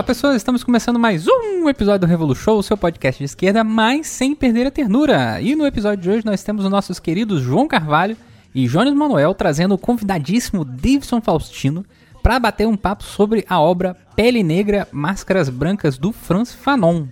Olá pessoas, estamos começando mais um episódio do Revolu Show, seu podcast de esquerda, mas sem perder a ternura. E no episódio de hoje nós temos os nossos queridos João Carvalho e Jones Manuel trazendo o convidadíssimo Davidson Faustino para bater um papo sobre a obra Pele Negra, Máscaras Brancas do Franz Fanon.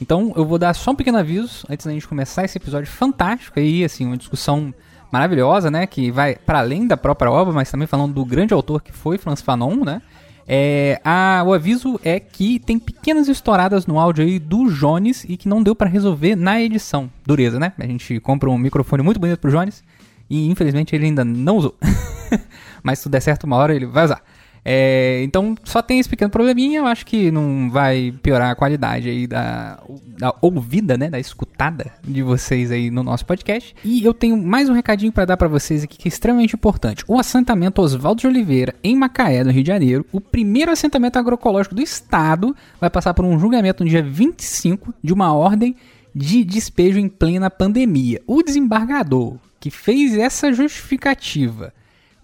Então eu vou dar só um pequeno aviso antes da gente começar esse episódio fantástico aí, assim, uma discussão maravilhosa, né, que vai para além da própria obra, mas também falando do grande autor que foi Franz Fanon, né? É, a, o aviso é que tem pequenas estouradas no áudio aí do Jones e que não deu para resolver na edição. Dureza, né? A gente compra um microfone muito bonito pro Jones e infelizmente ele ainda não usou. Mas se tudo der certo uma hora ele vai usar. É, então só tem esse pequeno probleminha, eu acho que não vai piorar a qualidade aí da, da ouvida, né, da escutada de vocês aí no nosso podcast. E eu tenho mais um recadinho para dar para vocês aqui que é extremamente importante. O assentamento Oswaldo de Oliveira em Macaé, no Rio de Janeiro, o primeiro assentamento agroecológico do estado, vai passar por um julgamento no dia 25 de uma ordem de despejo em plena pandemia. O desembargador que fez essa justificativa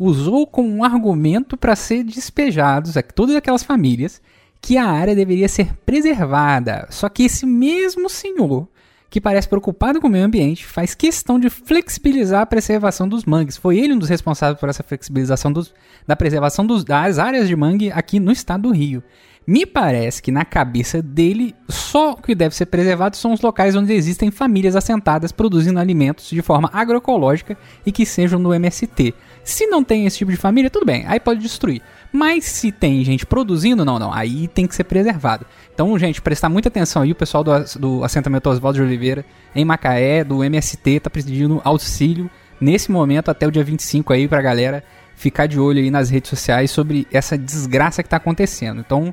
usou como um argumento para ser despejados todas aquelas famílias que a área deveria ser preservada. Só que esse mesmo senhor, que parece preocupado com o meio ambiente, faz questão de flexibilizar a preservação dos mangues. Foi ele um dos responsáveis por essa flexibilização dos, da preservação dos, das áreas de mangue aqui no estado do Rio. Me parece que na cabeça dele, só o que deve ser preservado são os locais onde existem famílias assentadas produzindo alimentos de forma agroecológica e que sejam do MST. Se não tem esse tipo de família, tudo bem, aí pode destruir. Mas se tem gente produzindo, não, não, aí tem que ser preservado. Então, gente, prestar muita atenção aí, o pessoal do, do assentamento Oswaldo de Oliveira, em Macaé, do MST, tá pedindo auxílio nesse momento até o dia 25 aí pra galera ficar de olho aí nas redes sociais sobre essa desgraça que tá acontecendo. Então,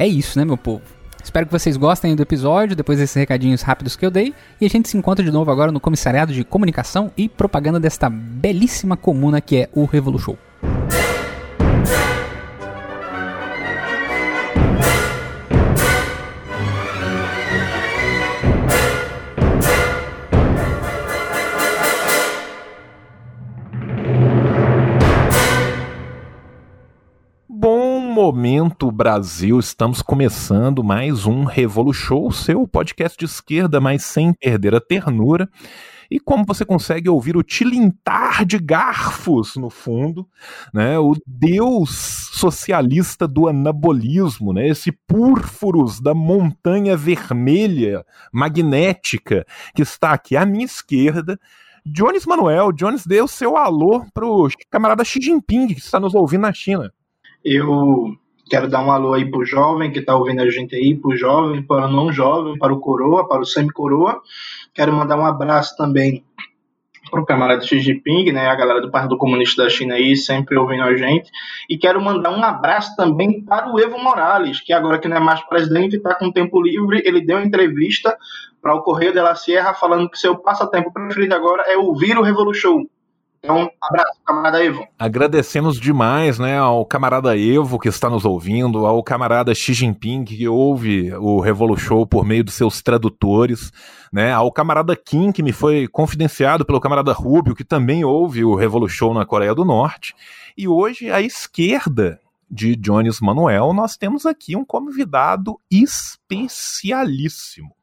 é isso, né, meu povo? Espero que vocês gostem do episódio, depois desses recadinhos rápidos que eu dei. E a gente se encontra de novo agora no Comissariado de Comunicação e Propaganda desta belíssima comuna que é o Revolution. Momento, Brasil, estamos começando mais um Revolu Show, seu podcast de esquerda, mas sem perder a ternura. E como você consegue ouvir o tilintar de garfos no fundo, né? O deus socialista do anabolismo, né? Esse púrfuros da montanha vermelha magnética que está aqui à minha esquerda. Jones Manuel, Jones, o seu alô pro camarada Xi Jinping que está nos ouvindo na China. Eu quero dar um alô aí pro jovem que está ouvindo a gente aí, pro jovem, para o não jovem, para o coroa, para o semi-coroa. Quero mandar um abraço também para o camarada Xi Jinping, né, a galera do Partido Comunista da China aí, sempre ouvindo a gente. E quero mandar um abraço também para o Evo Morales, que agora que não é mais presidente, está com tempo livre, ele deu uma entrevista para o Correio de la Sierra falando que seu passatempo preferido agora é ouvir o Revolution. Então, abraço, camarada Evo. Agradecemos demais, né, ao camarada Evo que está nos ouvindo, ao camarada Xi Jinping que ouve o Revolution por meio dos seus tradutores, né, ao camarada Kim que me foi confidenciado pelo camarada Rubio que também ouve o Revolution na Coreia do Norte. E hoje à esquerda de Jones Manuel, nós temos aqui um convidado especialíssimo.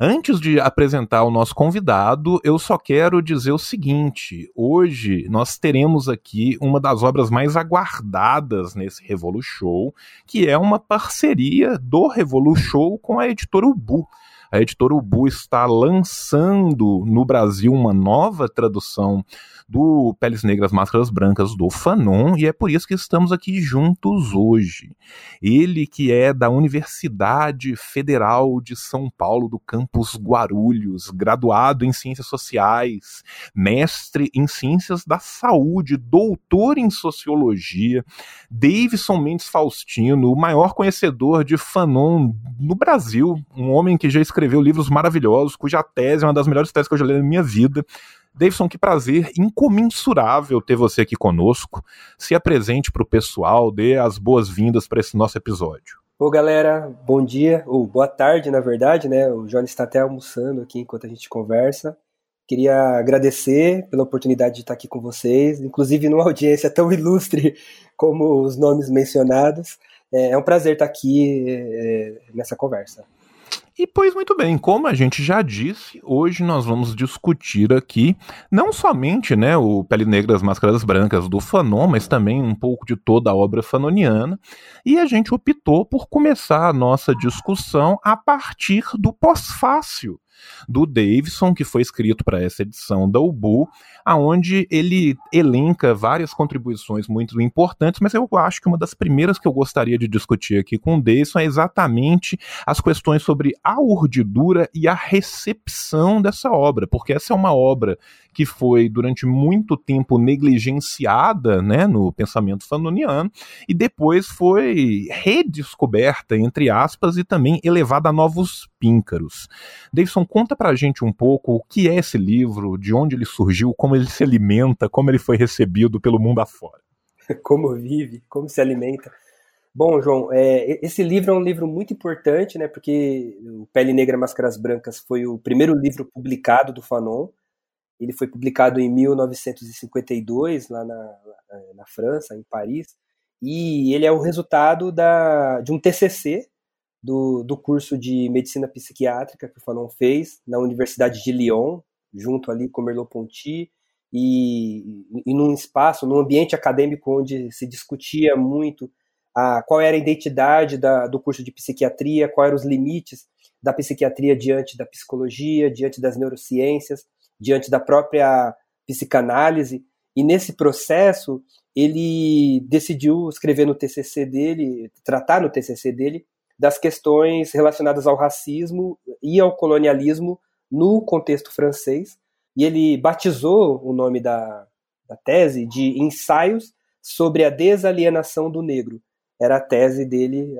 Antes de apresentar o nosso convidado, eu só quero dizer o seguinte: hoje nós teremos aqui uma das obras mais aguardadas nesse Revolu Show, que é uma parceria do Revolu Show com a editora Ubu. A editora Ubu está lançando no Brasil uma nova tradução do Peles Negras Máscaras Brancas do Fanon, e é por isso que estamos aqui juntos hoje. Ele que é da Universidade Federal de São Paulo, do campus Guarulhos, graduado em Ciências Sociais, mestre em Ciências da Saúde, doutor em Sociologia, Davidson Mendes Faustino, o maior conhecedor de Fanon no Brasil, um homem que já escreveu livros maravilhosos, cuja tese é uma das melhores teses que eu já li na minha vida, Davidson, que prazer incomensurável ter você aqui conosco. Se apresente para o pessoal, dê as boas-vindas para esse nosso episódio. Ô galera, bom dia, ou boa tarde na verdade, né? O Jones está até almoçando aqui enquanto a gente conversa. Queria agradecer pela oportunidade de estar aqui com vocês, inclusive numa audiência tão ilustre como os nomes mencionados. É, é um prazer estar aqui é, nessa conversa. E pois muito bem, como a gente já disse, hoje nós vamos discutir aqui não somente né, o Pele Negra das Máscaras Brancas do Fanon, mas também um pouco de toda a obra fanoniana. E a gente optou por começar a nossa discussão a partir do pós-fácil do Davidson, que foi escrito para essa edição da Ubu, aonde ele elenca várias contribuições muito importantes, mas eu acho que uma das primeiras que eu gostaria de discutir aqui com o Davidson é exatamente as questões sobre a urdidura e a recepção dessa obra, porque essa é uma obra que foi durante muito tempo negligenciada né, no pensamento fanoniano e depois foi redescoberta, entre aspas, e também elevada a novos píncaros. Davidson, conta pra gente um pouco o que é esse livro, de onde ele surgiu, como ele se alimenta, como ele foi recebido pelo mundo afora. Como vive, como se alimenta. Bom, João, é, esse livro é um livro muito importante, né? Porque o Pele Negra Máscaras Brancas foi o primeiro livro publicado do Fanon. Ele foi publicado em 1952, lá na, na França, em Paris, e ele é o resultado da, de um TCC do, do curso de medicina psiquiátrica que o Fanon fez na Universidade de Lyon, junto ali com Merleau-Ponty, e, e num espaço, num ambiente acadêmico onde se discutia muito a, qual era a identidade da, do curso de psiquiatria, quais eram os limites da psiquiatria diante da psicologia, diante das neurociências, diante da própria psicanálise. E nesse processo, ele decidiu escrever no TCC dele, tratar no TCC dele, das questões relacionadas ao racismo e ao colonialismo no contexto francês. E ele batizou o nome da, da tese de Ensaios sobre a Desalienação do Negro. Era a tese dele.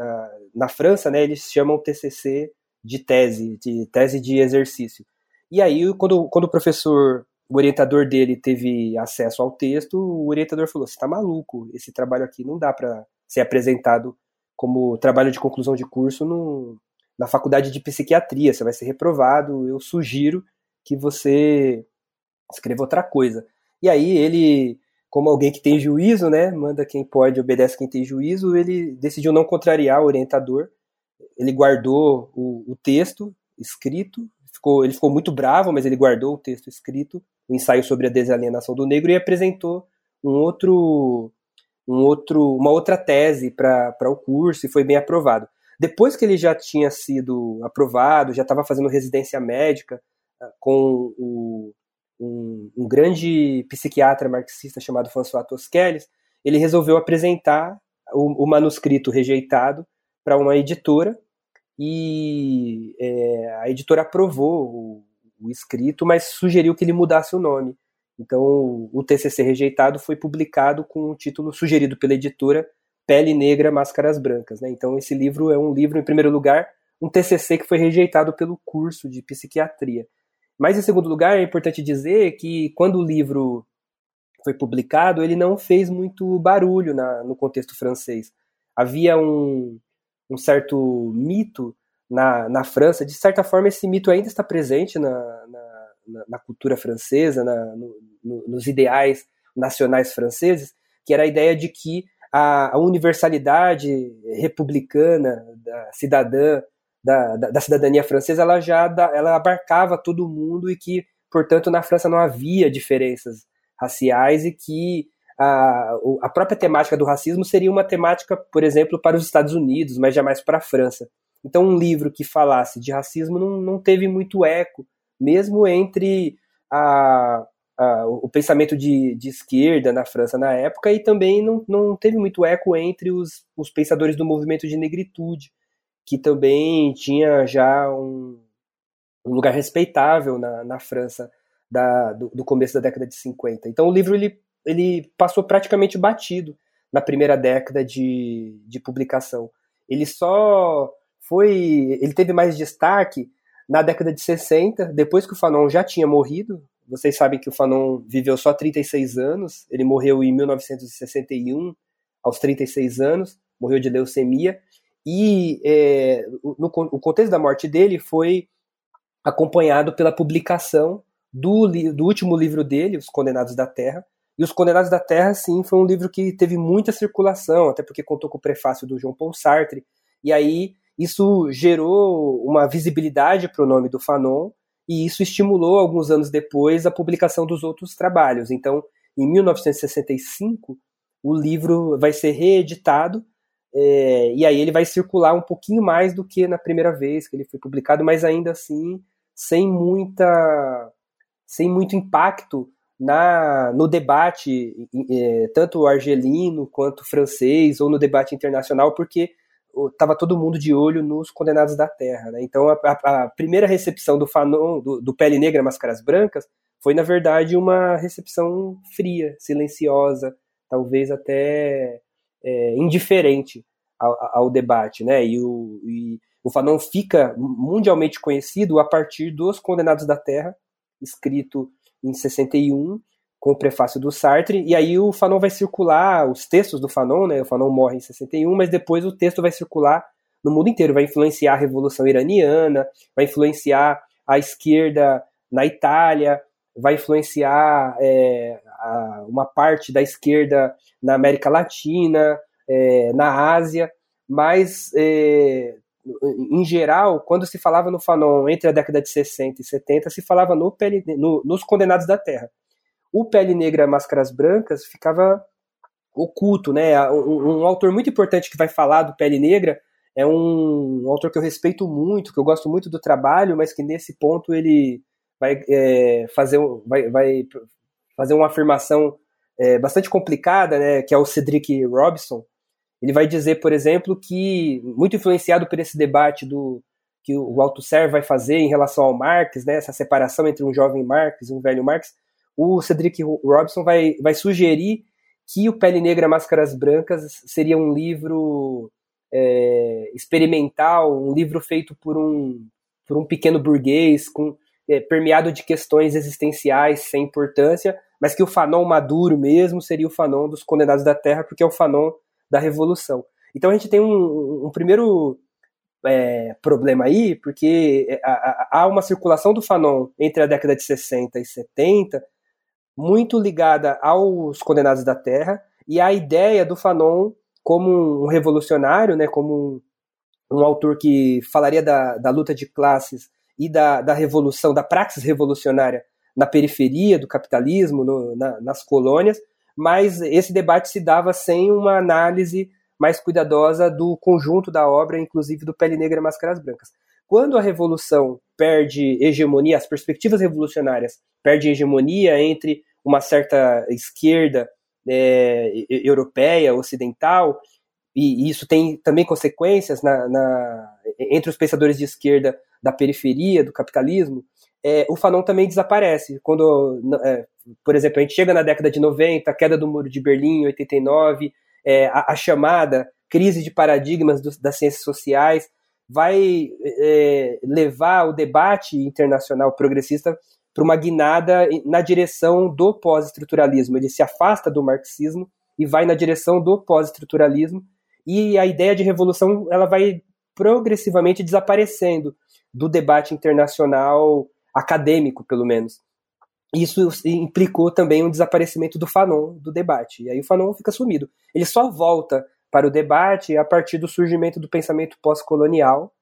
na França, né, eles chamam TCC de tese, de tese de exercício. E aí, quando, quando o professor, o orientador dele teve acesso ao texto, o orientador falou: Você está maluco, esse trabalho aqui não dá para ser apresentado como trabalho de conclusão de curso no, na faculdade de psiquiatria, você vai ser reprovado. Eu sugiro que você escreva outra coisa. E aí ele, como alguém que tem juízo, né, manda quem pode, obedece quem tem juízo, ele decidiu não contrariar o orientador. Ele guardou o, o texto escrito, ficou, ele ficou muito bravo, mas ele guardou o texto escrito, o ensaio sobre a desalienação do negro, e apresentou um outro, um outro, uma outra tese para o curso e foi bem aprovado. Depois que ele já tinha sido aprovado, já estava fazendo residência médica ah, com o, um, um, grande psiquiatra marxista chamado François Tosquelles, ele resolveu apresentar o, o manuscrito rejeitado para uma editora e é, a editora aprovou o, o, escrito, mas sugeriu que ele mudasse o nome. Então, o TCC rejeitado foi publicado com o título sugerido pela editora Pele Negra, Máscaras Brancas. Né? Então, esse livro é um livro, em primeiro lugar, um TCC que foi rejeitado pelo curso de psiquiatria. Mas, em segundo lugar, é importante dizer que quando o livro foi publicado, ele não fez muito barulho na, no contexto francês. Havia um, um certo mito na, na França, de certa forma esse mito ainda está presente na, na, na cultura francesa, na, no, no, nos ideais nacionais franceses, que era a ideia de que a, a universalidade republicana da cidadã, da, da, da, cidadania francesa, ela já ela abarcava todo mundo e que, portanto, na França não havia diferenças raciais e que a, a própria temática do racismo seria uma temática, por exemplo, para os Estados Unidos, mas jamais para a França. Então, um livro que falasse de racismo não, não teve muito eco, mesmo entre a, a, o pensamento de, de, esquerda na França na época, e também não, não teve muito eco entre os, os pensadores do movimento de negritude, que também tinha já um, um lugar respeitável na, na França da, do, do, começo da década de 50. Então, o livro ele ele passou praticamente batido na primeira década de, de publicação. Ele só foi. Ele teve mais destaque na década de 60, depois que o Fanon já tinha morrido. Vocês sabem que o Fanon viveu só 36 anos, ele morreu em 1961, aos 36 anos, morreu de leucemia. E é, no, o contexto da morte dele foi acompanhado pela publicação do, do último livro dele, Os Condenados da Terra, E Os Condenados da Terra, sim, foi um livro que teve muita circulação, até porque contou com o prefácio do João Paul Sartre. E aí isso gerou uma visibilidade para o nome do Fanon, e isso estimulou, alguns anos depois, a publicação dos outros trabalhos. Então, em 1965, o livro vai ser reeditado, é, e aí ele vai circular um pouquinho mais do que na primeira vez que ele foi publicado, mas ainda assim sem muita sem muito impacto na no debate é, tanto argelino quanto francês ou no debate internacional porque estava todo mundo de olho nos condenados da terra né? então a, a, a, primeira recepção do Fanon do, do Pele Negra Máscaras Brancas foi na verdade uma recepção fria silenciosa talvez até é, indiferente ao, ao, debate né e o e, o Fanon fica mundialmente conhecido a partir dos Condenados da Terra, escrito em 61, com o prefácio do Sartre, e aí o Fanon vai circular, os textos do Fanon, né, o Fanon morre em 61, mas depois o texto vai circular no mundo inteiro, vai influenciar a Revolução Iraniana, vai influenciar a esquerda na Itália, vai influenciar é, a, uma parte da esquerda na América Latina, é, na Ásia, mas é, em geral, quando se falava no Fanon entre a década de 60 e 70, se falava no no, nos Condenados da Terra. O Pele Negra Máscaras Brancas ficava oculto, né? Um, um, autor muito importante que vai falar do Pele Negra é um, um, autor que eu respeito muito, que eu gosto muito do trabalho, mas que nesse ponto ele vai, é, fazer, vai, vai fazer uma afirmação é, bastante complicada, né? Que é o Cedric Robson, ele vai dizer, por exemplo, que, muito influenciado por esse debate do que o Althusser vai fazer em relação ao Marx, né, essa separação entre um jovem Marx e um velho Marx, o Cedric Robson vai, vai sugerir que o Pele Negra Máscaras Brancas seria um livro é, experimental, um livro feito por um, por um pequeno burguês, com, é, permeado de questões existenciais sem importância, mas que o Fanon maduro mesmo seria o Fanon dos Condenados da Terra, porque é o Fanon da Revolução. Então a gente tem um, um primeiro é, problema aí, porque é, há uma circulação do Fanon entre a década de 60 e 70 muito ligada aos Condenados da Terra e a ideia do Fanon como um revolucionário, né, como um, um autor que falaria da, da luta de classes e da, da revolução, da praxis revolucionária na periferia do capitalismo, no, na, nas colônias, mas esse debate se dava sem uma análise mais cuidadosa do conjunto da obra, inclusive do Pele Negra e Máscaras Brancas. Quando a revolução perde hegemonia, as perspectivas revolucionárias perdem hegemonia entre uma certa esquerda é, europeia, ocidental, e isso tem também consequências na, na, entre os pensadores de esquerda da periferia do capitalismo, é, o Fanon também desaparece. Quando, é, por exemplo, a gente chega na década de 90, a queda do Muro de Berlim, 89, é, a, a, chamada crise de paradigmas do, das ciências sociais, vai é, levar o debate internacional progressista para uma guinada na direção do pós-estruturalismo. Ele se afasta do marxismo e vai na direção do pós-estruturalismo, e a ideia de revolução ela vai progressivamente desaparecendo do debate internacional acadêmico, pelo menos. Isso implicou também um desaparecimento do Fanon do debate. E aí o Fanon fica sumido. Ele só volta para o debate a partir do surgimento do pensamento pós-colonial,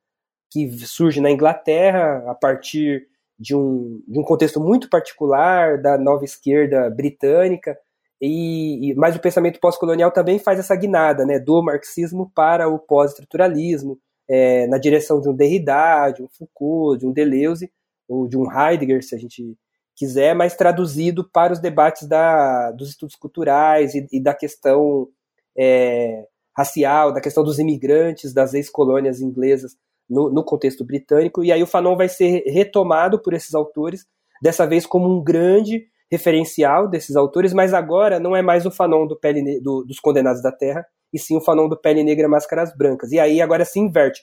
que surge na Inglaterra a partir de um, de um contexto muito particular da nova esquerda britânica. E, e mas o pensamento pós-colonial também faz essa guinada, né, do marxismo para o pós-estruturalismo, é, na direção de um Derrida, de um Foucault, de um Deleuze, ou de um Heidegger, se a gente quiser, mas traduzido para os debates da, dos estudos culturais e, e da questão é, racial, da questão dos imigrantes das ex-colônias inglesas no, no, contexto britânico. E aí o Fanon vai ser retomado por esses autores, dessa vez como um grande referencial desses autores, mas agora não é mais o Fanon do pele, do, dos Condenados da Terra, e sim o Fanon do Pele Negra Máscaras Brancas. E aí agora se inverte.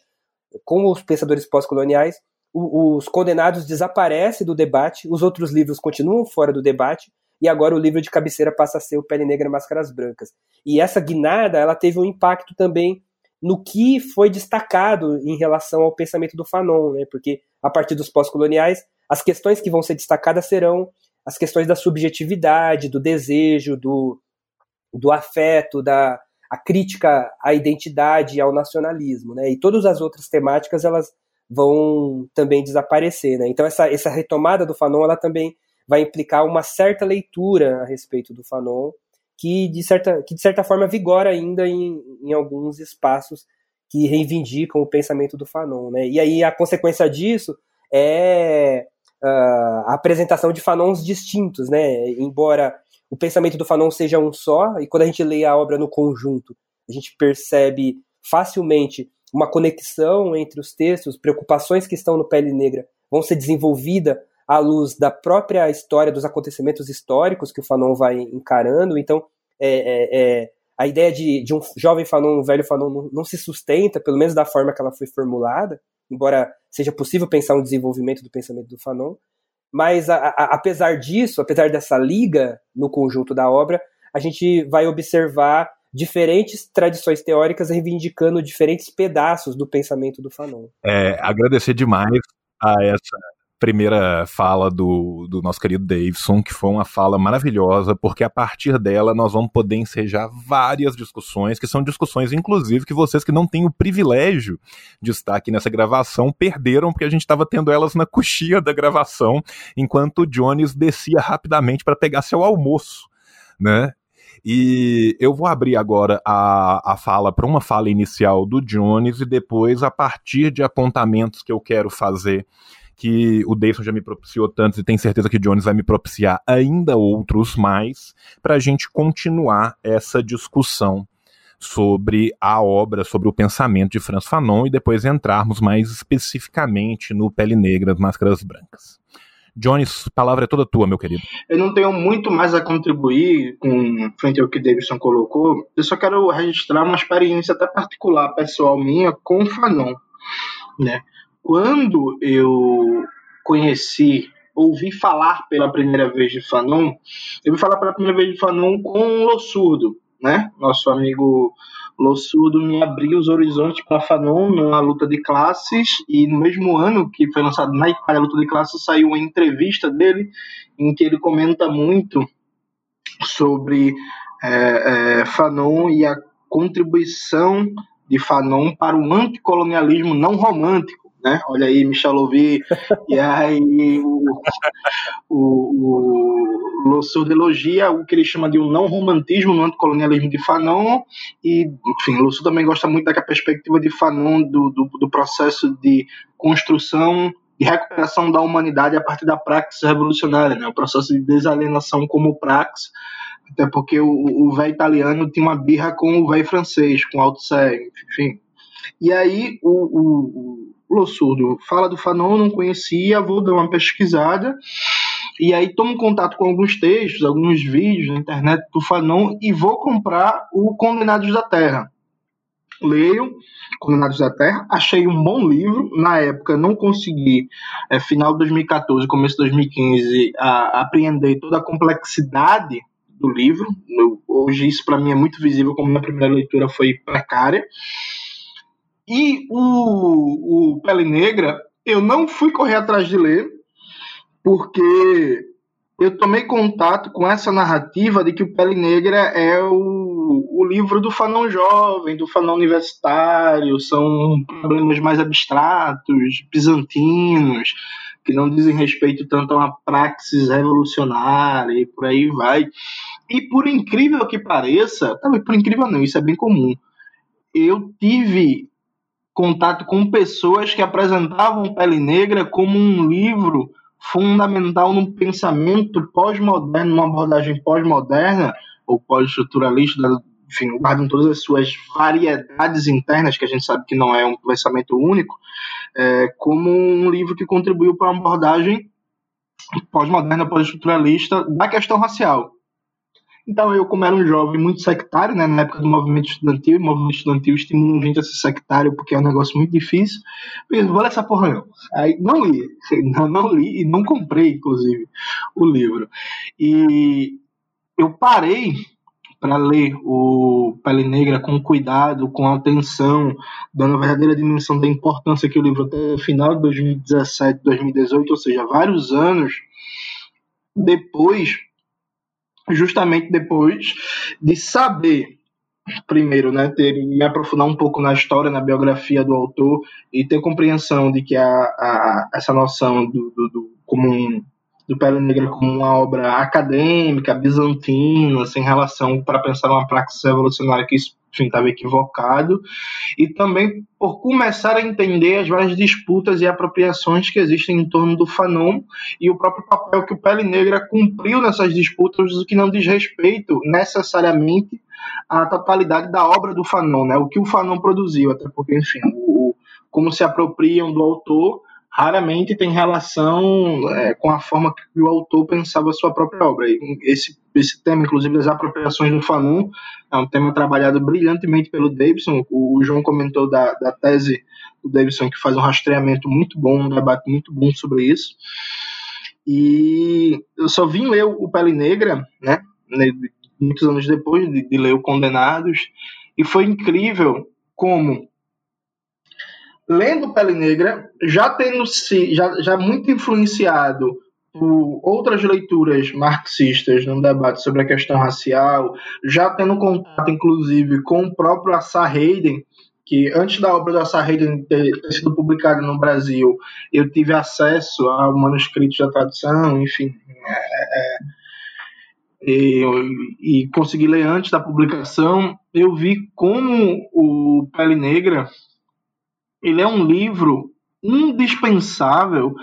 Com os pensadores pós-coloniais, os condenados desaparece do debate, os outros livros continuam fora do debate, e agora o livro de cabeceira passa a ser o Pele Negra Máscaras Brancas. E essa guinada, ela teve um impacto também no que foi destacado em relação ao pensamento do Fanon, né? porque a partir dos pós-coloniais, as questões que vão ser destacadas serão as questões da subjetividade, do desejo, do, do afeto, da a crítica à identidade e ao nacionalismo, né? E todas as outras temáticas elas vão também desaparecer, né? Então essa, essa retomada do Fanon ela também vai implicar uma certa leitura a respeito do Fanon que de certa, que de certa forma vigora ainda em, em alguns espaços que reivindicam o pensamento do Fanon, né? E aí a consequência disso é uh, a apresentação de Fanons distintos, né? Embora o pensamento do Fanon seja um só, e quando a gente lê a obra no conjunto, a gente percebe facilmente uma conexão entre os textos, preocupações que estão no Pele Negra vão ser desenvolvidas à luz da própria história, dos acontecimentos históricos que o Fanon vai encarando. Então, é, é, é, a ideia de, de, um jovem Fanon, um velho Fanon, não, não, se sustenta, pelo menos da forma que ela foi formulada, embora seja possível pensar um desenvolvimento do pensamento do Fanon. Mas, a, a, apesar disso, apesar dessa liga no conjunto da obra, a gente vai observar diferentes tradições teóricas reivindicando diferentes pedaços do pensamento do Fanon. É, agradecer demais a essa primeira fala do, do nosso querido Davidson, que foi uma fala maravilhosa, porque a partir dela nós vamos poder ensejar várias discussões, que são discussões, inclusive, que vocês que não têm o privilégio de estar aqui nessa gravação perderam, porque a gente estava tendo elas na coxia da gravação, enquanto o Jones descia rapidamente para pegar seu almoço, né? E eu vou abrir agora a, a fala para uma fala inicial do Jones e depois, a partir de apontamentos que eu quero fazer que o Davidson já me propiciou tantos e tenho certeza que Jones vai me propiciar ainda outros mais, para a gente continuar essa discussão sobre a obra, sobre o pensamento de Franz Fanon e depois entrarmos mais especificamente no Pele Negra, Máscaras Brancas. Jones, a palavra é toda tua, meu querido. Eu não tenho muito mais a contribuir com frente ao que Davidson colocou. Eu só quero registrar uma experiência até particular, pessoal minha, com o Fanon. Né? Quando eu conheci, ouvi falar pela primeira vez de Fanon, eu ouvi falar pela primeira vez de Fanon com o Lossurdo, né? Nosso amigo Lossurdo me abriu os horizontes para Fanon numa luta de classes e no mesmo ano que foi lançado na Itália a luta de classes saiu uma entrevista dele em que ele comenta muito sobre é, é, Fanon e a contribuição de Fanon para o anticolonialismo não romântico né? Olha aí, Michel Louvi, e aí o, o, o elogia o que ele chama de um não romantismo no anticolonialismo de Fanon, e, enfim, Lossurdo também gosta muito da perspectiva de Fanon do, do, do processo de construção e recuperação da humanidade a partir da praxis revolucionária, né? o processo de desalienação como praxis, até porque o velho italiano tinha uma birra com o velho francês, com Althusser, enfim. E aí o, o, Lossurdo fala do Fanon, não conhecia, vou dar uma pesquisada. E aí tomo contato com alguns textos, alguns vídeos na internet do Fanon e vou comprar o Condenados da Terra. Leio Condenados da Terra, achei um bom livro. Na época não consegui, é, final de 2014, começo de 2015, a, apreender toda a complexidade do livro. Eu, hoje isso para mim é muito visível, como minha primeira leitura foi precária. E o, o Pele Negra, eu não fui correr atrás de ler, porque eu tomei contato com essa narrativa de que o Pele Negra é o, o livro do Fanon jovem, do Fanon universitário, são problemas mais abstratos, bizantinos, que não dizem respeito tanto a uma praxis revolucionária e por aí vai. E por incrível que pareça, por incrível não, isso é bem comum, eu tive contato com pessoas que apresentavam Pele Negra como um livro fundamental no pensamento pós-moderno, numa abordagem pós-moderna ou pós-estruturalista, enfim, guardam todas as suas variedades internas, que a gente sabe que não é um pensamento único, é, como um livro que contribuiu para uma abordagem pós-moderna, pós-estruturalista da questão racial. Então, eu, como era um jovem muito sectário, né, na época do movimento estudantil, o movimento estudantil estimula a gente a ser sectário porque é um negócio muito difícil, pensei, vou ler essa porra não. Aí, não li, não, não li e não comprei, inclusive, o livro. E eu parei para ler o Pele Negra com cuidado, com atenção, dando a verdadeira dimensão da importância que o livro no final de 2017, 2018, ou seja, vários anos depois, justamente depois de saber primeiro, né, ter, me aprofundar um pouco na história, na biografia do autor e ter compreensão de que a, a essa noção do, do, do como um, do Pele Negra como uma obra acadêmica, bizantina, sem relação para pensar uma praxis revolucionária que isso estava equivocado, e também por começar a entender as várias disputas e apropriações que existem em torno do Fanon e o próprio papel que o Pele Negra cumpriu nessas disputas, o que não diz respeito necessariamente à totalidade da obra do Fanon, né? o que o Fanon produziu, até porque, enfim, o, como se apropriam do autor raramente tem relação é, com a forma que o autor pensava a sua própria obra. Esse, esse tema, inclusive, das apropriações do Fanon, é um tema trabalhado brilhantemente pelo Davidson. O, o João comentou da, da tese do Davidson, que faz um rastreamento muito bom, um debate muito bom sobre isso. E eu só vim ler o Pele Negra, né, muitos anos depois de, de ler o Condenados, e foi incrível como lendo Pele Negra, já tendo se já, já muito influenciado por outras leituras marxistas no debate sobre a questão racial, já tendo contato inclusive com o próprio Assar Hayden, que antes da obra do Assar Hayden ter, ter sido publicada no Brasil, eu tive acesso ao manuscrito da tradução, enfim, é, é, e, e consegui ler antes da publicação, eu vi como o Pele Negra ele é um livro indispensável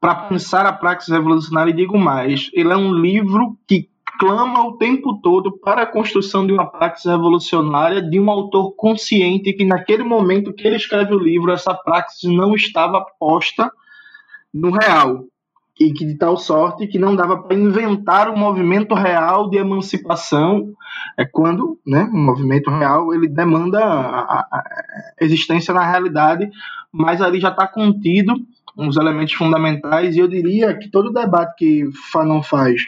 para pensar a praxis revolucionária e digo mais, ele é um livro que clama o tempo todo para a construção de uma praxis revolucionária de um autor consciente que naquele momento que ele escreve o livro essa praxis não estava posta no real. E que de tal sorte que não dava para inventar um movimento real de emancipação. É quando né, um movimento real ele demanda a, a, a existência na realidade mas ali já está contido uns elementos fundamentais e eu diria que todo o debate que Fanon faz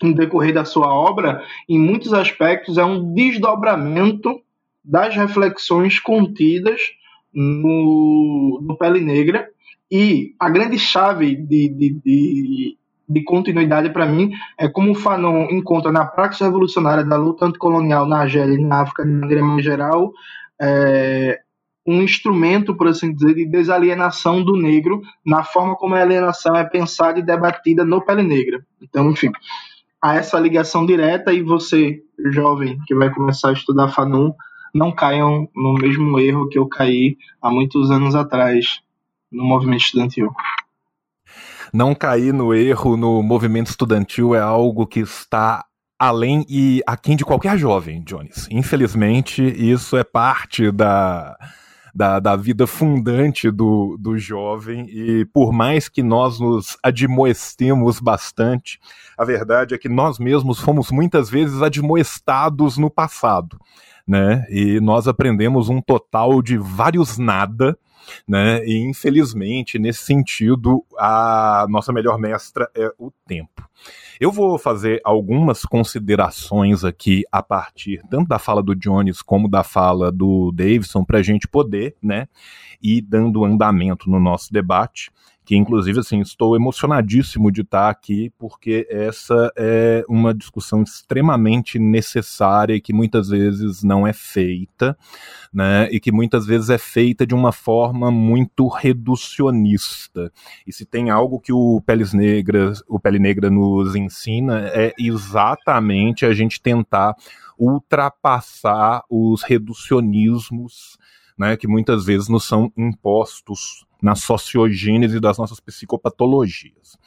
no decorrer da sua obra em muitos aspectos é um desdobramento das reflexões contidas no, no Pele Negra. E a grande chave de, de, de, de continuidade para mim é como o Fanon encontra na prática revolucionária da luta anticolonial na Argélia e na África, na grama geral, é, um instrumento, por assim dizer, de desalienação do negro na forma como a alienação é pensada e debatida no Pele Negra. Então, enfim, há essa ligação direta e você, jovem, que vai começar a estudar Fanon, não caiam no mesmo erro que eu caí há muitos anos atrás no movimento estudantil. Não cair no erro no movimento estudantil é algo que está além e aquém de qualquer jovem, Jones. Infelizmente, isso é parte da, da, da vida fundante do, do jovem, e por mais que nós nos admoestemos bastante, a verdade é que nós mesmos fomos muitas vezes admoestados no passado. Né? E nós aprendemos um total de vários nada né? E infelizmente, nesse sentido, a nossa melhor mestra é o tempo. Eu vou fazer algumas considerações aqui a partir tanto da fala do Jones como da fala do Davidson para a gente poder, né, ir dando andamento no nosso debate que inclusive assim estou emocionadíssimo de estar aqui porque essa é uma discussão extremamente necessária e que muitas vezes não é feita, né? E que muitas vezes é feita de uma forma muito reducionista. E se tem algo que o Peles Negras, o Pele Negra nos ensina é exatamente a gente tentar ultrapassar os reducionismos né, que muitas vezes nos são impostos na sociogênese das nossas psicopatologias.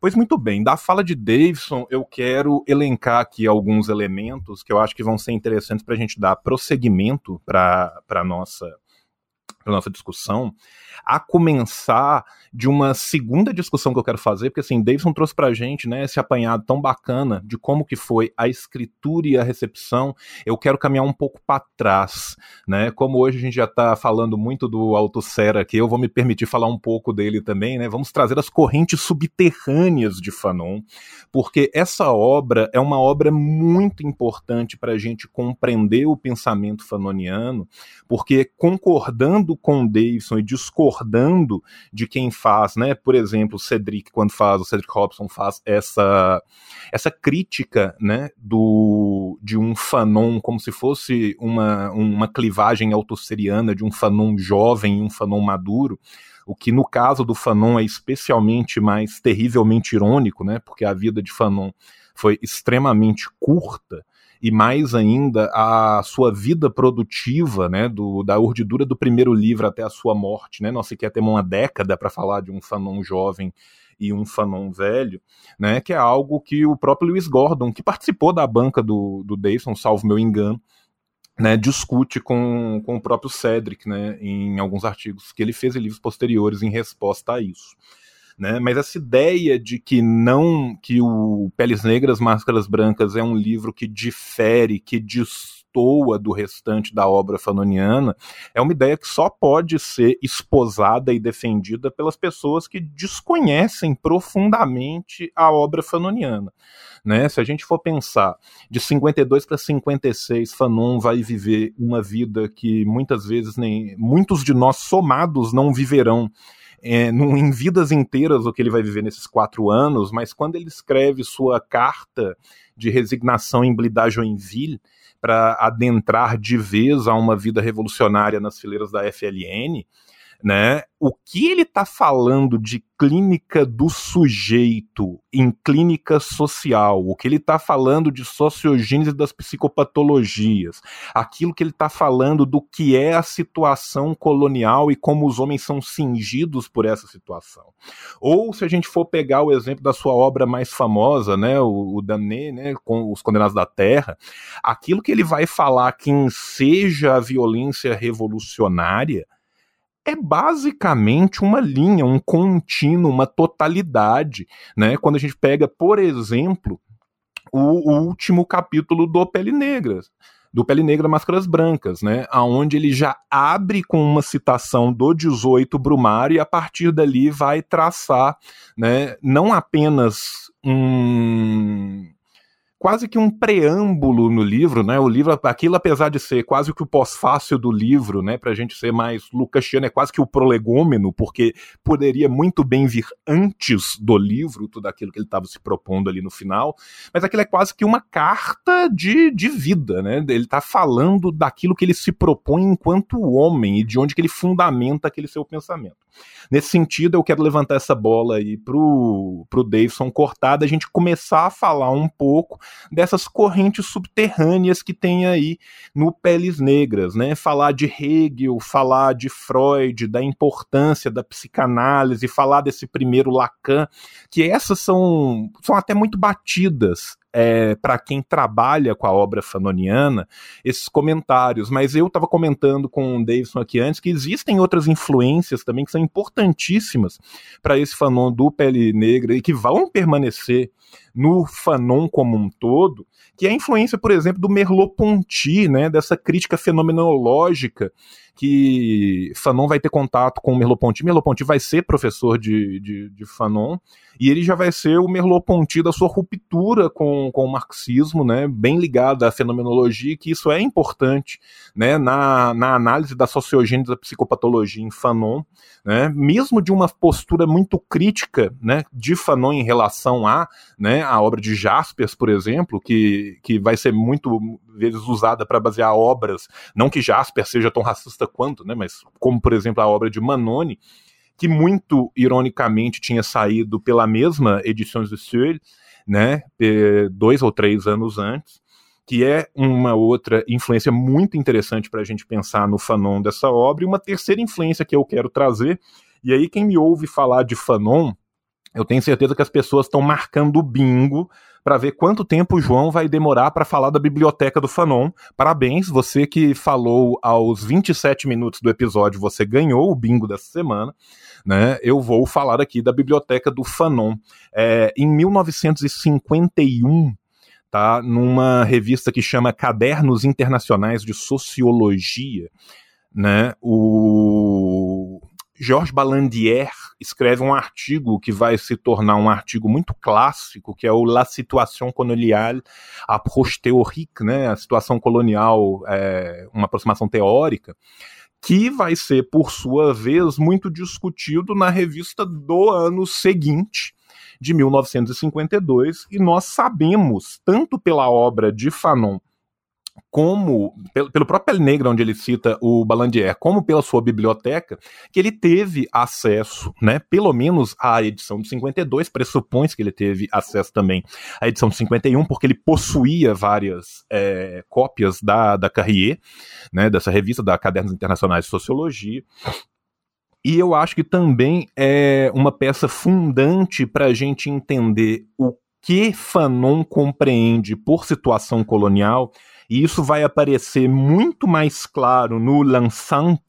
Pois muito bem, da fala de Davidson, eu quero elencar aqui alguns elementos que eu acho que vão ser interessantes para a gente dar prosseguimento para a nossa, nossa discussão a começar de uma segunda discussão que eu quero fazer, porque assim, Davidson trouxe pra gente, né, esse apanhado tão bacana de como que foi a escritura e a recepção. Eu quero caminhar um pouco para trás, né? Como hoje a gente já tá falando muito do Althusser aqui, eu vou me permitir falar um pouco dele também, né? Vamos trazer as correntes subterrâneas de Fanon, porque essa obra é uma obra muito importante para a gente compreender o pensamento fanoniano, porque concordando com o Davidson e discordando de quem faz, né? Por exemplo, o Cedric, quando faz, o Cedric Robson faz essa, essa crítica, né? Do, de um fanon como se fosse uma, uma clivagem autosseriana de um fanon jovem e um fanon maduro o que no caso do Fanon é especialmente mais terrivelmente irônico, né? Porque a vida de Fanon foi extremamente curta e mais ainda a sua vida produtiva, né, do, da urdidura do primeiro livro até a sua morte, né, nós sequer temos uma década para falar de um Fanon jovem e um Fanon velho, né, que é algo que o próprio Lewis Gordon, que participou da banca do, do Dayson, salvo meu engano, né, discute com, com o próprio Cedric, né, em alguns artigos que ele fez em livros posteriores em resposta a isso. Né? Mas essa ideia de que não que o Peles Negras, Máscaras Brancas é um livro que difere, que destoa do restante da obra fanoniana, é uma ideia que só pode ser esposada e defendida pelas pessoas que desconhecem profundamente a obra fanoniana. Né? Se a gente for pensar de 52 para 56, Fanon vai viver uma vida que muitas vezes nem muitos de nós somados não viverão é, em vidas inteiras o que ele vai viver nesses quatro anos, mas quando ele escreve sua carta de resignação em Blida Joinville para adentrar de vez a uma vida revolucionária nas fileiras da FLN, né? O que ele está falando de clínica do sujeito em clínica social, o que ele está falando de sociogênese das psicopatologias, aquilo que ele está falando do que é a situação colonial e como os homens são cingidos por essa situação. Ou se a gente for pegar o exemplo da sua obra mais famosa, né, o, o né, com os Condenados da Terra, aquilo que ele vai falar que seja a violência revolucionária é basicamente uma linha, um contínuo, uma totalidade, né? Quando a gente pega, por exemplo, o, o último capítulo do Pele Negra, do Pele Negra Máscaras Brancas, né? Aonde ele já abre com uma citação do 18 Brumário e a partir dali vai traçar, né, não apenas um quase que um preâmbulo no livro, né? O livro, aquilo apesar de ser quase que o pós-fácil do livro, né? Pra gente ser mais lucasiano, é quase que o prolegômeno, porque poderia muito bem vir antes do livro, tudo aquilo que ele estava se propondo ali no final, mas aquilo é quase que uma carta de, de vida, né? Ele está falando daquilo que ele se propõe enquanto homem e de onde que ele fundamenta aquele seu pensamento. Nesse sentido, eu quero levantar essa bola aí pro, pro Davidson cortar, da gente começar a falar um pouco dessas correntes subterrâneas que tem aí no Peles Negras, né? Falar de Hegel, falar de Freud, da importância da psicanálise, falar desse primeiro Lacan, que essas são, são até muito batidas é, para quem trabalha com a obra fanoniana esses comentários. Mas eu estava comentando com o Davidson aqui antes que existem outras influências também que são importantíssimas para esse fanon do Pele Negra e que vão permanecer no fanon como um todo, que é a influência, por exemplo, do Merleau-Ponty, né, dessa crítica fenomenológica que Fanon vai ter contato com o Merleau-Ponty. Merleau-Ponty vai ser professor de, de, de, Fanon e ele já vai ser o Merleau-Ponty da sua ruptura com, com o marxismo, né, bem ligado à fenomenologia, que isso é importante né, na, na análise da sociogênese da psicopatologia em Fanon, né, mesmo de uma postura muito crítica né, de Fanon em relação a, né, a obra de Jaspers, por exemplo, que, que vai ser muito vezes usada para basear obras, não que Jasper seja tão racista quanto, né, mas como, por exemplo, a obra de Manoni, que muito ironicamente tinha saído pela mesma Edições do Seuil, né, dois ou três anos antes, que é uma outra influência muito interessante para a gente pensar no Fanon dessa obra, e uma terceira influência que eu quero trazer, e aí quem me ouve falar de Fanon, eu tenho certeza que as pessoas estão marcando o bingo para ver quanto tempo o João vai demorar para falar da biblioteca do Fanon. Parabéns, você que falou aos 27 minutos do episódio, você ganhou o bingo dessa semana. Né? Eu vou falar aqui da biblioteca do Fanon. É, em 1951, tá, numa revista que chama Cadernos Internacionais de Sociologia, né, o Georges Balandier escreve um artigo que vai se tornar um artigo muito clássico, que é o La Situation Coloniale Approche né, a situação colonial, é, uma aproximação teórica, que vai ser, por sua vez, muito discutido na revista do ano seguinte, de 1952, e nós sabemos, tanto pela obra de Fanon como pelo, pelo próprio Pele Negra, onde ele cita o Balandier, como pela sua biblioteca, que ele teve acesso, né, pelo menos à edição de 52, pressupõe que ele teve acesso também à edição de 51, porque ele possuía várias é, cópias da, da Carrier, né, dessa revista da Cadernos Internacionais de Sociologia, e eu acho que também é uma peça fundante para a gente entender o que Fanon compreende por situação colonial e isso vai aparecer muito mais claro no Lansank,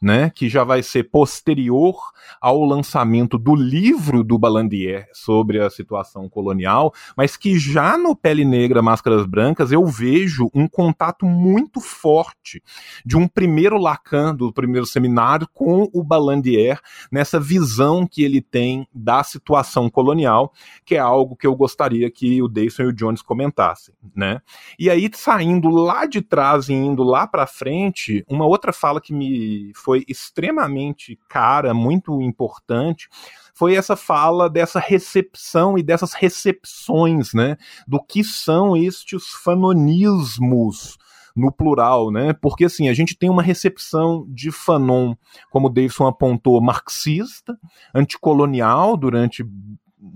né, que já vai ser posterior ao lançamento do livro do Balandier sobre a situação colonial, mas que já no Pele Negra, Máscaras Brancas, eu vejo um contato muito forte de um primeiro Lacan, do primeiro seminário, com o Balandier, nessa visão que ele tem da situação colonial, que é algo que eu gostaria que o Dayson e o Jones comentassem, né? E aí, saindo indo lá de trás e indo lá para frente, uma outra fala que me foi extremamente cara, muito importante, foi essa fala dessa recepção e dessas recepções, né, do que são estes fanonismos no plural, né? Porque assim, a gente tem uma recepção de Fanon, como Davidson apontou, marxista, anticolonial durante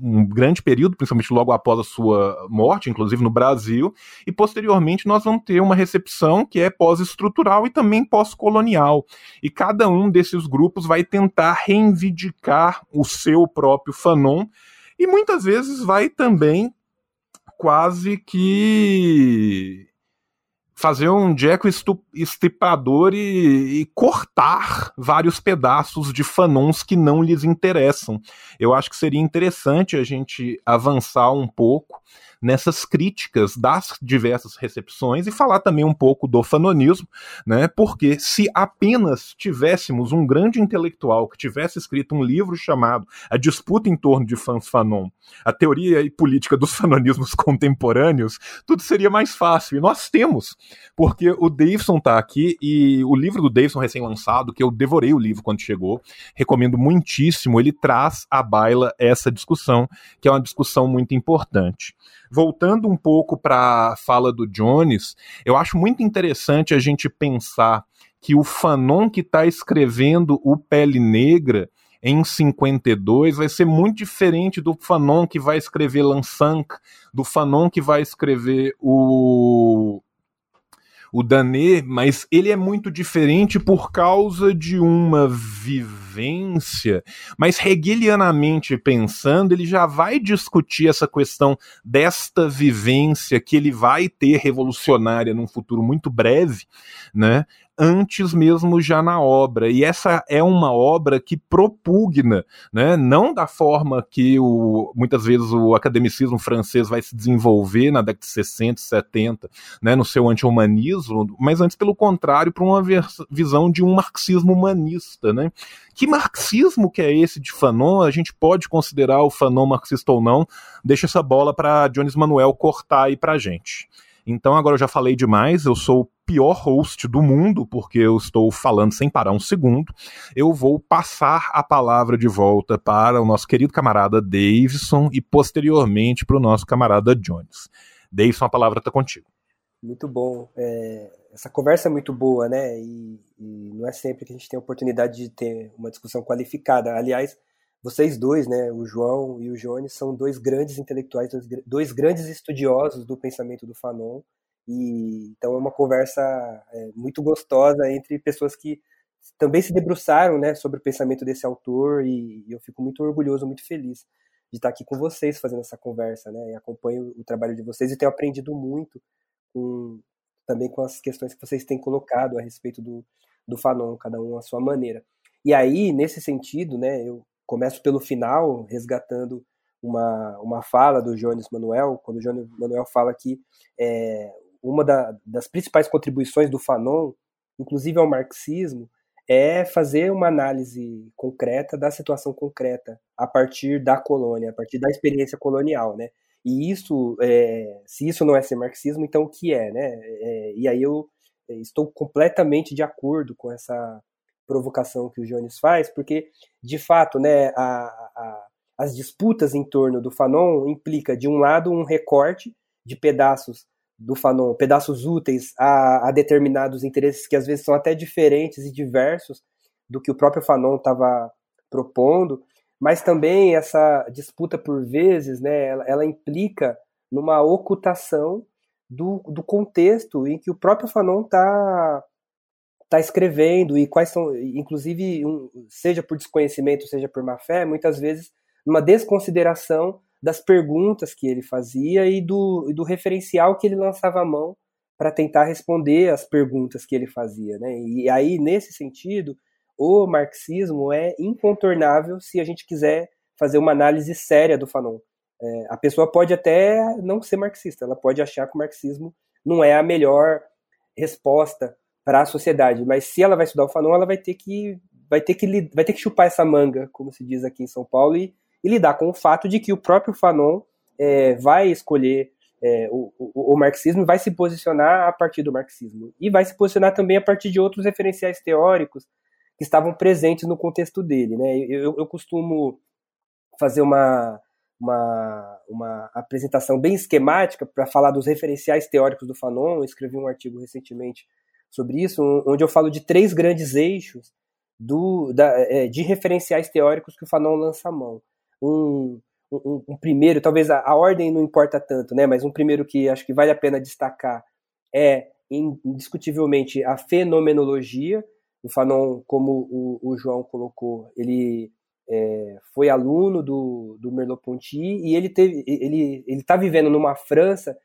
um grande período, principalmente logo após a sua morte, inclusive no Brasil, e posteriormente nós vamos ter uma recepção que é pós-estrutural e também pós-colonial. E cada um desses grupos vai tentar reivindicar o seu próprio Fanon e muitas vezes vai também quase que fazer um Jeco estripador e, e, cortar vários pedaços de fanons que não lhes interessam. Eu acho que seria interessante a gente avançar um pouco nessas críticas das diversas recepções e falar também um pouco do fanonismo, né? Porque se apenas tivéssemos um grande intelectual que tivesse escrito um livro chamado A Disputa em Torno de Fãs Fanon, a teoria e política dos fanonismos contemporâneos, tudo seria mais fácil. E nós temos, porque o Davidson tá aqui e o livro do Davidson recém-lançado, que eu devorei o livro quando chegou, recomendo muitíssimo, ele traz à baila essa discussão, que é uma discussão muito importante voltando um pouco para a fala do Jones, eu acho muito interessante a gente pensar que o Fanon que está escrevendo o Pele Negra em 52 vai ser muito diferente do Fanon que vai escrever Lansank, do Fanon que vai escrever o o Danet, mas ele é muito diferente por causa de uma vivência. Mas hegelianamente pensando, ele já vai discutir essa questão desta vivência que ele vai ter revolucionária num futuro muito breve, né? Antes mesmo já na obra. E essa é uma obra que propugna, né, não da forma que o, muitas vezes o academicismo francês vai se desenvolver na década de 60 e 70, né, no seu anti-humanismo, mas antes, pelo contrário, para uma visão de um marxismo humanista. Né? Que marxismo que é esse de Fanon? A gente pode considerar o Fanon marxista ou não? Deixa essa bola para Jones Manuel cortar aí para gente. Então agora eu já falei demais, eu sou pior host do mundo, porque eu estou falando sem parar um segundo. Eu vou passar a palavra de volta para o nosso querido camarada Davidson e posteriormente para o nosso camarada Jones. Davidson, a palavra está contigo. Muito bom. É, essa conversa é muito boa, né? E, e, não é sempre que a gente tem a oportunidade de ter uma discussão qualificada. Aliás, vocês dois, né, o João e o Jones, são dois grandes intelectuais, dois, dois grandes estudiosos do pensamento do Fanon. E, então é uma conversa é, muito gostosa entre pessoas que também se debruçaram né, sobre o pensamento desse autor e, e eu fico muito orgulhoso, muito feliz de estar aqui com vocês fazendo essa conversa, né? E acompanho o trabalho de vocês e tenho aprendido muito com, também com as questões que vocês têm colocado a respeito do, do Fanon, cada um à sua maneira. E aí, nesse sentido, né, eu começo pelo final, resgatando uma, uma fala do Jones Manuel, quando o Jones Manuel fala que é, uma da, das principais contribuições do Fanon, inclusive ao marxismo, é fazer uma análise concreta da situação concreta a partir da colônia, a partir da experiência colonial, né? E isso, é, se isso não é ser marxismo, então o que é, né? É, e aí eu estou completamente de acordo com essa provocação que o Jones faz, porque, de fato, né, a, a, as disputas em torno do Fanon implica, de um lado, um recorte de pedaços do Fanon, pedaços úteis a, a determinados interesses que às vezes são até diferentes e diversos do que o próprio Fanon estava propondo, mas também essa disputa por vezes, né, ela, ela implica numa ocultação do, do contexto em que o próprio Fanon está tá escrevendo e quais são, inclusive, um, seja por desconhecimento, seja por má fé, muitas vezes uma desconsideração das perguntas que ele fazia e do, do referencial que ele lançava a mão para tentar responder as perguntas que ele fazia. Né? E aí, nesse sentido, o marxismo é incontornável se a gente quiser fazer uma análise séria do Fanon. É, a pessoa pode até não ser marxista, ela pode achar que o marxismo não é a melhor resposta para a sociedade, mas se ela vai estudar o Fanon, ela vai ter que vai ter que vai ter que chupar essa manga, como se diz aqui em São Paulo, e, e lidar com o fato de que o próprio Fanon é, vai escolher é, o, o, o, marxismo vai se posicionar a partir do marxismo e vai se posicionar também a partir de outros referenciais teóricos que estavam presentes no contexto dele. Né? Eu, eu costumo fazer uma, uma, uma apresentação bem esquemática para falar dos referenciais teóricos do Fanon. Eu escrevi um artigo recentemente sobre isso, onde eu falo de três grandes eixos do, da, é, de referenciais teóricos que o Fanon lança a mão. Um, um, um primeiro, talvez a, a, ordem não importa tanto, né, mas um primeiro que acho que vale a pena destacar é indiscutivelmente a fenomenologia, o Fanon, como o, o João colocou, ele é, foi aluno do, do Merleau-Ponty e ele teve, ele está vivendo numa França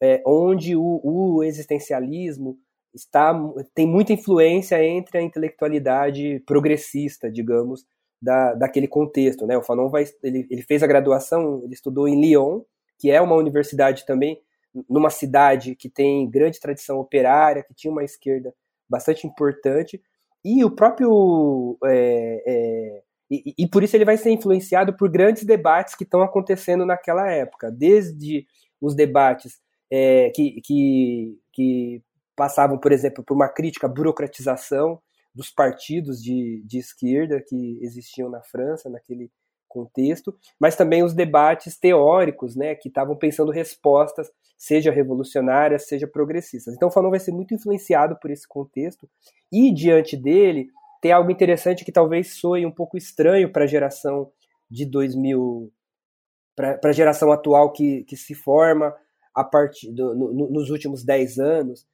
é, onde o, o, existencialismo está tem muita influência entre a intelectualidade progressista, digamos, da, daquele contexto, né? O Fanon vai, ele, ele fez a graduação, ele estudou em Lyon, que é uma universidade também numa cidade que tem grande tradição operária, que tinha uma esquerda bastante importante, e o próprio. É, é, e, e, por isso ele vai ser influenciado por grandes debates que estão acontecendo naquela época, desde os debates é, que, que, que, passavam, por exemplo, por uma crítica à burocratização dos partidos de, de esquerda que existiam na França naquele contexto, mas também os debates teóricos, né, que estavam pensando respostas, seja revolucionárias, seja progressistas. Então Fanon vai ser muito influenciado por esse contexto e diante dele tem algo interessante que talvez soe um pouco estranho para a geração de 2000, para a geração atual que, que se forma a partir do, no, nos últimos 10 anos,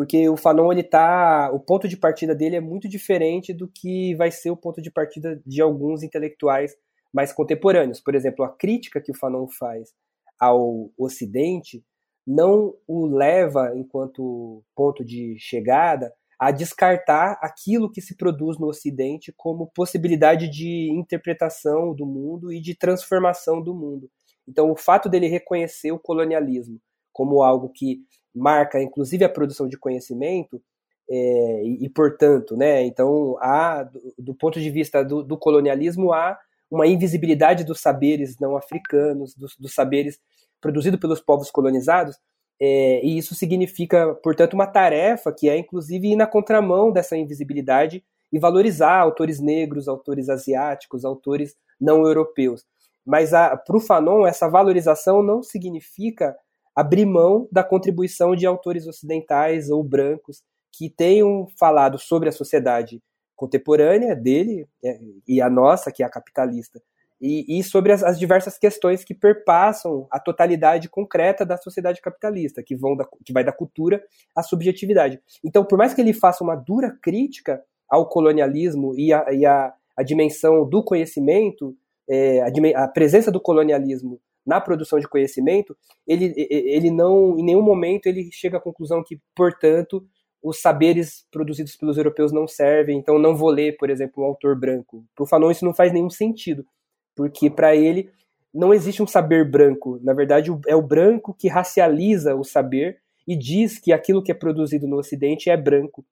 porque o Fanon ele tá, o ponto de partida dele é muito diferente do que vai ser o ponto de partida de alguns intelectuais mais contemporâneos. Por exemplo, a crítica que o Fanon faz ao Ocidente não o leva, enquanto ponto de chegada, a descartar aquilo que se produz no Ocidente como possibilidade de interpretação do mundo e de transformação do mundo. Então, o fato dele reconhecer o colonialismo como algo que marca, inclusive, a produção de conhecimento, é, e, e, portanto, né, então, há, do, do ponto de vista do, do colonialismo, há uma invisibilidade dos saberes não africanos, dos, dos saberes produzidos pelos povos colonizados, é, e isso significa, portanto, uma tarefa que é, inclusive, ir na contramão dessa invisibilidade e valorizar autores negros, autores asiáticos, autores não europeus. Mas para o Fanon, essa valorização não significa abrir mão da contribuição de autores ocidentais ou brancos que tenham falado sobre a sociedade contemporânea dele é, e a nossa, que é a capitalista, e, e sobre as, as, diversas questões que perpassam a totalidade concreta da sociedade capitalista, que, vão da, que vai da cultura à subjetividade. Então, por mais que ele faça uma dura crítica ao colonialismo e a, e a, a dimensão do conhecimento, é, a, a presença do colonialismo na produção de conhecimento, ele, ele não, em nenhum momento, ele chega à conclusão que, portanto, os saberes produzidos pelos europeus não servem, então não vou ler, por exemplo, um autor branco. Para o Fanon isso não faz nenhum sentido, porque para ele não existe um saber branco. Na verdade, é o branco que racializa o saber e diz que aquilo que é produzido no Ocidente é branco.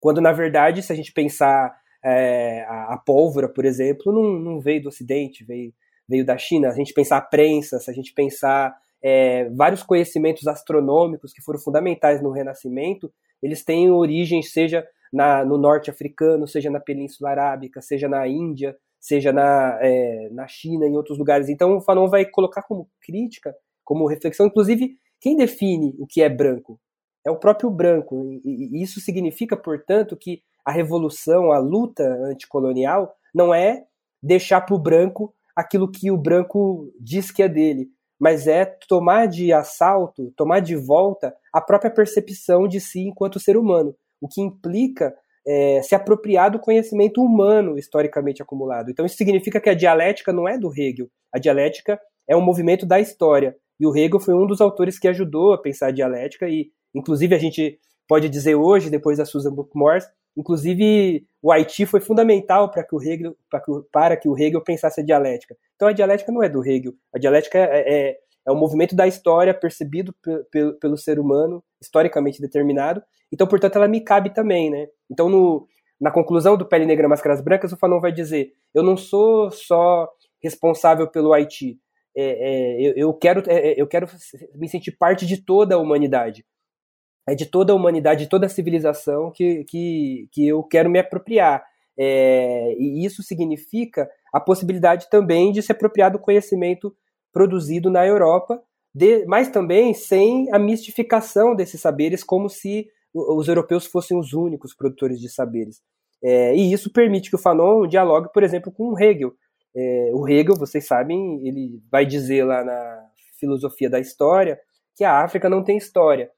Quando, na verdade, se a gente pensar é, a, a, pólvora, por exemplo, não, não veio do Ocidente, veio, veio da China. A gente pensar a prensa, se a gente pensar é, vários conhecimentos astronômicos que foram fundamentais no Renascimento, eles têm origem, seja na, no norte africano, seja na Península Arábica, seja na Índia, seja na, é, na China, em outros lugares. Então o Fanon vai colocar como crítica, como reflexão, inclusive quem define o que é branco é o próprio branco. E, isso significa, portanto, que a revolução, a luta anticolonial, não é deixar para o branco aquilo que o branco diz que é dele, mas é tomar de assalto, tomar de volta a própria percepção de si enquanto ser humano, o que implica é, se apropriar do conhecimento humano historicamente acumulado. Então isso significa que a dialética não é do Hegel, a dialética é um movimento da história. E o Hegel foi um dos autores que ajudou a pensar a dialética e Inclusive, a gente pode dizer hoje, depois da Susan Bookmore, inclusive o Haiti foi fundamental para que o Hegel para que, para que o Hegel pensasse a dialética. Então a dialética não é do Hegel, a dialética é, é, é um movimento da história percebido pelo, pelo ser humano, historicamente determinado. Então, portanto, ela me cabe também, né? Então, no, na conclusão do Pele Negra Máscaras Brancas, o Fanon vai dizer: eu não sou só responsável pelo Haiti, é, é, eu, eu, quero, é, é, eu quero me sentir parte de toda a humanidade é de toda a humanidade, de toda a civilização que, que, que eu quero me apropriar. É, e isso significa a possibilidade também de se apropriar do conhecimento produzido na Europa, de, mas também sem a mistificação desses saberes, como se os europeus fossem os únicos produtores de saberes. É, e isso permite que o Fanon dialogue, por exemplo, com o Hegel. É, o Hegel, vocês sabem, ele vai dizer lá na Filosofia da História que a África não tem história.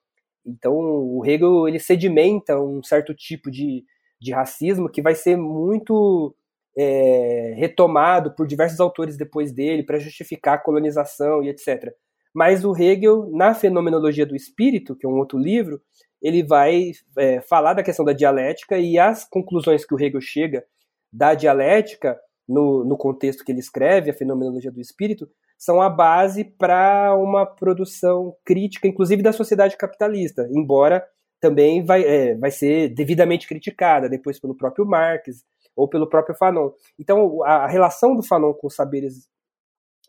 Então, o Hegel ele sedimenta um certo tipo de, de racismo que vai ser muito é, retomado por diversos autores depois dele para justificar a colonização e etc. Mas o Hegel, na Fenomenologia do Espírito, que é um outro livro, ele vai é, falar da questão da dialética e as conclusões que o Hegel chega da dialética, no, no contexto que ele escreve, a Fenomenologia do Espírito, são a base para uma produção crítica, inclusive da sociedade capitalista, embora também vai, é, vai ser devidamente criticada depois pelo próprio Marx ou pelo próprio Fanon. Então, a, relação do Fanon com os saberes,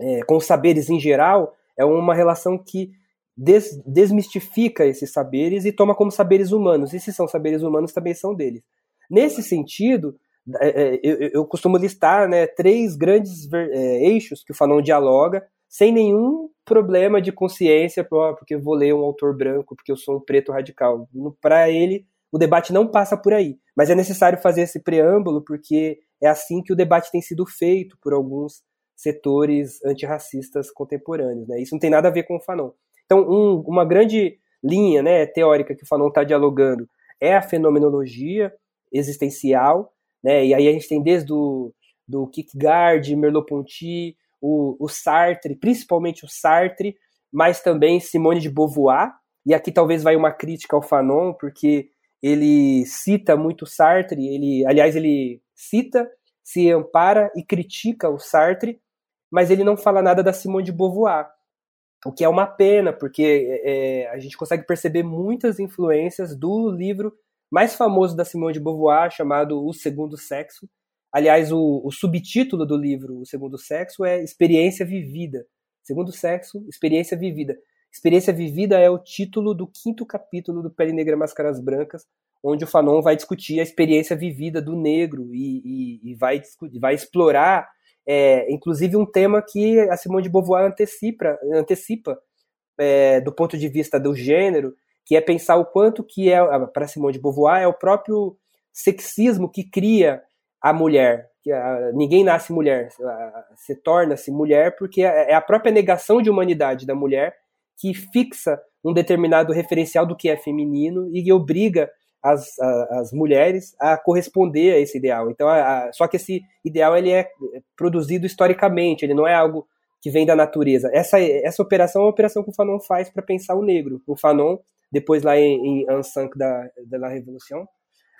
é, com os saberes em geral, é uma relação que des, desmistifica esses saberes e toma como saberes humanos. E se são saberes humanos, também são deles. Nesse sentido, eu, eu, costumo listar né, três grandes é, eixos que o Fanon dialoga, sem nenhum problema de consciência, porque eu vou ler um autor branco, porque eu sou um preto radical. Para ele, o debate não passa por aí. Mas é necessário fazer esse preâmbulo, porque é assim que o debate tem sido feito por alguns setores antirracistas contemporâneos. Né? Isso não tem nada a ver com o Fanon. Então, um, uma grande linha né, teórica que o Fanon está dialogando é a fenomenologia existencial, né? E aí a gente tem desde o do Kierkegaard, Merleau-Ponty, o, o Sartre, principalmente o Sartre, mas também Simone de Beauvoir. E aqui talvez vai uma crítica ao Fanon, porque ele cita muito Sartre, ele, aliás, ele cita, se ampara e critica o Sartre, mas ele não fala nada da Simone de Beauvoir, o que é uma pena, porque é, a gente consegue perceber muitas influências do livro mais famoso da Simone de Beauvoir, chamado O Segundo Sexo. Aliás, o, o subtítulo do livro, O Segundo Sexo, é Experiência Vivida. Segundo Sexo, Experiência Vivida. Experiência Vivida é o título do quinto capítulo do Pele Negra Máscaras Brancas, onde o Fanon vai discutir a experiência vivida do negro e, e, e vai, vai explorar, é, inclusive, um tema que a Simone de Beauvoir antecipa, antecipa é, do ponto de vista do gênero, que é pensar o quanto que é, para Simone de Beauvoir, é o próprio sexismo que cria a mulher. Ninguém nasce mulher, se torna-se mulher porque é, é a própria negação de humanidade da mulher que fixa um determinado referencial do que é feminino e obriga as, as mulheres a corresponder a esse ideal. Então, a, só que esse ideal ele é produzido historicamente, ele não é algo que vem da natureza. Essa, essa operação é uma operação que o Fanon faz para pensar o negro. O Fanon depois lá em, em Ansank da, da Revolução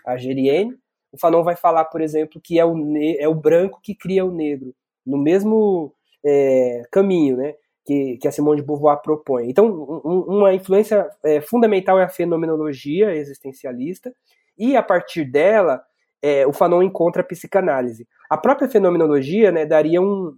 Algerienne, o Fanon vai falar, por exemplo, que é o, é o branco que cria o negro, no mesmo é, caminho né, que, que a Simone de Beauvoir propõe. Então, um, uma influência é, fundamental é a fenomenologia existencialista, e a partir dela, é, o Fanon encontra a psicanálise. A própria fenomenologia né, daria um,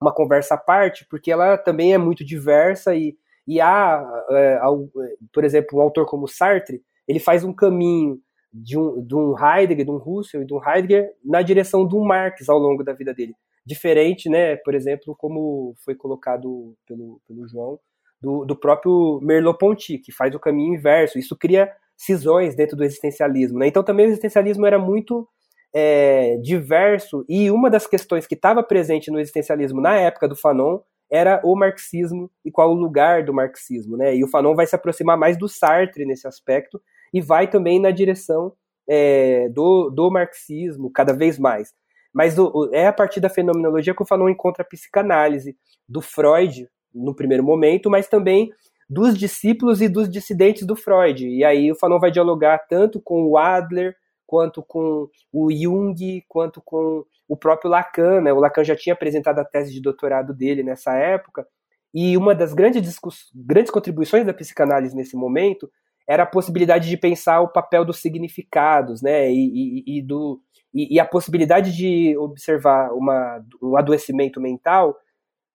uma conversa à parte, porque ela também é muito diversa e e há, é, ao, por exemplo, um autor como Sartre, ele faz um caminho de um, de um Heidegger, de um Russell e de um Heidegger na direção de um Marx ao longo da vida dele. Diferente, né, por exemplo, como foi colocado pelo, pelo João, do, do próprio Merleau-Ponty, que faz o caminho inverso. Isso cria cisões dentro do existencialismo. Né? Então também o existencialismo era muito é, diverso e uma das questões que estava presente no existencialismo na época do Fanon era o marxismo e qual o lugar do marxismo. Né? E o Fanon vai se aproximar mais do Sartre nesse aspecto e vai também na direção é, do, do marxismo cada vez mais. Mas do, é a partir da fenomenologia que o Fanon encontra a psicanálise do Freud no primeiro momento, mas também dos discípulos e dos dissidentes do Freud. E aí o Fanon vai dialogar tanto com o Adler, quanto com o Jung, quanto com o próprio Lacan. Né? O Lacan já tinha apresentado a tese de doutorado dele nessa época, e uma das grandes, grandes contribuições da psicanálise nesse momento era a possibilidade de pensar o papel dos significados, né, e, e, e do, e, e, a possibilidade de observar uma, um adoecimento mental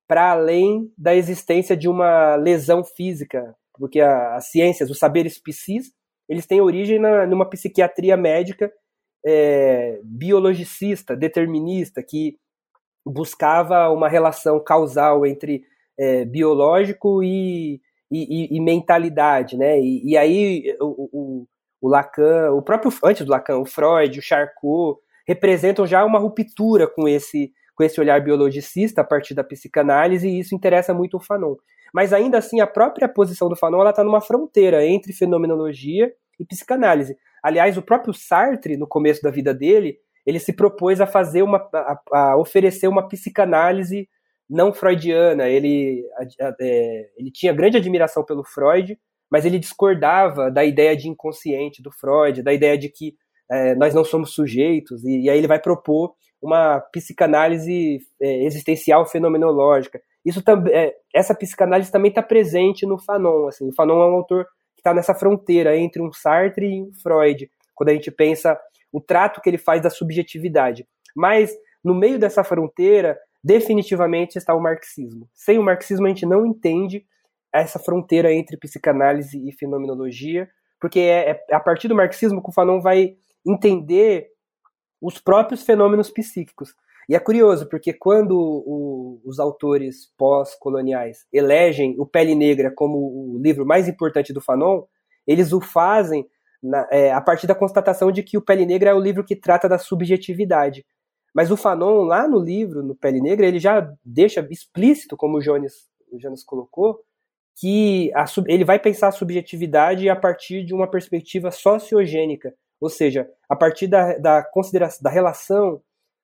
para além da existência de uma lesão física, porque as ciências, os saberes psis, eles têm origem na, numa psiquiatria médica é, biologicista, determinista, que buscava uma relação causal entre é, biológico e, e, e, mentalidade, né? E, e aí o, o, o, Lacan, o próprio antes do Lacan, o Freud, o Charcot representam já uma ruptura com esse com esse olhar biologicista a partir da psicanálise, e isso interessa muito o Fanon. Mas ainda assim, a própria posição do Fanon está numa fronteira entre fenomenologia e psicanálise. Aliás, o próprio Sartre, no começo da vida dele, ele se propôs a fazer uma, a, a oferecer uma psicanálise não freudiana. Ele, a, é, ele tinha grande admiração pelo Freud, mas ele discordava da ideia de inconsciente do Freud, da ideia de que é, nós não somos sujeitos, e, e, aí ele vai propor uma psicanálise é, existencial fenomenológica. Isso também, é, essa psicanálise também está presente no Fanon. Assim, o Fanon é um autor que está nessa fronteira entre um Sartre e um Freud, quando a gente pensa o trato que ele faz da subjetividade. Mas no meio dessa fronteira, definitivamente está o marxismo. Sem o marxismo a gente não entende essa fronteira entre psicanálise e fenomenologia, porque é, é a partir do marxismo que o Fanon vai entender os próprios fenômenos psíquicos. E é curioso, porque quando o, os autores pós-coloniais elegem o Pele Negra como o livro mais importante do Fanon, eles o fazem na, é, a partir da constatação de que o Pele Negra é o livro que trata da subjetividade. Mas o Fanon, lá no livro, no Pele Negra, ele já deixa explícito, como o Jones, o Jones colocou, que a, ele vai pensar a subjetividade a partir de uma perspectiva sociogênica, ou seja, a partir da, da, da relação,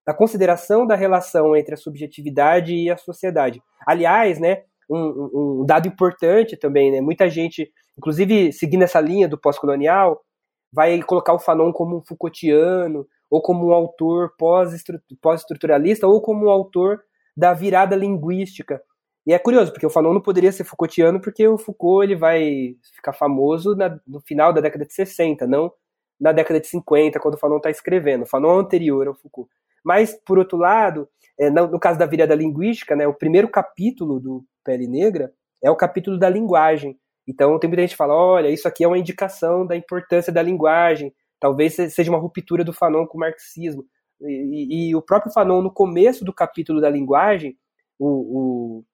da consideração da relação entre a subjetividade e a sociedade. Aliás, né, um, um dado importante também, né, muita gente, inclusive seguindo essa linha do pós-colonial, vai colocar o Fanon como um Foucaultiano, ou como um autor pós-estruturalista, ou como um autor da virada linguística. E é curioso, porque o Fanon não poderia ser Foucaultiano, porque o Foucault ele vai ficar famoso na, no final da década de 60, não na década de 50, quando o Fanon está escrevendo. O Fanon é anterior ao Foucault. Mas, por outro lado, é, no, no, caso da virada linguística, né, o primeiro capítulo do Pele Negra é o capítulo da linguagem. Então, tem muita gente que fala, olha, isso aqui é uma indicação da importância da linguagem, talvez seja uma ruptura do Fanon com o marxismo. E, e, e o próprio Fanon, no começo do capítulo da linguagem, o, o,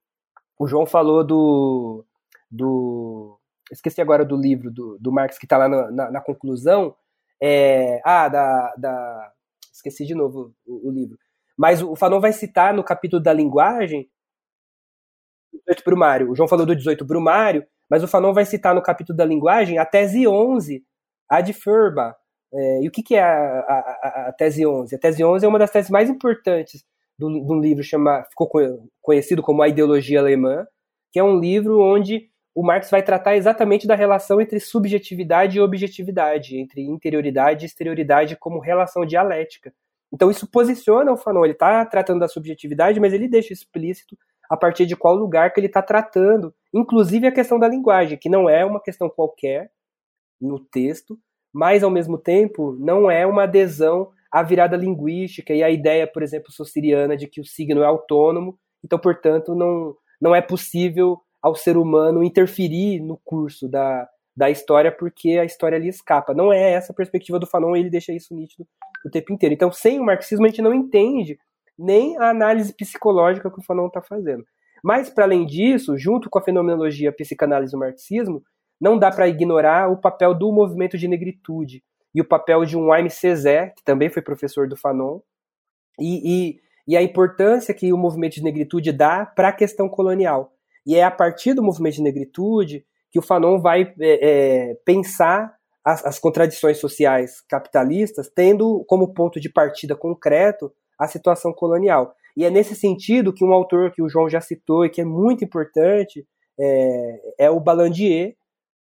o João falou do, do... Esqueci agora do livro do, do Marx que está lá na, na, na conclusão, é, ah, da, da. Esqueci de novo o, o, livro. Mas o Fanon vai citar no capítulo da linguagem. 18 Brumário. O João falou do 18 Brumário, mas o Fanon vai citar no capítulo da linguagem a tese 11, a de Furba. É, e o que, que é a, a, a, tese 11? A tese 11 é uma das teses mais importantes de um livro chamado, ficou conhecido como A Ideologia Alemã, que é um livro onde o Marx vai tratar exatamente da relação entre subjetividade e objetividade, entre interioridade e exterioridade como relação dialética. Então isso posiciona o Fanon, ele está tratando da subjetividade, mas ele deixa explícito a partir de qual lugar que ele está tratando, inclusive a questão da linguagem, que não é uma questão qualquer no texto, mas ao mesmo tempo não é uma adesão à virada linguística e à ideia, por exemplo, sociriana de que o signo é autônomo, então, portanto, não, não é possível ao ser humano interferir no curso da, da história porque a história lhe escapa. Não é essa a perspectiva do Fanon, ele deixa isso nítido o tempo inteiro. Então, sem o marxismo, a gente não entende nem a análise psicológica que o Fanon está fazendo. Mas, para além disso, junto com a fenomenologia psicanálise do marxismo, não dá para ignorar o papel do movimento de negritude e o papel de um Aime Césaire, que também foi professor do Fanon, e, e, e a importância que o movimento de negritude dá para a questão colonial. E é a partir do movimento de negritude que o Fanon vai é, é, pensar as, as, contradições sociais capitalistas, tendo como ponto de partida concreto a situação colonial. E é nesse sentido que um autor que o João já citou e que é muito importante é, é o Balandier,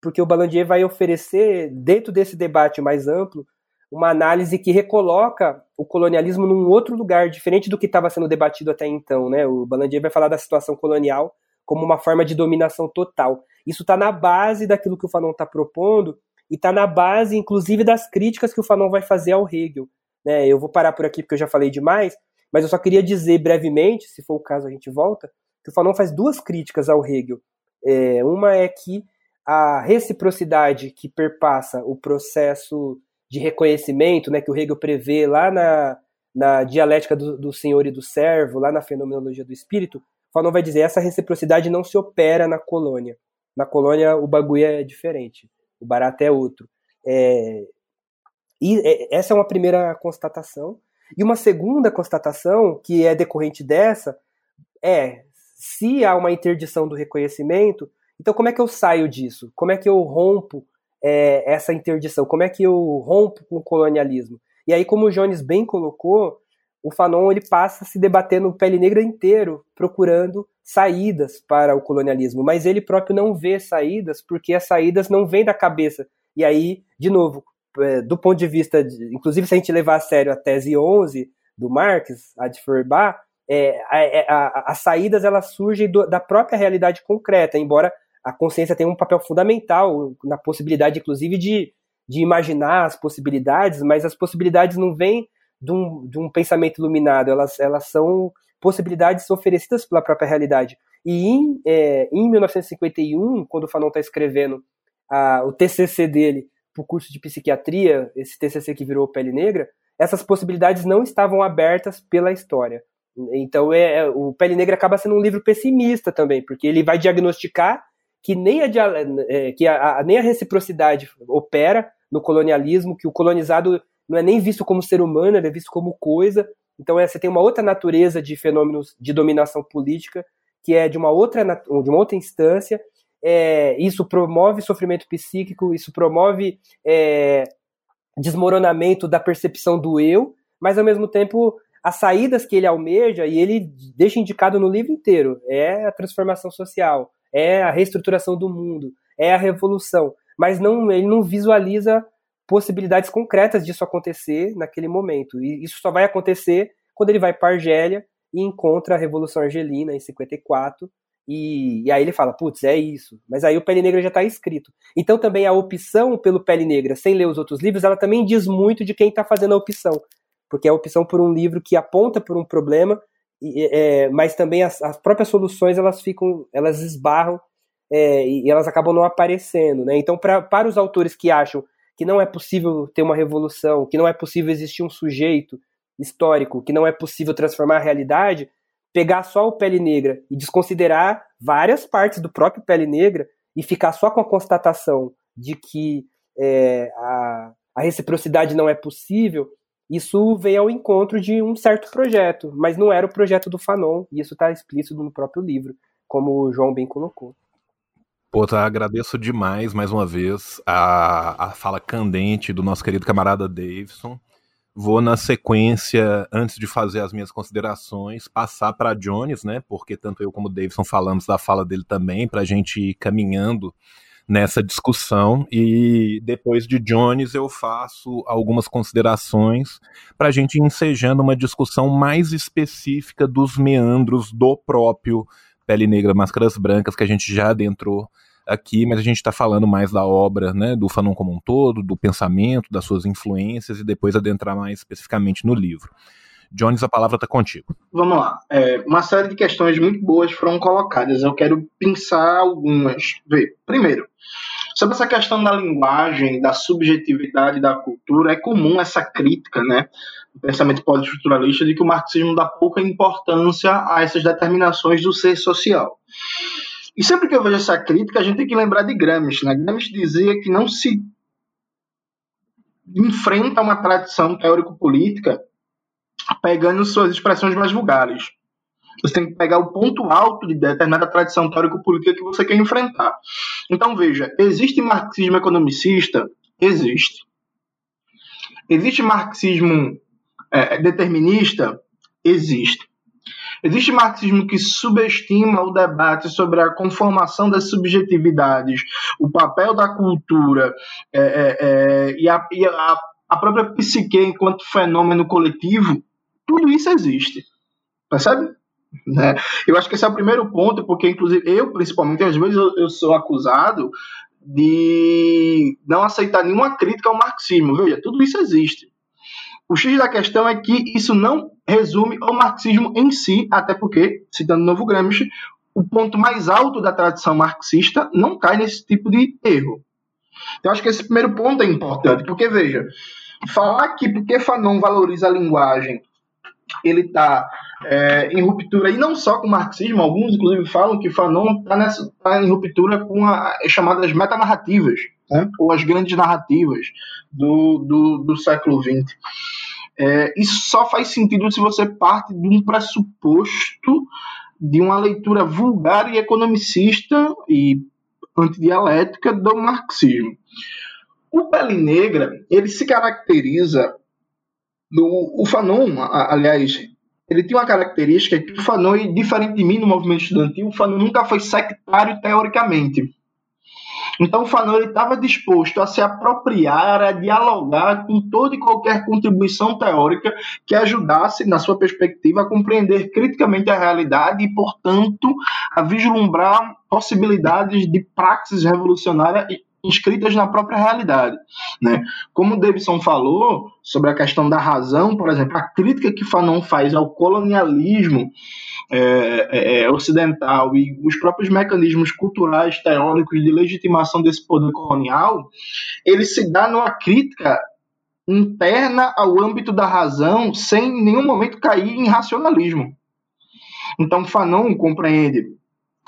porque o Balandier vai oferecer, dentro desse debate mais amplo, uma análise que recoloca o colonialismo num outro lugar, diferente do que estava sendo debatido até então. Né? O Balandier vai falar da situação colonial como uma forma de dominação total. Isso está na base daquilo que o Fanon está propondo e está na base, inclusive, das críticas que o Fanon vai fazer ao Hegel. Né? Eu vou parar por aqui porque eu já falei demais, mas eu só queria dizer brevemente, se for o caso a gente volta, que o Fanon faz duas críticas ao Hegel. É, uma é que a reciprocidade que perpassa o processo de reconhecimento, né, que o Hegel prevê lá na, na dialética do, do senhor e do servo, lá na fenomenologia do espírito, Fanon vai dizer essa reciprocidade não se opera na colônia. Na colônia o bagulho é diferente, o barato é outro. É, e é, essa é uma primeira constatação. E uma segunda constatação, que é decorrente dessa, é se há uma interdição do reconhecimento, então como é que eu saio disso? Como é que eu rompo é, essa interdição? Como é que eu rompo com o colonialismo? E aí, como o Jones bem colocou, o Fanon ele passa se debater no pele negra inteiro, procurando saídas para o colonialismo, mas ele próprio não vê saídas porque as saídas não vêm da cabeça. E aí, de novo, é, do ponto de vista, de, inclusive se a gente levar a sério a tese 11 do Marx, a de Feuerbach, é, a, as saídas elas surgem do, da própria realidade concreta, embora a consciência tenha um papel fundamental na possibilidade, inclusive, de, de imaginar as possibilidades, mas as possibilidades não vêm de um, de um pensamento iluminado, elas, elas são possibilidades oferecidas pela própria realidade. E em, é, em 1951, quando o Fanon está escrevendo a, o TCC dele para o curso de psiquiatria, esse TCC que virou Pele Negra, essas possibilidades não estavam abertas pela história. Então, é, é, o Pele Negra acaba sendo um livro pessimista também, porque ele vai diagnosticar que nem a, é, que a, a, nem a reciprocidade opera no colonialismo, que o colonizado não é nem visto como ser humano, ele é visto como coisa. Então é, você tem uma outra natureza de fenômenos de dominação política, que é de uma outra, de uma outra instância. É, isso promove sofrimento psíquico, isso promove é, desmoronamento da percepção do eu, mas ao mesmo tempo as saídas que ele almeja, e ele deixa indicado no livro inteiro, é a transformação social, é a reestruturação do mundo, é a revolução, mas não, ele não visualiza possibilidades concretas disso acontecer naquele momento. E isso só vai acontecer quando ele vai para Argélia e encontra a Revolução Argelina em 54. E, e aí ele fala, putz, é isso. Mas aí o Pele Negra já está escrito. Então também a opção pelo Pele Negra, sem ler os outros livros, ela também diz muito de quem está fazendo a opção. Porque é a opção por um livro que aponta por um problema, é, mas também as, as, próprias soluções elas ficam, elas esbarram é, e elas acabam não aparecendo. Né? Então, pra, para os autores que acham que não é possível ter uma revolução, que não é possível existir um sujeito histórico, que não é possível transformar a realidade, pegar só o Pele Negra e desconsiderar várias partes do próprio Pele Negra e ficar só com a constatação de que é, a, a reciprocidade não é possível, isso veio ao encontro de um certo projeto, mas não era o projeto do Fanon, e isso está explícito no próprio livro, como o João bem colocou. Pô, tá, agradeço demais, mais uma vez, a, a fala candente do nosso querido camarada Davidson. Vou, na sequência, antes de fazer as minhas considerações, passar para Jones, né? Porque tanto eu como o Davidson falamos da fala dele também, para a gente ir caminhando nessa discussão. E depois de Jones, eu faço algumas considerações para a gente ensejando uma discussão mais específica dos meandros do próprio Pele Negra, Máscaras Brancas, que a gente já adentrou aqui, mas a gente está falando mais da obra, né, do Fanon como um todo, do pensamento, das suas influências e depois adentrar mais especificamente no livro. Jones, a palavra está contigo. Vamos lá. É, uma série de questões muito boas foram colocadas. Eu quero pensar algumas. Vê, primeiro, sobre essa questão da linguagem, da subjetividade da cultura, é comum essa crítica, né? O pensamento pós-estruturalista de que o marxismo dá pouca importância a essas determinações do ser social. E sempre que eu vejo essa crítica, a gente tem que lembrar de Gramsci. Né? Gramsci dizia que não se enfrenta uma tradição teórico-política pegando suas expressões mais vulgares. Você tem que pegar o ponto alto de determinada tradição teórico-política que você quer enfrentar. Então, veja, existe marxismo economicista? Existe. Existe marxismo é, determinista? Existe. Existe marxismo que subestima o debate sobre a conformação das subjetividades, o papel da cultura é, é, é, e, a, e a, a, própria psique enquanto fenômeno coletivo. Tudo isso existe. Percebe? Né? Eu acho que esse é o primeiro ponto, porque, inclusive, eu, principalmente, às vezes eu, eu sou acusado de não aceitar nenhuma crítica ao marxismo. Veja, tudo isso existe. O X da questão é que isso não resume o marxismo em si, até porque, citando o novo Gramsci, o ponto mais alto da tradição marxista não cai nesse tipo de erro. Então, acho que esse primeiro ponto é importante, porque, veja, falar que porque Fanon valoriza a linguagem, ele está é, em ruptura, e não só com o marxismo, alguns, inclusive, falam que Fanon está tá em ruptura com as chamadas metanarrativas, né, ou as grandes narrativas do, do, do século XX. É, isso só faz sentido se você parte de um pressuposto de uma leitura vulgar e economicista e antidialética do marxismo. O Pele Negra, ele se caracteriza no, o Fanon, aliás, ele tem uma característica que o Fanon, diferente de mim no movimento estudantil, o Fanon nunca foi sectário teoricamente. Então, Fanon estava disposto a se apropriar, a dialogar com toda e qualquer contribuição teórica que ajudasse, na sua perspectiva, a compreender criticamente a realidade e, portanto, a vislumbrar possibilidades de praxis revolucionária inscritas na própria realidade. Né? Como o Davidson falou sobre a questão da razão, por exemplo, a crítica que Fanon faz ao colonialismo é, é, é, ocidental e os próprios mecanismos culturais teóricos de legitimação desse poder colonial, ele se dá numa crítica interna ao âmbito da razão, sem em nenhum momento cair em racionalismo. Então, Fanon compreende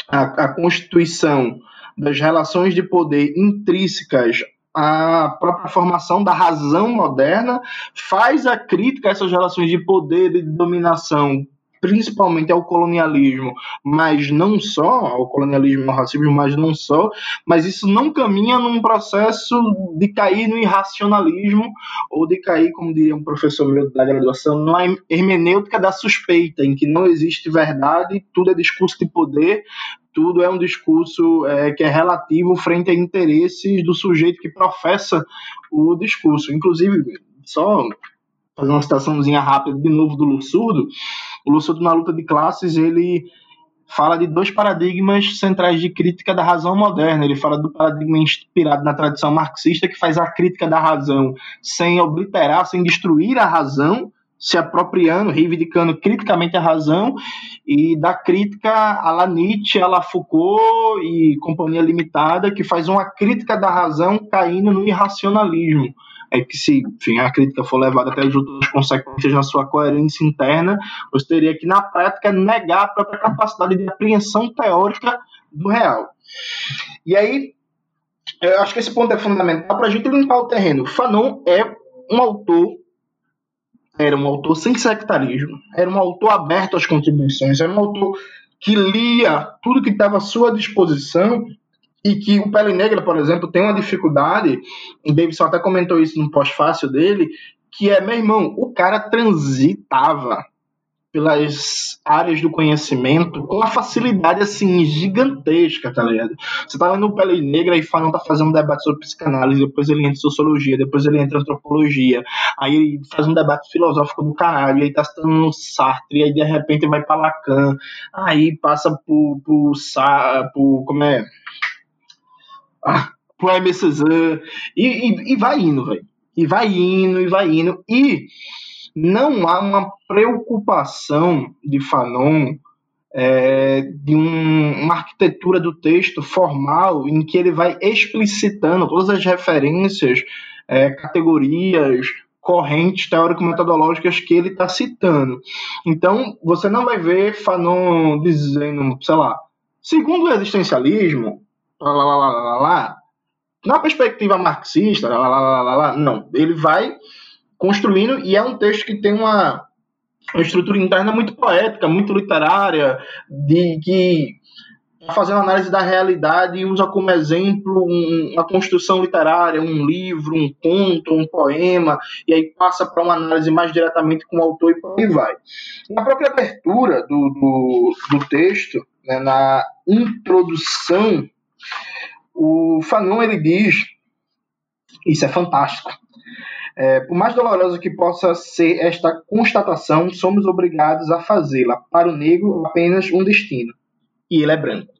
a, a constituição das relações de poder intrínsecas à própria formação da razão moderna, faz a crítica a essas relações de poder e de dominação principalmente ao colonialismo, mas não só, ao colonialismo e ao racismo, mas não só, mas isso não caminha num processo de cair no irracionalismo ou de cair, como diria um professor meu da graduação, numa hermenêutica da suspeita, em que não existe verdade, tudo é discurso de poder, tudo é um discurso é, que é relativo frente a interesses do sujeito que professa o discurso. Inclusive, só fazer uma citaçãozinha rápida de novo do Lussurdo, o Lúcio, na luta de classes, ele fala de dois paradigmas centrais de crítica da razão moderna. Ele fala do paradigma inspirado na tradição marxista, que faz a crítica da razão sem obliterar, sem destruir a razão, se apropriando, reivindicando criticamente a razão, e da crítica a la Nietzsche, a la Foucault e Companhia Limitada, que faz uma crítica da razão caindo no irracionalismo é que se enfim, a crítica for levada até as últimas consequências na sua coerência interna, você teria que, na prática, negar a própria capacidade de apreensão teórica do real. E aí, eu acho que esse ponto é fundamental para a gente limpar o terreno. Fanon é um autor era um autor sem sectarismo, era um autor aberto às contribuições, era um autor que lia tudo que estava à sua disposição e que o Pele Negra, por exemplo, tem uma dificuldade, o Davidson até comentou isso no pós-fácil dele, que é, meu irmão, o cara transitava pelas áreas do conhecimento com uma facilidade assim gigantesca, tá ligado? Você tá lendo o Pele Negra e Fanon tá fazendo um debate sobre psicanálise, depois ele entra em sociologia, depois ele entra em antropologia, aí ele faz um debate filosófico do caralho, aí tá citando Sartre, aí de repente vai para Lacan, aí passa por, por, por como é pro MSZ, e, e, e vai indo, velho. E vai indo, e vai indo. E não há uma preocupação de Fanon é, de um, uma arquitetura do texto formal em que ele vai explicitando todas as referências, é, categorias, correntes teórico-metodológicas que ele está citando. Então, você não vai ver Fanon dizendo, sei lá, segundo o existencialismo, lá, lá, lá, lá, lá, na perspectiva marxista, lá, lá, lá, lá, lá, não. Ele vai construindo e é um texto que tem uma uma estrutura interna muito poética, muito literária, de que tá fazendo análise da realidade e usa como exemplo um, uma construção literária, um livro, um conto, um poema, e aí passa para uma análise mais diretamente com o autor e por aí vai. Na própria abertura do, do, do texto, né, na introdução, o Fanon ele diz, isso é fantástico, é, por mais dolorosa que possa ser esta constatação, somos obrigados a fazê-la. Para o negro, apenas um destino. E ele é branco.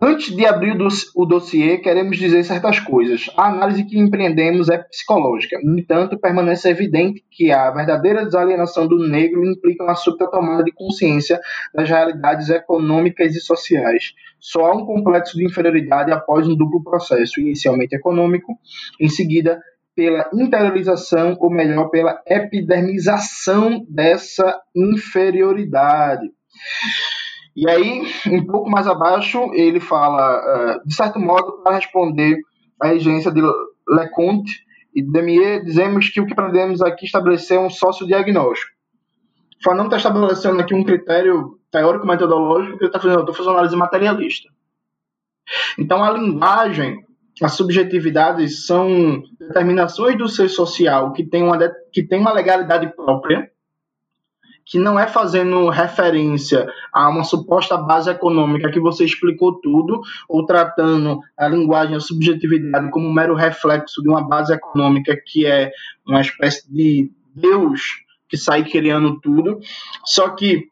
Antes de abrir o dossiê, queremos dizer certas coisas. A análise que empreendemos é psicológica. No entanto, permanece evidente que a verdadeira desalienação do negro implica uma súbita tomada de consciência das realidades econômicas e sociais. Só há um complexo de inferioridade após um duplo processo, inicialmente econômico, em seguida pela interiorização, ou melhor, pela epidermização dessa inferioridade. E aí, um pouco mais abaixo, ele fala, uh, de certo modo, para responder à exigência de Leconte e Demier, dizemos que o que pretendemos aqui estabelecer é um sócio-diagnóstico. Fanon está estabelecendo aqui um critério teórico-metodológico que ele está fazendo, eu estou fazendo análise materialista. Então, a linguagem as subjetividades são determinações do ser social que tem uma, que tem uma legalidade própria, que não é fazendo referência a uma suposta base econômica que você explicou tudo, ou tratando a linguagem, a subjetividade como um mero reflexo de uma base econômica que é uma espécie de Deus que sai criando tudo. Só que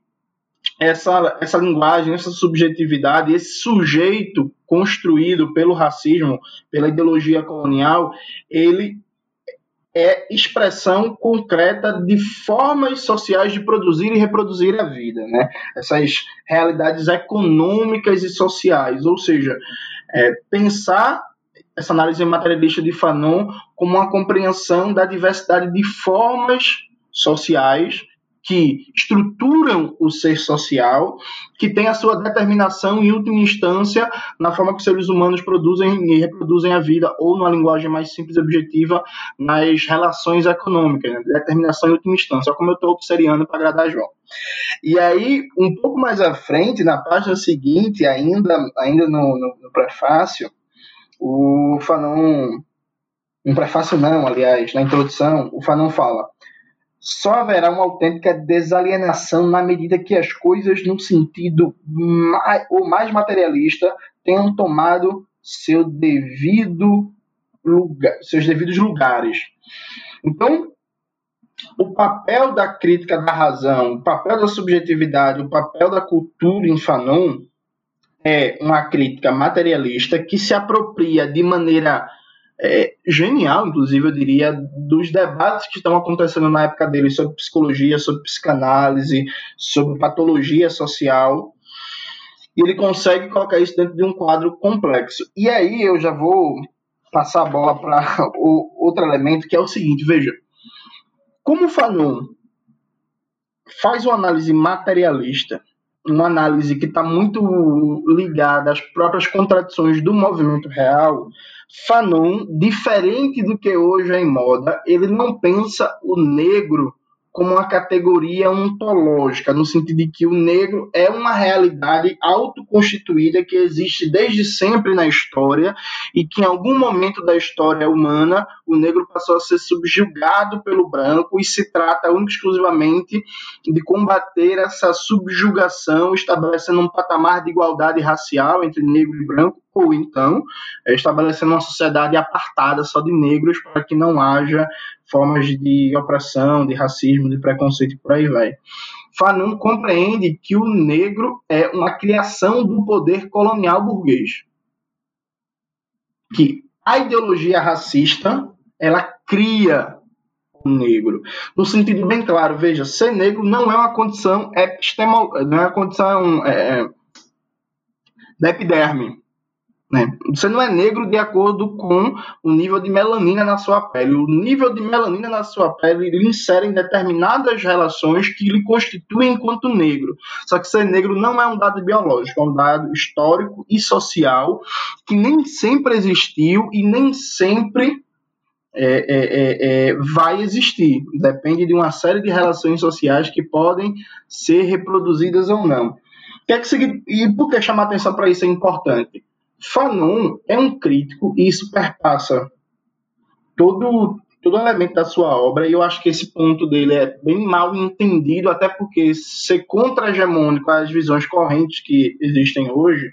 essa, essa linguagem, essa subjetividade, esse sujeito construído pelo racismo, pela ideologia colonial, ele é expressão concreta de formas sociais de produzir e reproduzir a vida, né? Essas realidades econômicas e sociais, ou seja, é, pensar essa análise materialista de Fanon como uma compreensão da diversidade de formas sociais que estruturam o ser social, que tem a sua determinação em última instância na forma que os seres humanos produzem e reproduzem a vida, ou numa linguagem mais simples e objetiva, nas relações econômicas, né? determinação em última instância, como eu estou observando para agradar João. E aí, um pouco mais à frente, na página seguinte, ainda, ainda no, no, no prefácio, o Fanon, um prefácio não, aliás, na introdução, o Fanon fala só haverá uma autêntica desalienação na medida que as coisas, no sentido mais, ou mais materialista, tenham tomado seu devido lugar, seus devidos lugares. Então, o papel da crítica da razão, o papel da subjetividade, o papel da cultura em Fanon é uma crítica materialista que se apropria de maneira é, genial, inclusive, eu diria, dos debates que estão acontecendo na época dele sobre psicologia, sobre psicanálise, sobre patologia social. E ele consegue colocar isso dentro de um quadro complexo. E aí eu já vou passar a bola para outro elemento, que é o seguinte: veja, como Fanon faz uma análise materialista, uma análise que está muito ligada às próprias contradições do movimento real, Fanon, diferente do que hoje é em moda, ele não pensa o negro como uma categoria ontológica, no sentido de que o negro é uma realidade autoconstituída que existe desde sempre na história e que em algum momento da história humana o negro passou a ser subjugado pelo branco e se trata exclusivamente de combater essa subjugação, estabelecendo um patamar de igualdade racial entre negro e branco, ou então é, estabelecendo uma sociedade apartada só de negros para que não haja formas de opressão, de racismo, de preconceito e por aí vai. Fanon compreende que o negro é uma criação do poder colonial burguês. Que a ideologia racista, ela cria negro. No sentido bem claro, veja, ser negro não é uma condição epistemo, não é uma condição é, é da epiderme. Né? Você não é negro de acordo com o nível de melanina na sua pele. O nível de melanina na sua pele lhe insere em determinadas relações que lhe constituem enquanto negro. Só que ser negro não é um dado biológico, é um dado histórico e social que nem sempre existiu e nem sempre é, é, é, é vai existir. Depende de uma série de relações sociais que podem ser reproduzidas ou não. Que é que, e por que chamar atenção para isso é importante? Fanon é um crítico e isso perpassa todo, todo elemento da sua obra, e eu acho que esse ponto dele é bem mal entendido, até porque ser contra-hegemônico às visões correntes que existem hoje,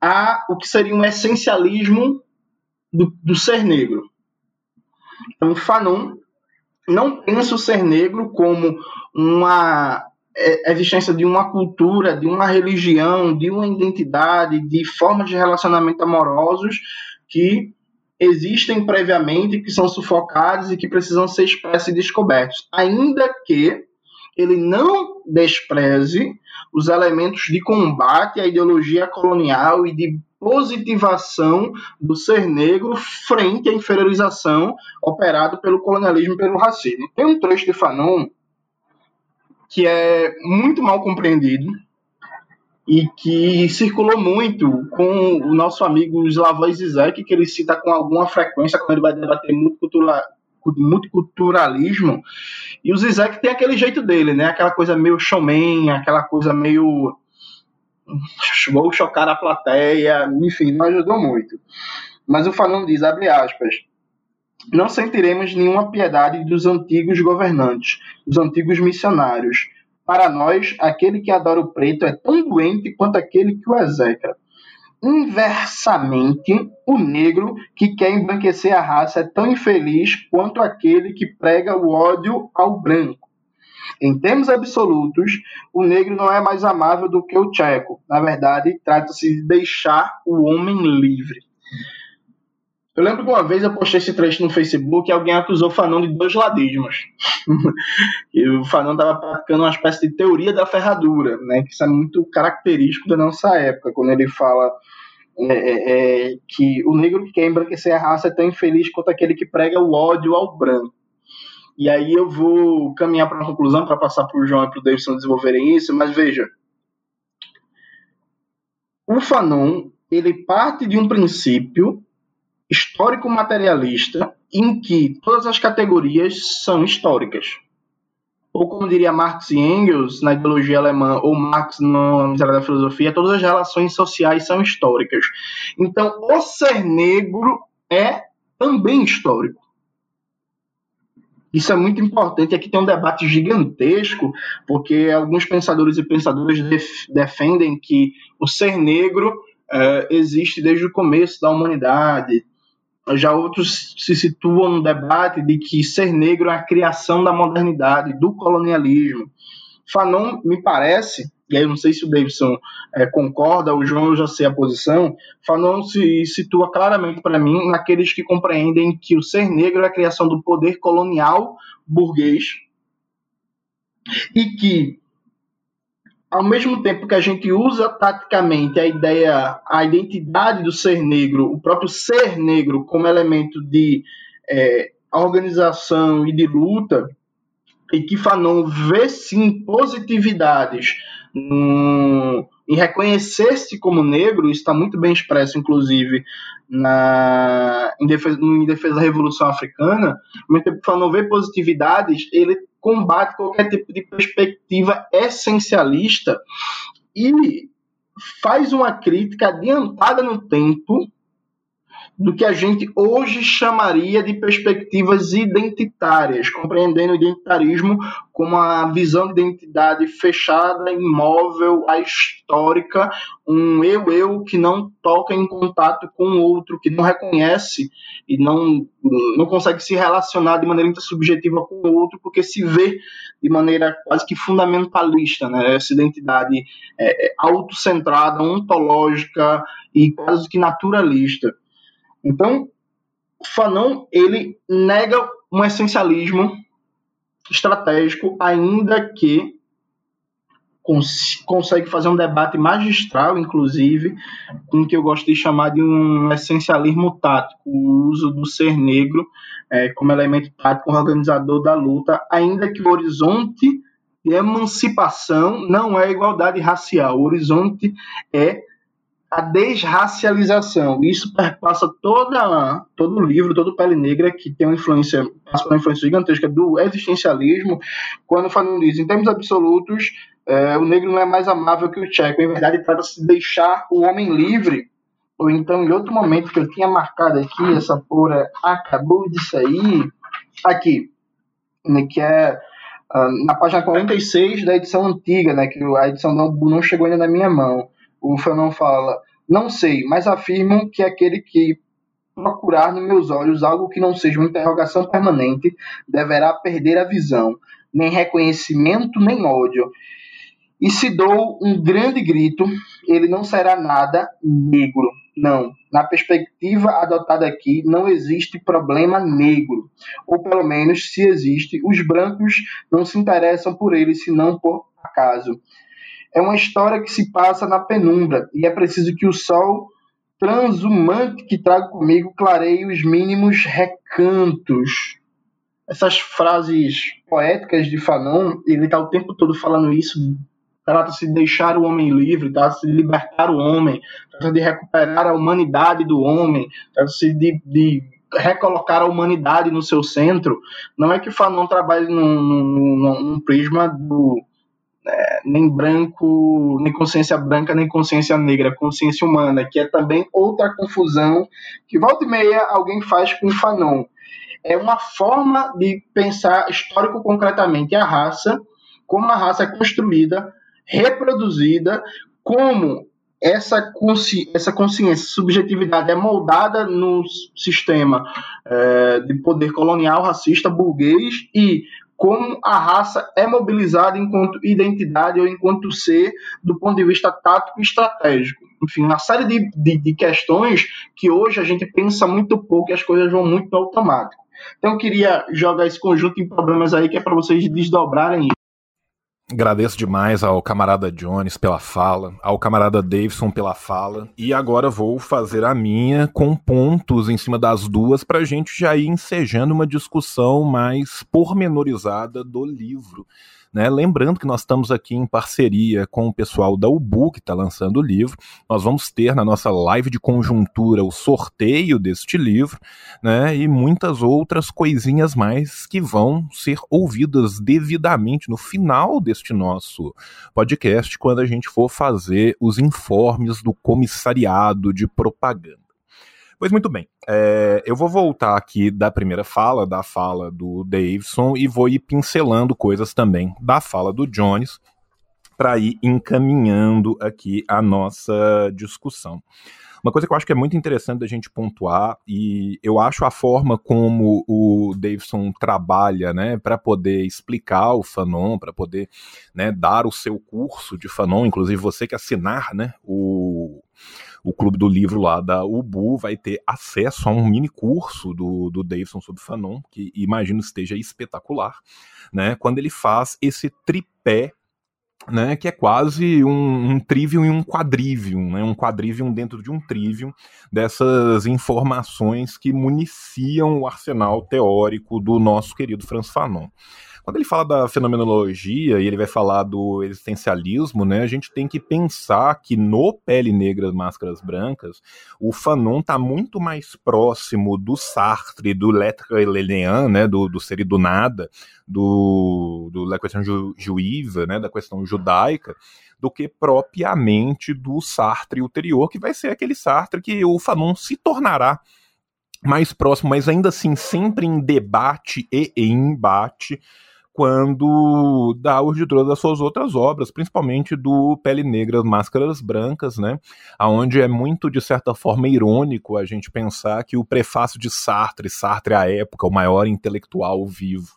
há o que seria um essencialismo do, do ser negro. Então, Fanon não pensa o ser negro como uma é, existência de uma cultura, de uma religião, de uma identidade, de formas de relacionamento amorosos que existem previamente, que são sufocados e que precisam ser expressos e descobertos. Ainda que ele não despreze os elementos de combate à ideologia colonial e de positivação do ser negro frente à inferiorização operada pelo colonialismo e pelo racismo. Tem um trecho de Fanon que é muito mal compreendido e que circulou muito com o nosso amigo Slavoj Zizek, que ele cita com alguma frequência quando ele vai debater multiculturalismo. E o Zizek tem aquele jeito dele, né? Aquela coisa meio showman, aquela coisa meio vou chocar a plateia, enfim, não ajudou muito. Mas o Fanon diz, abre aspas, não sentiremos nenhuma piedade dos antigos governantes, dos antigos missionários. Para nós, aquele que adora o preto é tão doente quanto aquele que o execra. Inversamente, o negro que quer embranquecer a raça é tão infeliz quanto aquele que prega o ódio ao branco. Em termos absolutos, o negro não é mais amável do que o tcheco. Na verdade, trata-se de deixar o homem livre. Eu lembro que uma vez eu postei esse trecho no Facebook e alguém acusou o Fanon de dois ladismos. e o Fanon estava praticando uma espécie de teoria da ferradura, né? Que isso é muito característico da nossa época, quando ele fala é, é, é, que o negro que quer embranquecer a raça é tão infeliz quanto aquele que prega o ódio ao branco. E aí eu vou caminhar para uma conclusão para passar para o João e para o Davidson desenvolverem isso, mas veja. O Fanon, ele parte de um princípio histórico materialista em que todas as categorias são históricas. Ou como diria Marx e Engels na ideologia alemã, ou Marx na miséria da filosofia, todas as relações sociais são históricas. Então, o ser negro é também histórico. Isso é muito importante. Aqui tem um debate gigantesco, porque alguns pensadores e pensadoras def defendem que o ser negro uh, existe desde o começo da humanidade, já outros se situam no debate de que ser negro é a criação da modernidade, do colonialismo. Fanon, me parece, e aí eu não sei se o Davidson é, concorda, o João já sei a posição, Fanon se situa claramente para mim naqueles que compreendem que o ser negro é a criação do poder colonial burguês e que ao mesmo tempo que a gente usa taticamente a ideia, a identidade do ser negro, o próprio ser negro como elemento de é, organização e de luta, e que Fanon vê sim positividades no, em reconhecer-se como negro, isso está muito bem expresso, inclusive, na, em, defesa, em defesa da Revolução Africana, tempo que Fanon vê positividades, ele combate qualquer tipo de perspectiva essencialista e faz uma crítica adiantada no tempo do que a gente hoje chamaria de perspectivas identitárias, compreendendo o identitarismo como a visão de identidade fechada, imóvel, histórica, um eu-eu que não toca em contato com o outro, que não reconhece e não, não consegue se relacionar de maneira intersubjetiva com o outro, porque se vê de maneira quase que fundamentalista, né? essa identidade é, é autocentrada, ontológica e quase que naturalista. Então, Fanon ele nega um essencialismo estratégico, ainda que cons consegue fazer um debate magistral, inclusive, com o que eu gosto de chamar de um essencialismo tático, o uso do ser negro é, como elemento tático organizador da luta, ainda que o horizonte de emancipação não é igualdade racial, o horizonte é a desracialização. Isso perpassa toda, todo o livro, todo o Pele Negra, que tem uma influência, uma influência gigantesca do existencialismo, quando Fanon diz, em termos absolutos, é, o negro não é mais amável que o tcheco. Em verdade, trata-se de deixar o homem livre. Ou então, em outro momento que eu tinha marcado aqui, essa porra acabou de sair, aqui, né, que é uh, na página 46 da edição antiga, né, que a edição não, não chegou ainda na minha mão o Fanon fala: Não sei, mas afirmam que aquele que procurar nos meus olhos algo que não seja uma interrogação permanente deverá perder a visão, nem reconhecimento, nem ódio. E se dou um grande grito, ele não será nada negro. Não. Na perspectiva adotada aqui, não existe problema negro. Ou pelo menos, se existe, os brancos não se interessam por ele, senão por acaso. É uma história que se passa na penumbra e é preciso que o sol transhumante que trago comigo clareie os mínimos recantos. Essas frases poéticas de Fanon, ele está o tempo todo falando isso. Trata-se de deixar o homem livre, trata-se de libertar o homem, trata-se de recuperar a humanidade do homem, trata-se de, de recolocar a humanidade no seu centro. Não é que Fanon trabalhe num, num, num prisma do é, nem branco, nem consciência branca, nem consciência negra, consciência humana, que é também outra confusão que volta e meia alguém faz com Fanon. É uma forma de pensar histórico concretamente a raça, como a raça é construída, reproduzida, como essa, consci essa consciência, subjetividade é moldada no sistema é, de poder colonial, racista, burguês e como a raça é mobilizada enquanto identidade ou enquanto ser do ponto de vista tático e estratégico. Enfim, uma série de, de, de questões que hoje a gente pensa muito pouco e as coisas vão muito automático. Então eu queria jogar esse conjunto de problemas aí que é para vocês desdobrarem. Agradeço demais ao camarada Jones pela fala, ao camarada Davidson pela fala, e agora vou fazer a minha com pontos em cima das duas para a gente já ir ensejando uma discussão mais pormenorizada do livro. Né? Lembrando que nós estamos aqui em parceria com o pessoal da Ubu, que está lançando o livro. Nós vamos ter na nossa live de conjuntura o sorteio deste livro, né? E muitas outras coisinhas mais que vão ser ouvidas devidamente no final deste nosso podcast, quando a gente for fazer os informes do comissariado de propaganda. Pois muito bem, é, eu vou voltar aqui da primeira fala, da fala do Davidson, e vou ir pincelando coisas também da fala do Jones, para ir encaminhando aqui a nossa discussão. Uma coisa que eu acho que é muito interessante da gente pontuar, e eu acho a forma como o Davidson trabalha, né, para poder explicar o Fanon, para poder né, dar o seu curso de Fanon, inclusive você que assinar né, o o clube do livro lá da Ubu vai ter acesso a um mini curso do, do Davidson sobre Fanon, que imagino esteja espetacular, né? Quando ele faz esse tripé né, que é quase um, um trivium e um quadrivium, né, um quadrivium dentro de um trivium, dessas informações que municiam o arsenal teórico do nosso querido Franz Fanon. Quando ele fala da fenomenologia e ele vai falar do existencialismo, né, a gente tem que pensar que no Pele Negra Máscaras Brancas, o Fanon está muito mais próximo do Sartre, do L'être Lelian, né, do, do ser e do nada, do, do da questão ju, juíva, né, da questão judaica, do que propriamente do Sartre ulterior, que vai ser aquele Sartre que o Fanon se tornará mais próximo, mas ainda assim sempre em debate e em embate quando dá o de todas as suas outras obras, principalmente do Pele Negra, Máscaras Brancas, né? Aonde é muito, de certa forma, irônico a gente pensar que o prefácio de Sartre, Sartre à época, o maior intelectual vivo,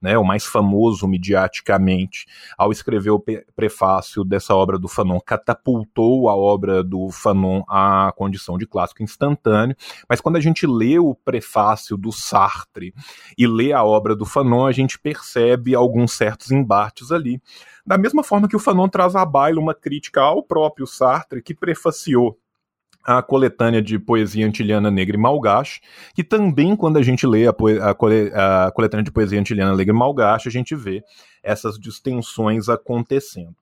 né? O mais famoso mediaticamente, ao escrever o prefácio dessa obra do Fanon, catapultou a obra do Fanon à condição de clássico instantâneo, mas quando a gente lê o prefácio do Sartre e lê a obra do Fanon, a gente percebe percebe alguns certos embates ali. Da mesma forma que o Fanon traz à baila uma crítica ao próprio Sartre, que prefaciou a coletânea de poesia antiliana negra e malgache, que também, quando a gente lê a, a, a coletânea de poesia antiliana negra e malgache, a gente vê essas distensões acontecendo.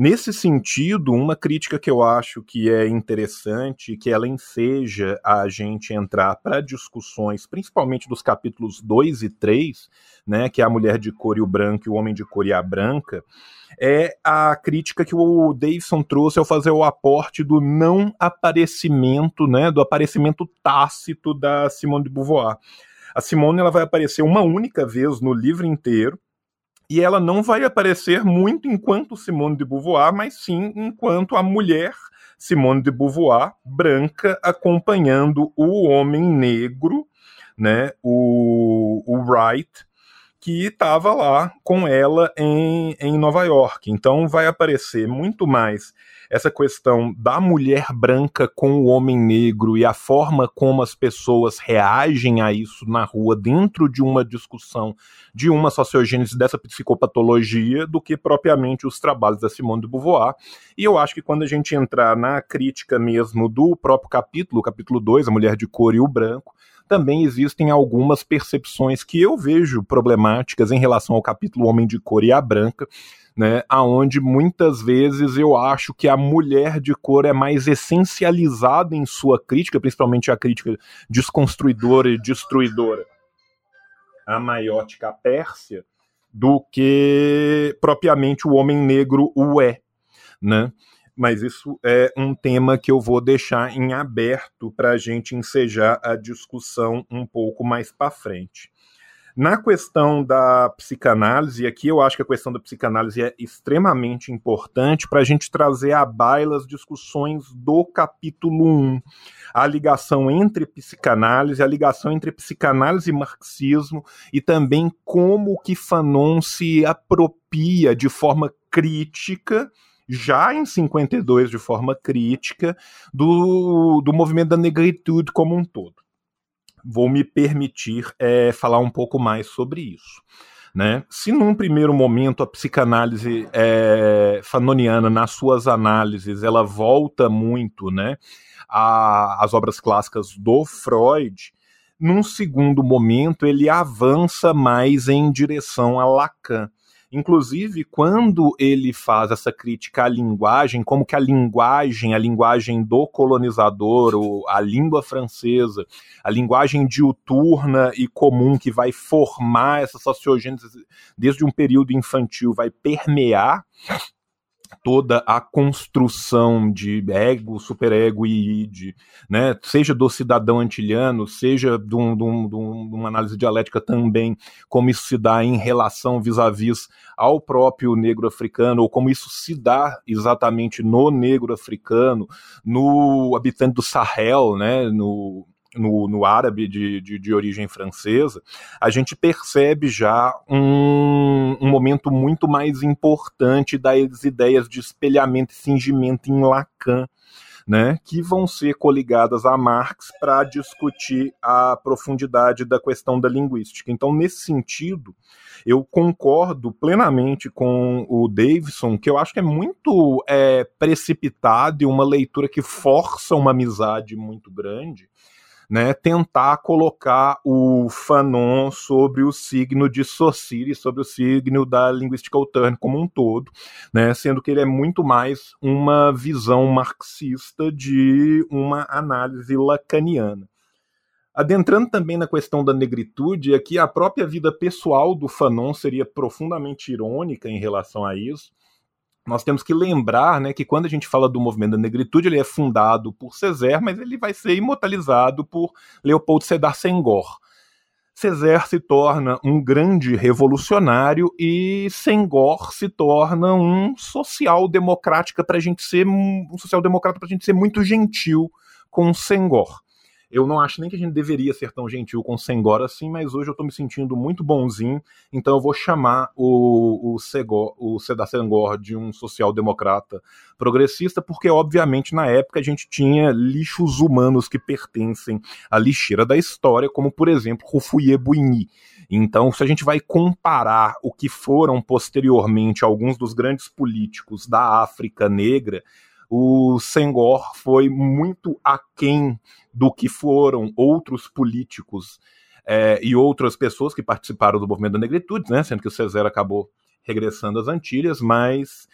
Nesse sentido, uma crítica que eu acho que é interessante, que ela enseja a gente entrar para discussões, principalmente dos capítulos 2 e 3, né, que é a mulher de cor e o branco e o homem de cor e a branca, é a crítica que o Davidson trouxe ao fazer o aporte do não aparecimento, né, do aparecimento tácito da Simone de Beauvoir. A Simone ela vai aparecer uma única vez no livro inteiro, e ela não vai aparecer muito enquanto Simone de Beauvoir, mas sim enquanto a mulher Simone de Beauvoir, branca, acompanhando o homem negro, né, o, o Wright, que estava lá com ela em, em Nova York. Então vai aparecer muito mais essa questão da mulher branca com o homem negro e a forma como as pessoas reagem a isso na rua dentro de uma discussão de uma sociogênese dessa psicopatologia do que propriamente os trabalhos da Simone de Beauvoir. E eu acho que quando a gente entrar na crítica mesmo do próprio capítulo, capítulo 2, a mulher de cor e o branco, também existem algumas percepções que eu vejo problemáticas em relação ao capítulo Homem de Cor e a Branca, né, aonde muitas vezes eu acho que a mulher de cor é mais essencializada em sua crítica, principalmente a crítica desconstruidora e destruidora, a maiótica Pérsia, do que propriamente o homem negro o é, né? Mas isso é um tema que eu vou deixar em aberto para a gente ensejar a discussão um pouco mais para frente. Na questão da psicanálise, aqui eu acho que a questão da psicanálise é extremamente importante para a gente trazer à baila as discussões do capítulo 1. A ligação entre psicanálise, a ligação entre psicanálise e marxismo, e também como que Fanon se apropria de forma crítica já em 52 de forma crítica do, do movimento da negritude como um todo vou me permitir é, falar um pouco mais sobre isso. Né? Se num primeiro momento a psicanálise é, fanoniana, nas suas análises, ela volta muito né, às obras clássicas do Freud, num segundo momento ele avança mais em direção a Lacan. Inclusive, quando ele faz essa crítica à linguagem, como que a linguagem, a linguagem do colonizador, a língua francesa, a linguagem diuturna e comum que vai formar essa sociogênese desde um período infantil, vai permear toda a construção de ego, superego e id, né, seja do cidadão antilhano, seja de, um, de, um, de, uma análise dialética também, como isso se dá em relação vis-à-vis -vis ao próprio negro africano, ou como isso se dá exatamente no negro africano, no habitante do Sahel, né, no, no, no árabe de, de, de, origem francesa, a gente percebe já um, um momento muito mais importante das ideias de espelhamento e fingimento em Lacan, né, que vão ser coligadas a Marx para discutir a profundidade da questão da linguística. Então, nesse sentido, eu concordo plenamente com o Davidson, que eu acho que é muito é, precipitado e uma leitura que força uma amizade muito grande né, tentar colocar o Fanon sobre o signo de Saussure, sobre o signo da linguística alterna como um todo, né, sendo que ele é muito mais uma visão marxista de uma análise lacaniana. Adentrando também na questão da negritude, aqui a própria vida pessoal do Fanon seria profundamente irônica em relação a isso, nós temos que lembrar né, que quando a gente fala do movimento da negritude, ele é fundado por César, mas ele vai ser imortalizado por Leopold Sedar Senghor. César se torna um grande revolucionário e Senghor se torna um social-democrática para a gente ser um social-democrata para a gente ser muito gentil com Senghor. Eu não acho nem que a gente deveria ser tão gentil com o Senghor assim, mas hoje eu tô me sentindo muito bonzinho, então eu vou chamar o, o, Segor, o Seda Senghor de um social-democrata progressista, porque obviamente na época a gente tinha lixos humanos que pertencem à lixeira da história, como por exemplo Rufouillet Bouigny. Então, se a gente vai comparar o que foram posteriormente alguns dos grandes políticos da África Negra, o Senghor foi muito aquém do que foram outros políticos é, e outras pessoas que participaram do movimento da negritude, né, sendo que o César acabou regressando às Antilhas, mas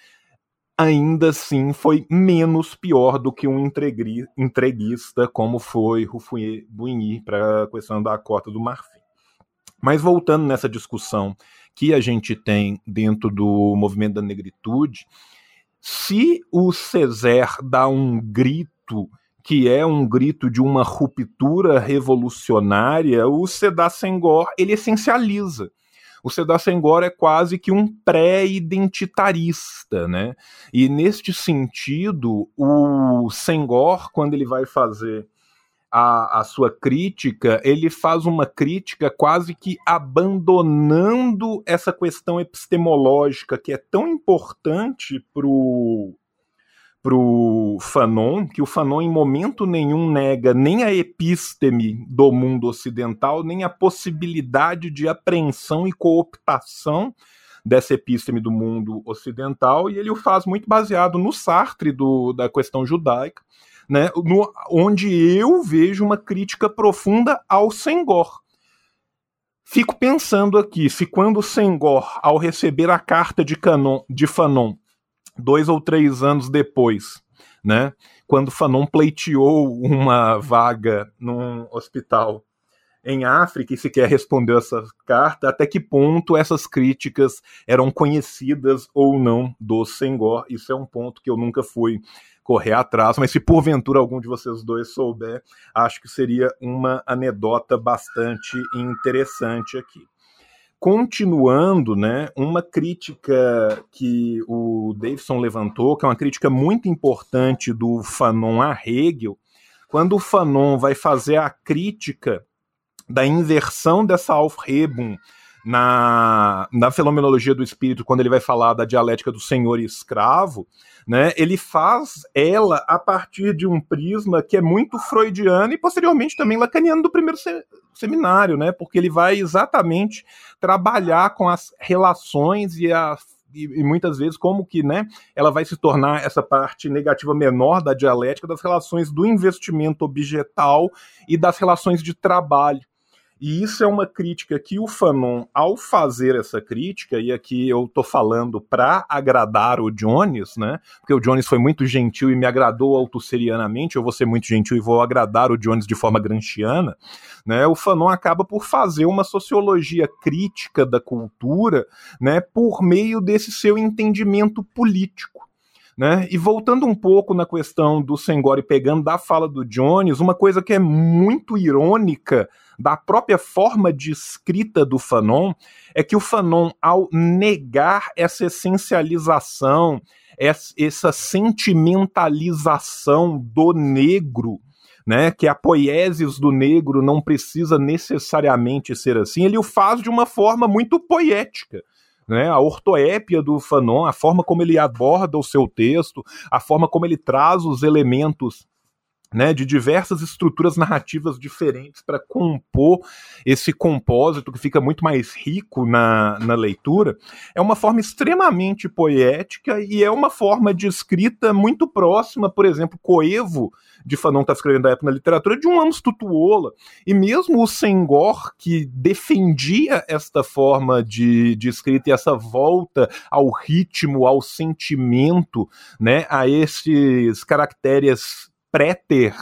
ainda assim foi menos pior do que um entreguista como foi Rufouet Boigny para a questão da cota do Marfim. Mas voltando nessa discussão que a gente tem dentro do movimento da negritude, se o César dá um grito que é um grito de uma ruptura revolucionária, o Sedar Senghor ele essencializa. O Sedar Senghor é quase que um pré-identitarista, né? E neste sentido, o Senghor, quando ele vai fazer a, a sua crítica, ele faz uma crítica quase que abandonando essa questão epistemológica que é tão importante para o pro Fanon, que o Fanon em momento nenhum nega nem a episteme do mundo ocidental, nem a possibilidade de apreensão e cooptação dessa episteme do mundo ocidental, e ele o faz muito baseado no Sartre do, da questão judaica, né, no, onde eu vejo uma crítica profunda ao Senghor. Fico pensando aqui, se quando o Senghor, ao receber a carta de, Canon, de Fanon, dois ou três anos depois, né, quando Fanon pleiteou uma vaga num hospital em África e sequer respondeu essa carta, até que ponto essas críticas eram conhecidas ou não do Senghor. Isso é um ponto que eu nunca fui correr atrás, mas se porventura algum de vocês dois souber, acho que seria uma anedota bastante interessante aqui. Continuando, né, uma crítica que o Davidson levantou, que é uma crítica muito importante do Fanon a Hegel, quando o Fanon vai fazer a crítica da inversão dessa Aufhebung na, na fenomenologia do espírito, quando ele vai falar da dialética do senhor e escravo, né, ele faz ela a partir de um prisma que é muito freudiano e posteriormente também lacaniano do primeiro se seminário, né, porque ele vai exatamente trabalhar com as relações e a e, muitas vezes como que né, ela vai se tornar essa parte negativa menor da dialética das relações do investimento objetal e das relações de trabalho. E isso é uma crítica que o Fanon, ao fazer essa crítica, e aqui eu tô falando para agradar o Jones, né? Porque o Jones foi muito gentil e me agradou autosserianamente, eu vou ser muito gentil e vou agradar o Jones de forma granchiana, né? O Fanon acaba por fazer uma sociologia crítica da cultura, né, por meio desse seu entendimento político. Né? E voltando um pouco na questão do Senghor e pegando da fala do Jones, uma coisa que é muito irônica da própria forma de escrita do Fanon é que o Fanon, ao negar essa essencialização, essa sentimentalização do negro, né, que a poiesis do negro não precisa necessariamente ser assim, ele o faz de uma forma muito poética. Né, a ortoépia do Fanon, a forma como ele aborda o seu texto, a forma como ele traz os elementos né, de diversas estruturas narrativas diferentes para compor esse compósito que fica muito mais rico na, na leitura, é uma forma extremamente poética e é uma forma de escrita muito próxima, por exemplo, Coevo, de Fanon está escrevendo da época na literatura, de um Amos Tutuola. E mesmo o Senghor, que defendia esta forma de, de escrita e essa volta ao ritmo, ao sentimento, né, a esses caracteres préter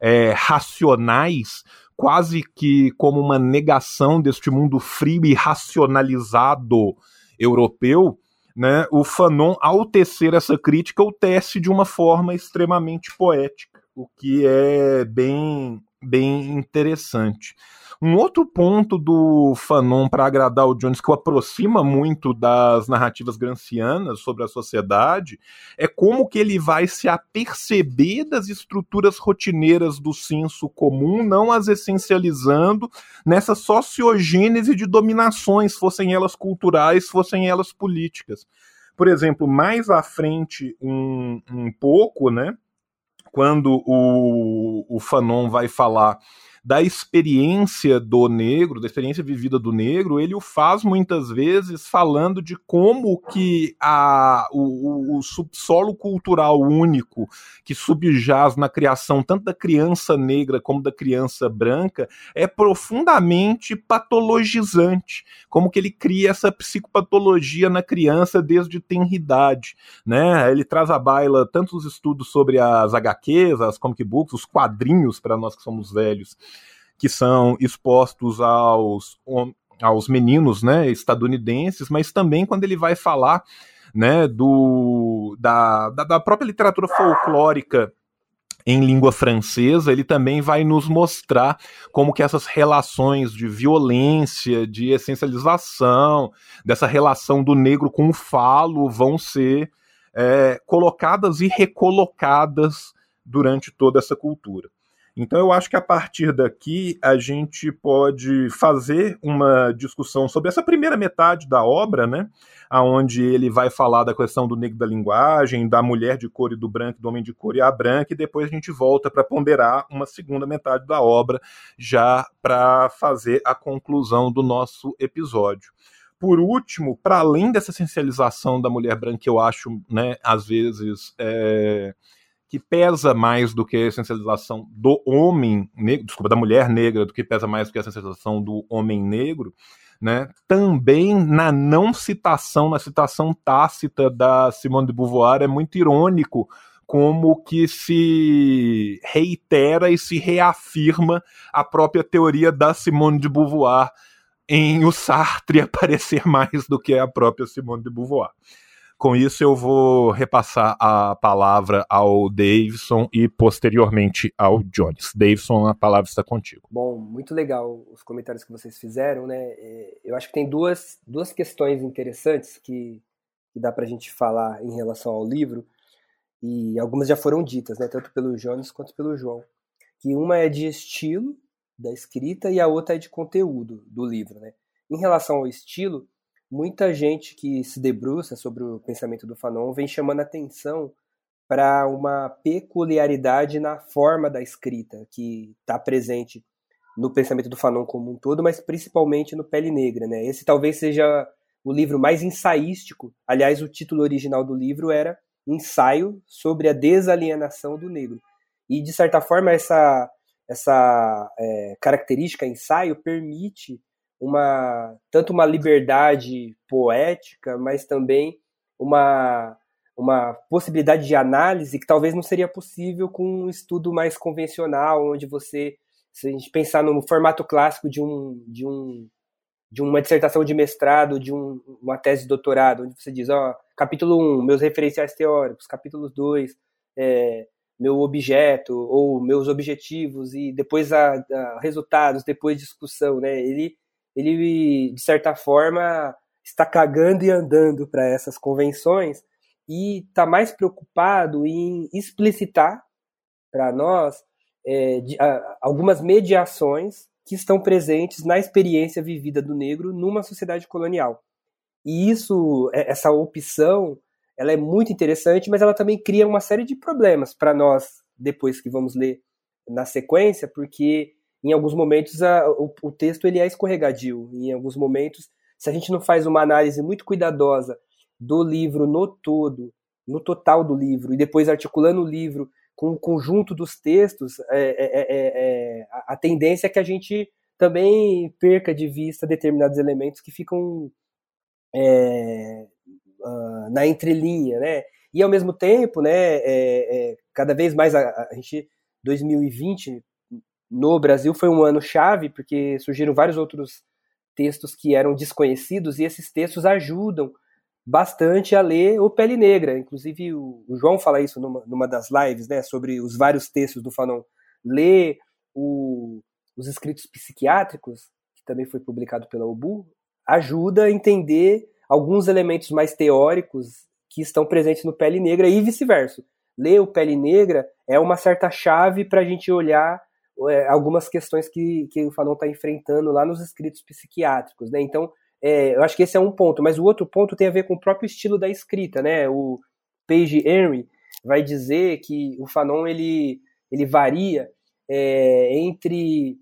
é, racionais, quase que como uma negação deste mundo frio e racionalizado europeu, né, o Fanon, ao tecer essa crítica, o tece de uma forma extremamente poética, o que é bem, bem interessante. Um outro ponto do Fanon para agradar o Jones, que o aproxima muito das narrativas grancianas sobre a sociedade, é como que ele vai se aperceber das estruturas rotineiras do senso comum, não as essencializando nessa sociogênese de dominações, fossem elas culturais, fossem elas políticas. Por exemplo, mais à frente um, um pouco, né? Quando o, o Fanon vai falar da experiência do negro, da experiência vivida do negro, ele o faz muitas vezes falando de como que a, o, o subsolo cultural único que subjaz na criação tanto da criança negra como da criança branca é profundamente patologizante, como que ele cria essa psicopatologia na criança desde tenridade, né? Ele traz à baila tantos estudos sobre as HQs, as comic books, os quadrinhos para nós que somos velhos, que são expostos aos, aos meninos né, estadunidenses, mas também quando ele vai falar né, do, da, da própria literatura folclórica em língua francesa, ele também vai nos mostrar como que essas relações de violência, de essencialização, dessa relação do negro com o falo vão ser é, colocadas e recolocadas durante toda essa cultura. Então eu acho que a partir daqui a gente pode fazer uma discussão sobre essa primeira metade da obra, né? Aonde ele vai falar da questão do negro da linguagem, da mulher de cor e do branco, do homem de cor e a branca, e depois a gente volta para ponderar uma segunda metade da obra, já para fazer a conclusão do nosso episódio. Por último, para além dessa essencialização da mulher branca, que eu acho, né, às vezes. É que pesa mais do que a essencialização do homem negro, desculpa, da mulher negra, do que pesa mais do que a essencialização do homem negro, né? Também na não citação, na citação tácita da Simone de Beauvoir, é muito irônico como que se reitera e se reafirma a própria teoria da Simone de Beauvoir em o Sartre aparecer mais do que a própria Simone de Beauvoir. Com isso, eu vou repassar a palavra ao Davidson e posteriormente ao Jones. Davidson, a palavra está contigo. Bom, muito legal os comentários que vocês fizeram, né? É, eu acho que tem duas, duas questões interessantes que, que dá para a gente falar em relação ao livro, e algumas já foram ditas, né? Tanto pelo Jones quanto pelo João. Que uma é de estilo da escrita e a outra é de conteúdo do livro, né? Em relação ao estilo, muita gente que se debruça sobre o pensamento do Fanon vem chamando atenção para uma peculiaridade na forma da escrita que está presente no pensamento do Fanon como um todo, mas principalmente no Pele Negra. Né? Esse talvez seja o livro mais ensaístico. Aliás, o título original do livro era Ensaio sobre a Desalienação do Negro. E, de certa forma, essa, essa é, característica ensaio permite uma tanto uma liberdade poética, mas também uma uma possibilidade de análise que talvez não seria possível com um estudo mais convencional, onde você, se a gente pensar no formato clássico de um de um de uma dissertação de mestrado, de um, uma tese de doutorado, onde você diz, ó, capítulo 1, meus referenciais teóricos, capítulo 2, é, meu objeto ou meus objetivos e depois a, a resultados, depois discussão, né? Ele ele, de certa forma, está cagando e andando para essas convenções e está mais preocupado em explicitar para nós é, de, a, algumas mediações que estão presentes na experiência vivida do negro numa sociedade colonial. E isso, é, essa opção, ela é muito interessante, mas ela também cria uma série de problemas para nós depois que vamos ler na sequência, porque em alguns momentos a, o, o, texto ele é escorregadio. Em alguns momentos, se a gente não faz uma análise muito cuidadosa do livro no todo, no total do livro, e depois articulando o livro com o conjunto dos textos, é, é, é, a tendência é que a gente também perca de vista determinados elementos que ficam uh, na entrelinha, né? E ao mesmo tempo, né, cada vez mais a, a gente 2020 no Brasil foi um ano chave, porque surgiram vários outros textos que eram desconhecidos, e esses textos ajudam bastante a ler o Pele Negra. Inclusive, o, João fala isso numa, numa, das lives, né, sobre os vários textos do Fanon. Ler o, os escritos psiquiátricos, que também foi publicado pela UBU, ajuda a entender alguns elementos mais teóricos que estão presentes no Pele Negra e vice-versa. Ler o Pele Negra é uma certa chave para a gente olhar algumas questões que, que o Fanon está enfrentando lá nos escritos psiquiátricos, né? Então, é, eu acho que esse é um ponto, mas o outro ponto tem a ver com o próprio estilo da escrita, né? O Page Henry vai dizer que o Fanon ele, ele varia é, entre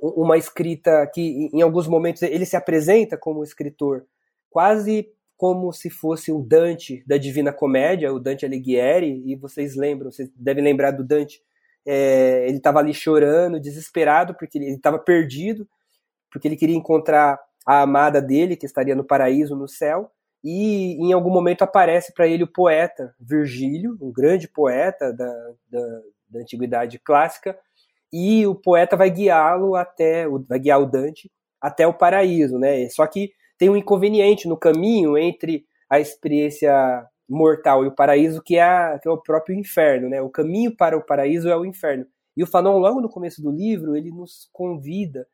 uma escrita que, em alguns momentos, ele se apresenta como escritor quase como se fosse o Dante da Divina Comédia, o Dante Alighieri, e vocês lembram, vocês devem lembrar do Dante, é, ele estava ali chorando, desesperado, porque ele estava perdido, porque ele queria encontrar a amada dele, que estaria no paraíso, no céu, e em algum momento aparece para ele o poeta Virgílio, um grande poeta da, da, da antiguidade clássica, e o poeta vai guiá-lo até, vai guiar o Dante até o paraíso, né? Só que tem um inconveniente no caminho entre a experiência mortal e o paraíso, que é, a, que é o próprio inferno, né? O caminho para o paraíso é o inferno. E o Fanon, logo no começo do livro, ele nos convida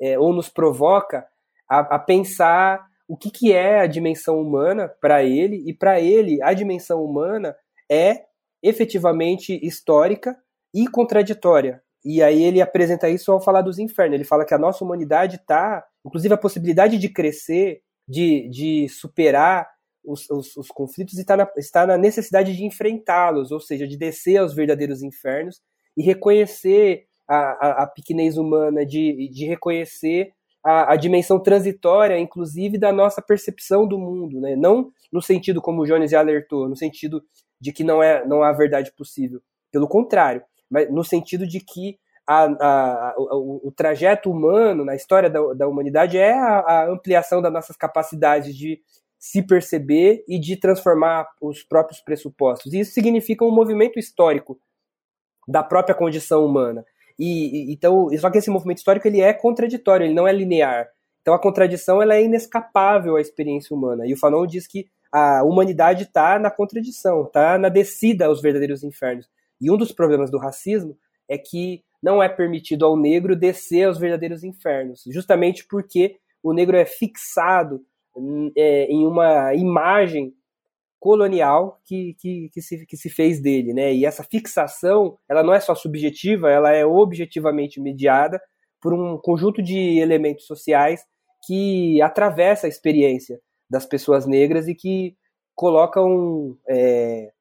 é, ou nos provoca a, a pensar o que, que é a dimensão humana para ele, e para ele a dimensão humana é efetivamente histórica e contraditória. E aí ele apresenta isso ao falar dos infernos. Ele fala que a nossa humanidade está, inclusive a possibilidade de crescer, de, de superar os, os, os conflitos, está na, está na necessidade de enfrentá-los, ou seja, de descer aos verdadeiros infernos e reconhecer a, a, a pequenez humana, de, de reconhecer a, a, dimensão transitória, inclusive, da nossa percepção do mundo, né? Não no sentido como o Jones alertou, no sentido de que não, é, não há verdade possível. Pelo contrário, mas no sentido de que a, a, o, o, trajeto humano na história da, da humanidade é a, ampliação das nossas capacidades de se perceber e de transformar os próprios pressupostos. E isso significa um movimento histórico da própria condição humana. E, e, então, só que esse movimento histórico ele é contraditório, ele não é linear. Então a contradição ela é inescapável à experiência humana. E o Fanon diz que a humanidade está na contradição, está na descida aos verdadeiros infernos. E um dos problemas do racismo é que não é permitido ao negro descer aos verdadeiros infernos, justamente porque o negro é fixado é, em uma imagem colonial que, que, que, se, que se fez dele, né? E essa fixação, ela não é só subjetiva, ela é objetivamente mediada por um conjunto de elementos sociais que atravessa a experiência das pessoas negras e que colocam é,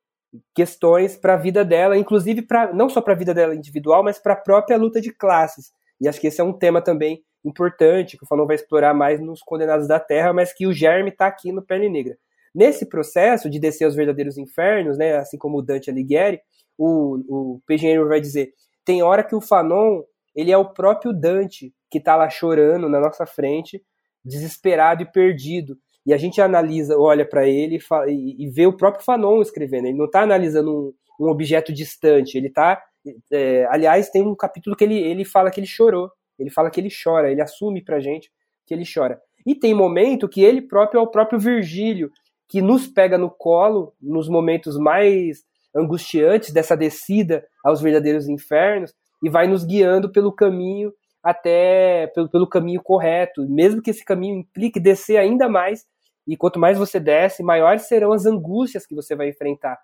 questões para a vida dela, inclusive para não só para a vida dela individual, mas para a própria luta de classes. E acho que esse é um tema também importante que o Fanon vai explorar mais nos Condenados da Terra, mas que o germe está aqui no Pele Negra. Nesse processo de descer aos verdadeiros infernos, né, assim como o Dante Alighieri, o, o P. vai dizer, tem hora que o Fanon ele é o próprio Dante que está lá chorando na nossa frente, desesperado e perdido. E a gente analisa, olha para ele e, e, vê o próprio Fanon escrevendo. Ele não está analisando um, um, objeto distante. Ele está, é, aliás, tem um capítulo que ele, ele fala que ele chorou. Ele fala que ele chora. Ele assume para gente que ele chora. E tem momento que ele próprio é o próprio Virgílio que nos pega no colo nos momentos mais angustiantes dessa descida aos verdadeiros infernos e vai nos guiando pelo caminho até pelo, pelo caminho correto, mesmo que esse caminho implique descer ainda mais e quanto mais você desce, maiores serão as angústias que você vai enfrentar.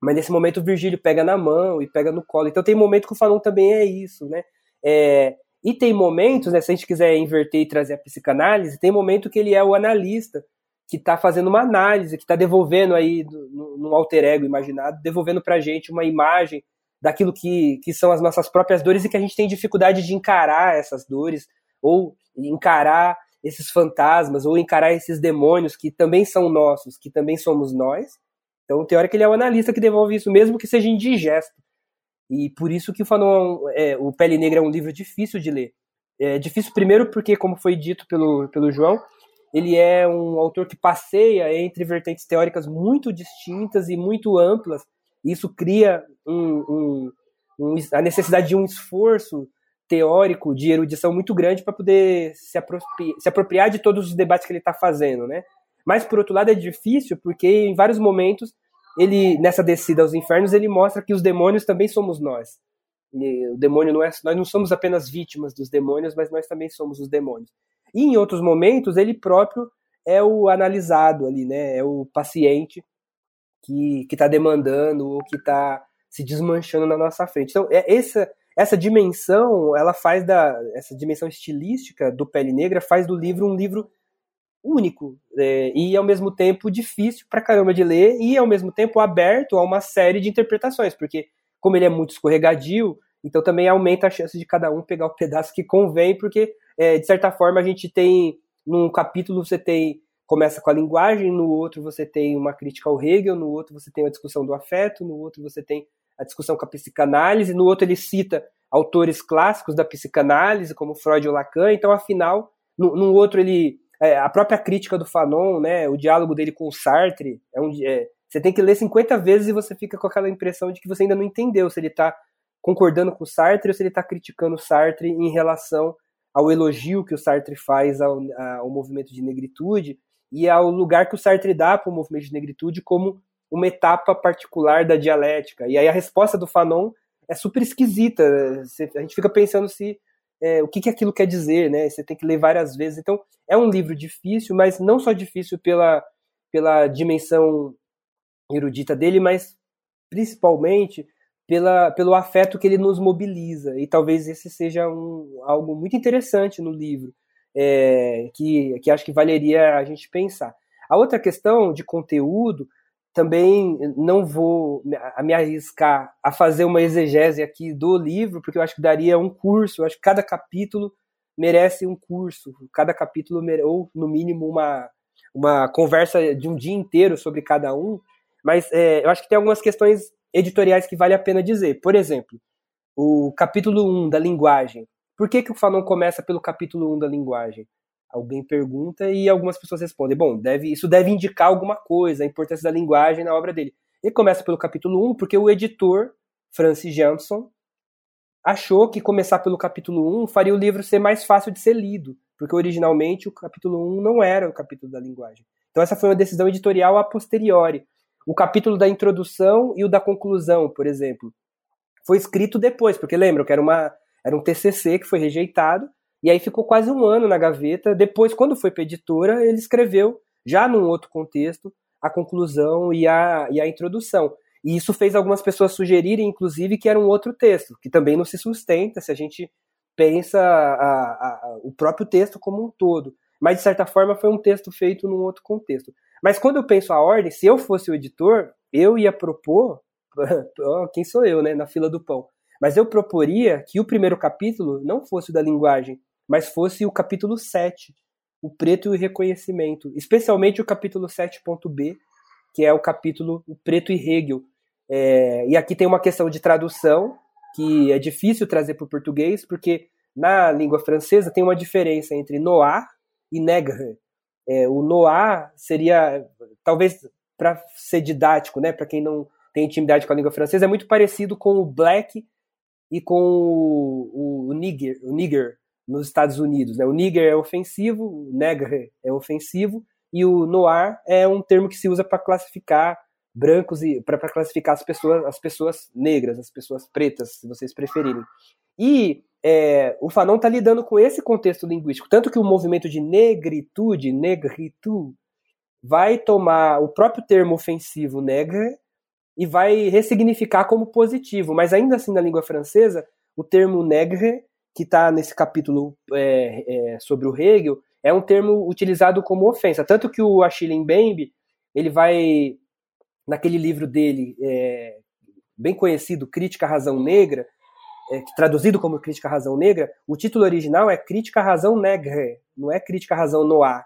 Mas nesse momento o Virgílio pega na mão e pega no colo. Então tem momento que o Fanon também é isso, né? É, e tem momentos, né, se a gente quiser inverter e trazer a psicanálise, tem momento que ele é o analista, que está fazendo uma análise, que está devolvendo aí, no alter ego imaginado, devolvendo para a gente uma imagem daquilo que, que são as nossas próprias dores e que a gente tem dificuldade de encarar essas dores, ou encarar esses fantasmas ou encarar esses demônios que também são nossos, que também somos nós. Então, tem hora que ele é o analista que devolve isso, mesmo que seja indigesto. E por isso que o Fanon, é, o Pele Negra é um livro difícil de ler. É difícil primeiro porque, como foi dito pelo, pelo João, ele é um autor que passeia entre vertentes teóricas muito distintas e muito amplas. E isso cria um, um, um, a necessidade de um esforço teórico de erudição muito grande para poder se apropriar, se apropriar de todos os debates que ele está fazendo, né? Mas por outro lado é difícil porque em vários momentos ele nessa descida aos infernos ele mostra que os demônios também somos nós. E o demônio não é, nós não somos apenas vítimas dos demônios, mas nós também somos os demônios. E em outros momentos ele próprio é o analisado ali, né? É o paciente que está demandando ou que está se desmanchando na nossa frente. Então, é essa essa dimensão, ela faz da essa dimensão estilística do Pele Negra faz do livro um livro único é, e ao mesmo tempo difícil para caramba de ler e ao mesmo tempo aberto a uma série de interpretações, porque como ele é muito escorregadio, Então também aumenta a chance de cada um pegar o pedaço que convém, porque é, de certa forma a gente tem num capítulo você tem começa com a linguagem, no outro você tem uma crítica ao Hegel, no outro você tem a discussão do afeto, no outro você tem a discussão com a psicanálise, no outro ele cita autores clássicos da psicanálise, como Freud ou Lacan, então afinal, no, no outro ele é, a própria crítica do Fanon, né, o diálogo dele com o Sartre, é um, é, você tem que ler 50 vezes e você fica com aquela impressão de que você ainda não entendeu se ele está concordando com o Sartre ou se ele está criticando o Sartre em relação ao elogio que o Sartre faz ao, ao movimento de negritude e ao lugar que o Sartre dá para o movimento de negritude como uma etapa particular da dialética. E aí a resposta do Fanon é super esquisita. A gente fica pensando se é, o que, que aquilo quer dizer, né? Você tem que ler várias vezes. Então, é um livro difícil, mas não só difícil pela, pela dimensão erudita dele, mas principalmente pela, pelo afeto que ele nos mobiliza. E talvez esse seja um, algo muito interessante no livro, é, que, que acho que valeria a gente pensar. A outra questão de conteúdo, também não vou me arriscar a fazer uma exegese aqui do livro, porque eu acho que daria um curso, eu acho que cada capítulo merece um curso, cada capítulo, ou no mínimo uma, uma conversa de um dia inteiro sobre cada um, mas é, eu acho que tem algumas questões editoriais que vale a pena dizer. Por exemplo, o capítulo 1 da linguagem. Por que, que o Fanon começa pelo capítulo 1 da linguagem? Alguém pergunta e algumas pessoas respondem. Bom, deve, isso deve indicar alguma coisa, a importância da linguagem na obra dele. Ele começa pelo capítulo 1 porque o editor, Francis Jansson, achou que começar pelo capítulo 1 faria o livro ser mais fácil de ser lido, porque originalmente o capítulo 1 não era o capítulo da linguagem. Então essa foi uma decisão editorial a posteriori o capítulo da introdução e o da conclusão, por exemplo, foi escrito depois, porque lembram que era, uma, era um TCC que foi rejeitado, e aí ficou quase um ano na gaveta. Depois, quando foi para editora, ele escreveu, já num outro contexto, a conclusão e a, e a introdução. E isso fez algumas pessoas sugerirem, inclusive, que era um outro texto, que também não se sustenta se a gente pensa a, a, o próprio texto como um todo. Mas, de certa forma, foi um texto feito num outro contexto. Mas quando eu penso a ordem, se eu fosse o editor, eu ia propor. quem sou eu, né? Na fila do pão. Mas eu proporia que o primeiro capítulo não fosse da linguagem, mas fosse o capítulo 7, o preto e o reconhecimento. Especialmente o capítulo 7.b, que é o capítulo o preto e Hegel. É, e aqui tem uma questão de tradução, que é difícil trazer para o português, porque na língua francesa tem uma diferença entre noir e negre. É, o Noir seria, talvez para ser didático, né, para quem não tem intimidade com a língua francesa, é muito parecido com o Black e com o, o, Nigger, o Nigger nos Estados Unidos. Né? O Nigger é ofensivo, o Negre é ofensivo, e o Noir é um termo que se usa para classificar brancos e para classificar as pessoas, as pessoas negras, as pessoas pretas, se vocês preferirem. E é, o Fanon está lidando com esse contexto linguístico, tanto que o movimento de negritude, negritu, vai tomar o próprio termo ofensivo negre e vai ressignificar como positivo, mas ainda assim na língua francesa, o termo negre, que está nesse capítulo é, é, sobre o Hegel, é um termo utilizado como ofensa, tanto que o Achille Mbembe, ele vai, naquele livro dele, é, bem conhecido, Crítica à Razão Negra, é, traduzido como Crítica à Razão Negra, o título original é Crítica à Razão Negre, não é Crítica à Razão Noir.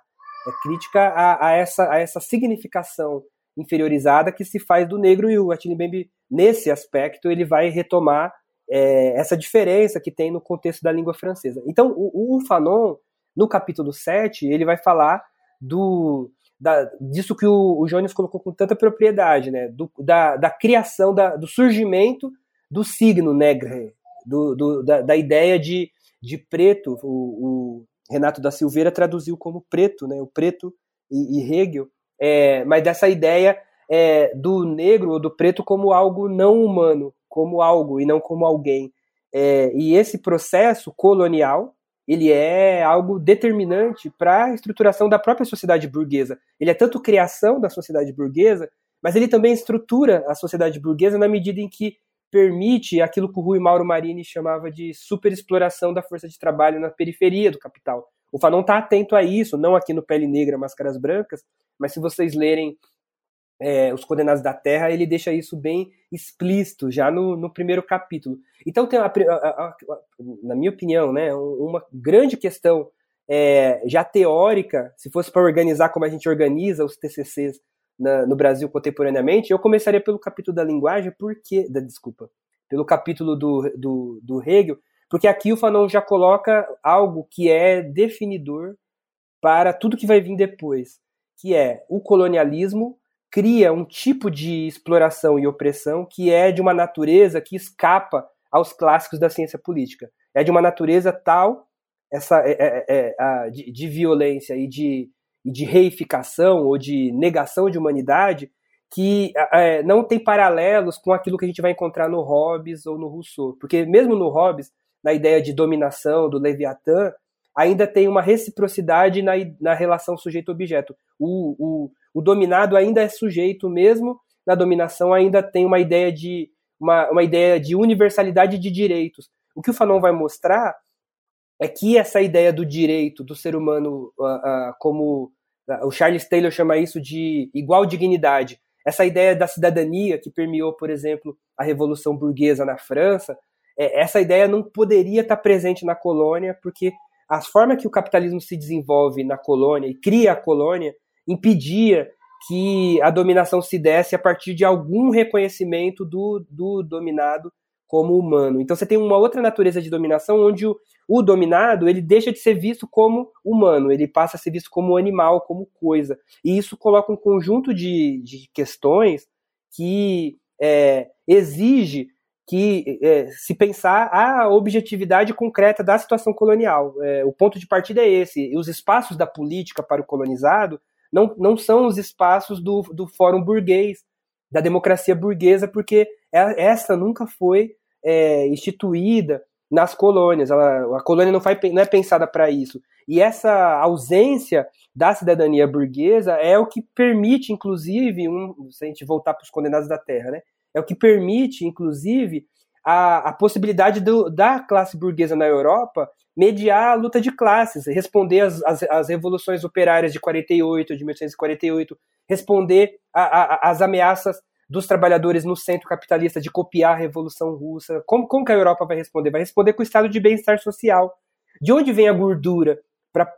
É crítica a, a, essa, a essa significação inferiorizada que se faz do negro e o Attila Mbembe, nesse aspecto, ele vai retomar é, essa diferença que tem no contexto da língua francesa. Então, o, o Fanon, no capítulo 7, ele vai falar do, da, disso que o, o Jones colocou com tanta propriedade, né? do, da, da criação, da, do surgimento do signo negre, do, do da, da, ideia de, de preto. O, o, Renato da Silveira traduziu como preto, né? o preto e, e Hegel, é, mas dessa ideia é, do negro ou do preto como algo não humano, como algo e não como alguém. É, e esse processo colonial ele é algo determinante para a estruturação da própria sociedade burguesa. Ele é tanto criação da sociedade burguesa, mas ele também estrutura a sociedade burguesa na medida em que permite aquilo que o Rui Mauro Marini chamava de superexploração da força de trabalho na periferia do capital. O Fanon está atento a isso, não aqui no Pele Negra, Máscaras Brancas, mas se vocês lerem é, Os Condenados da Terra, ele deixa isso bem explícito já no, no primeiro capítulo. Então, tem a, a, a, na minha opinião, né, uma grande questão é, já teórica, se fosse para organizar como a gente organiza os TCCs na, no Brasil contemporaneamente, eu começaria pelo capítulo da linguagem, porque, da, desculpa, pelo capítulo do, do, do Hegel, porque aqui o Fanon já coloca algo que é definidor para tudo que vai vir depois, que é o colonialismo cria um tipo de exploração e opressão que é de uma natureza que escapa aos clássicos da ciência política. É de uma natureza tal essa é, é, é, de, de, violência e de, de reificação ou de negação de humanidade que é, não tem paralelos com aquilo que a gente vai encontrar no Hobbes ou no Rousseau. Porque mesmo no Hobbes, na ideia de dominação do Leviatã, ainda tem uma reciprocidade na, na relação sujeito-objeto. O, o, o dominado ainda é sujeito mesmo, na dominação ainda tem uma ideia de uma, uma ideia de universalidade de direitos. O que o Fanon vai mostrar é que essa ideia do direito do ser humano, uh, uh, como uh, o Charles Taylor chama isso de igual dignidade, essa ideia da cidadania que permeou, por exemplo, a Revolução Burguesa na França, é, essa ideia não poderia estar presente na colônia, porque a forma que o capitalismo se desenvolve na colônia e cria a colônia impedia que a dominação se desse a partir de algum reconhecimento do, do dominado como humano. Então você tem uma outra natureza de dominação onde o, o, dominado ele deixa de ser visto como humano, ele passa a ser visto como animal, como coisa. E isso coloca um conjunto de, de questões que é, exige que é, se pensar a objetividade concreta da situação colonial. É, o ponto de partida é esse. E os espaços da política para o colonizado não, não são os espaços do, do fórum burguês, da democracia burguesa, porque é, essa nunca foi é, instituída nas colônias. Ela, a colônia não, faz, não é pensada para isso. E essa ausência da cidadania burguesa é o que permite, inclusive, um, se a gente voltar para os condenados da terra, né? É o que permite, inclusive, a, a possibilidade do, da classe burguesa na Europa mediar a luta de classes, responder às, às, às revoluções operárias de 48, de 1848, responder às ameaças dos trabalhadores no centro capitalista de copiar a Revolução Russa. Como, como que a Europa vai responder? Vai responder com o estado de bem-estar social. De onde vem a gordura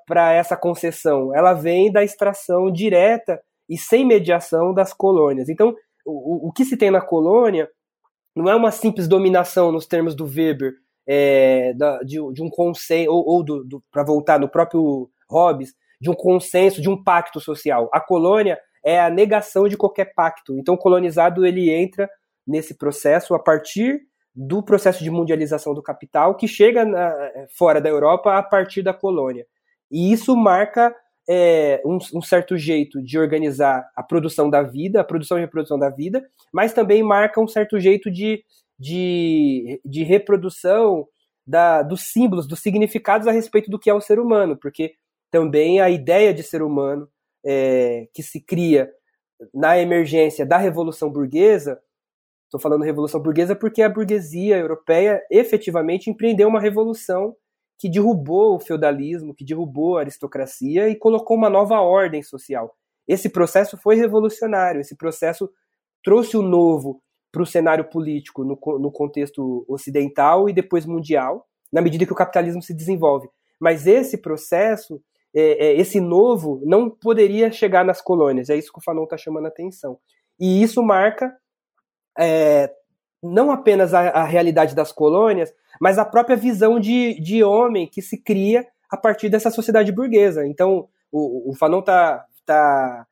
para essa concessão? Ela vem da extração direta e sem mediação das colônias. Então, o, o que se tem na colônia não é uma simples dominação nos termos do Weber, é, da, de, de, um consenso, ou, ou para voltar no próprio Hobbes, de um consenso, de um pacto social. A colônia é a negação de qualquer pacto. Então, o colonizado ele entra nesse processo a partir do processo de mundialização do capital que chega na, fora da Europa a partir da colônia. E isso marca é, um, um, certo jeito de organizar a produção da vida, a produção e reprodução da vida, mas também marca um certo jeito de, de, de reprodução da, dos símbolos, dos significados a respeito do que é o ser humano, porque também a ideia de ser humano é, que se cria na emergência da Revolução Burguesa, estou falando Revolução Burguesa porque a burguesia europeia efetivamente empreendeu uma revolução que derrubou o feudalismo, que derrubou a aristocracia e colocou uma nova ordem social. Esse processo foi revolucionário, esse processo trouxe o novo para o cenário político no, no contexto ocidental e depois mundial, na medida que o capitalismo se desenvolve. Mas esse processo é, é, esse novo não poderia chegar nas colônias. É isso que o Fanon está chamando a atenção. E isso marca é, não apenas a, a, realidade das colônias, mas a própria visão de, de homem que se cria a partir dessa sociedade burguesa. Então, o, o Fanon está tá,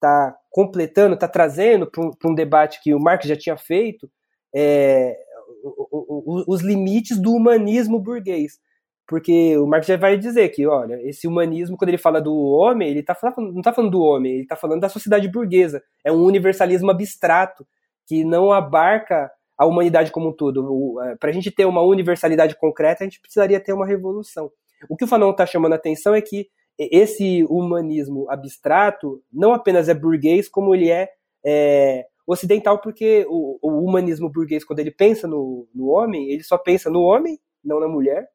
tá completando, está trazendo para um, debate que o Marx já tinha feito é, o, o, os limites do humanismo burguês porque o Marx já vai dizer que, olha, esse humanismo, quando ele fala do homem, ele tá falando, não está falando do homem, ele está falando da sociedade burguesa. É um universalismo abstrato que não abarca a humanidade como um todo. É, Para a gente ter uma universalidade concreta, a gente precisaria ter uma revolução. O que o Fanon está chamando a atenção é que esse humanismo abstrato não apenas é burguês, como ele é, é ocidental, porque o, o, humanismo burguês, quando ele pensa no, no homem, ele só pensa no homem, não na mulher,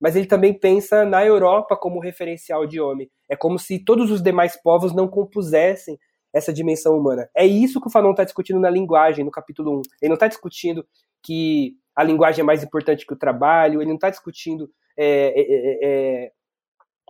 mas ele também pensa na Europa como referencial de homem. É como se todos os demais povos não compusessem essa dimensão humana. É isso que o Fanon está discutindo na linguagem, no capítulo 1. Ele não está discutindo que a linguagem é mais importante que o trabalho, ele não está discutindo é, é, é, é,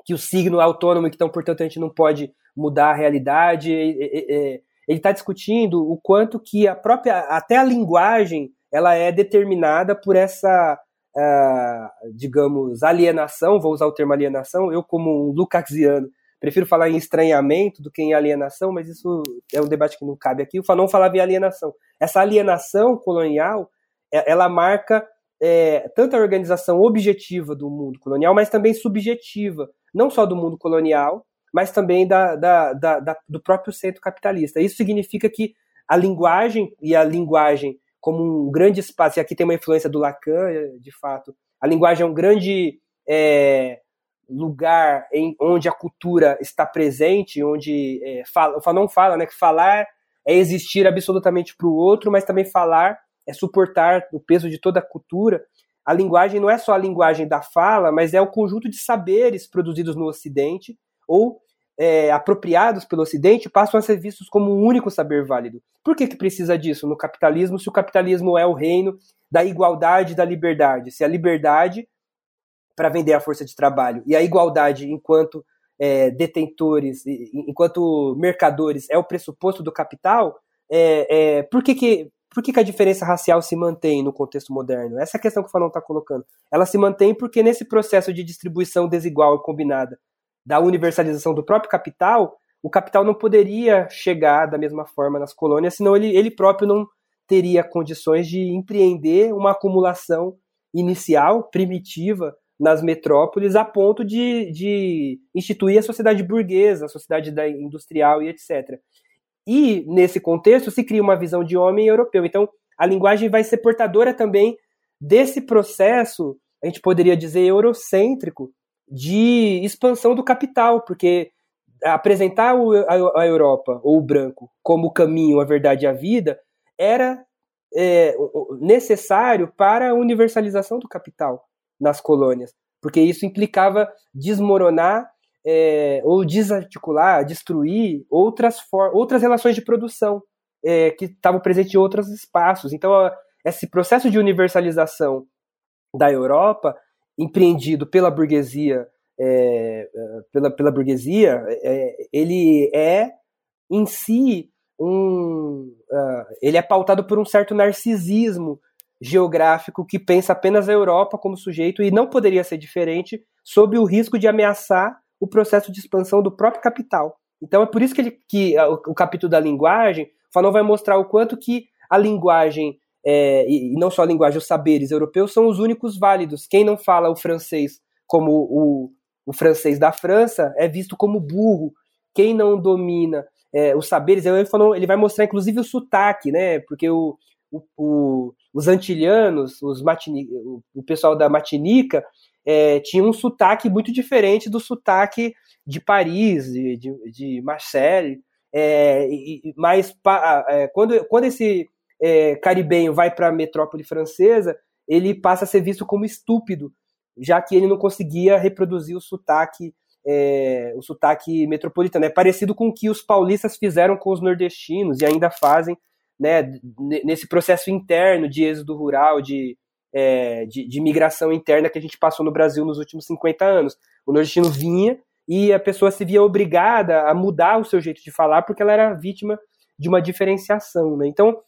que o signo é autônomo e que, então, portanto, a gente não pode mudar a realidade. ele está discutindo o quanto que a própria, até a linguagem, ela é determinada por essa, uh, digamos, alienação, vou usar o termo alienação, eu como um lucaxiano, prefiro falar em estranhamento do que em alienação, mas isso é um debate que não cabe aqui. O Fanon falava em alienação. Essa alienação colonial, é, ela marca é, tanto a organização objetiva do mundo colonial, mas também subjetiva, não só do mundo colonial, mas também da, da, da, da, do próprio centro capitalista. Isso significa que a linguagem, e a linguagem como um grande espaço, e aqui tem uma influência do Lacan, de fato, a linguagem é um grande é, lugar em, onde a cultura está presente, onde é, fala, o Fanon fala né, que falar é existir absolutamente para o outro, mas também falar é suportar o peso de toda a cultura. A linguagem não é só a linguagem da fala, mas é o conjunto de saberes produzidos no Ocidente ou é, apropriados pelo Ocidente passam a ser vistos como um único saber válido. Por que, que precisa disso no capitalismo, se o capitalismo é o reino da igualdade e da liberdade? Se a liberdade para vender a força de trabalho. E a igualdade enquanto é, detentores, enquanto mercadores, é o pressuposto do capital, é, é, por, que, que, por que, que a diferença racial se mantém no contexto moderno? Essa é a questão que o Fanon está colocando. Ela se mantém porque nesse processo de distribuição desigual e combinada da universalização do próprio capital, o capital não poderia chegar da mesma forma nas colônias, senão ele, ele próprio não teria condições de empreender uma acumulação inicial, primitiva, nas metrópoles a ponto de, de instituir a sociedade burguesa, a sociedade da industrial e etc. E, nesse contexto, se cria uma visão de homem europeu. Então, a linguagem vai ser portadora também desse processo, a gente poderia dizer, eurocêntrico, de expansão do capital, porque apresentar a, Europa, ou o branco, como o caminho, a verdade e a vida, era é, necessário para a universalização do capital nas colônias, porque isso implicava desmoronar é, ou desarticular, destruir outras, outras relações de produção é, que estavam presentes em outros espaços. Então, esse processo de universalização da Europa, empreendido pela burguesia, é, pela, pela burguesia, é, ele é em si um, uh, ele é pautado por um certo narcisismo geográfico que pensa apenas a Europa como sujeito e não poderia ser diferente, sob o risco de ameaçar o processo de expansão do próprio capital. Então é por isso que, ele, que o, o capítulo da linguagem, Fanon vai mostrar o quanto que a linguagem, é, e, e não só a linguagem, os saberes europeus são os únicos válidos. Quem não fala o francês como o, o francês da França é visto como burro. Quem não domina é, os saberes, ele, falou, ele vai mostrar inclusive o sotaque, né? Porque o, o, o, os antilhanos, os matini, o, pessoal da Matinica, é, tinha um sotaque muito diferente do sotaque de Paris, de, de, de Marseille. É, mas pa, é, quando, quando esse é, caribenho vai para a metrópole francesa, ele passa a ser visto como estúpido, já que ele não conseguia reproduzir o sotaque é, o sotaque metropolitano. É parecido com o que os paulistas fizeram com os nordestinos e ainda fazem né, nesse processo interno de êxodo rural, de, é, de, de, migração interna que a gente passou no Brasil nos últimos 50 anos. O nordestino vinha e a pessoa se via obrigada a mudar o seu jeito de falar porque ela era vítima de uma diferenciação. Né? Então,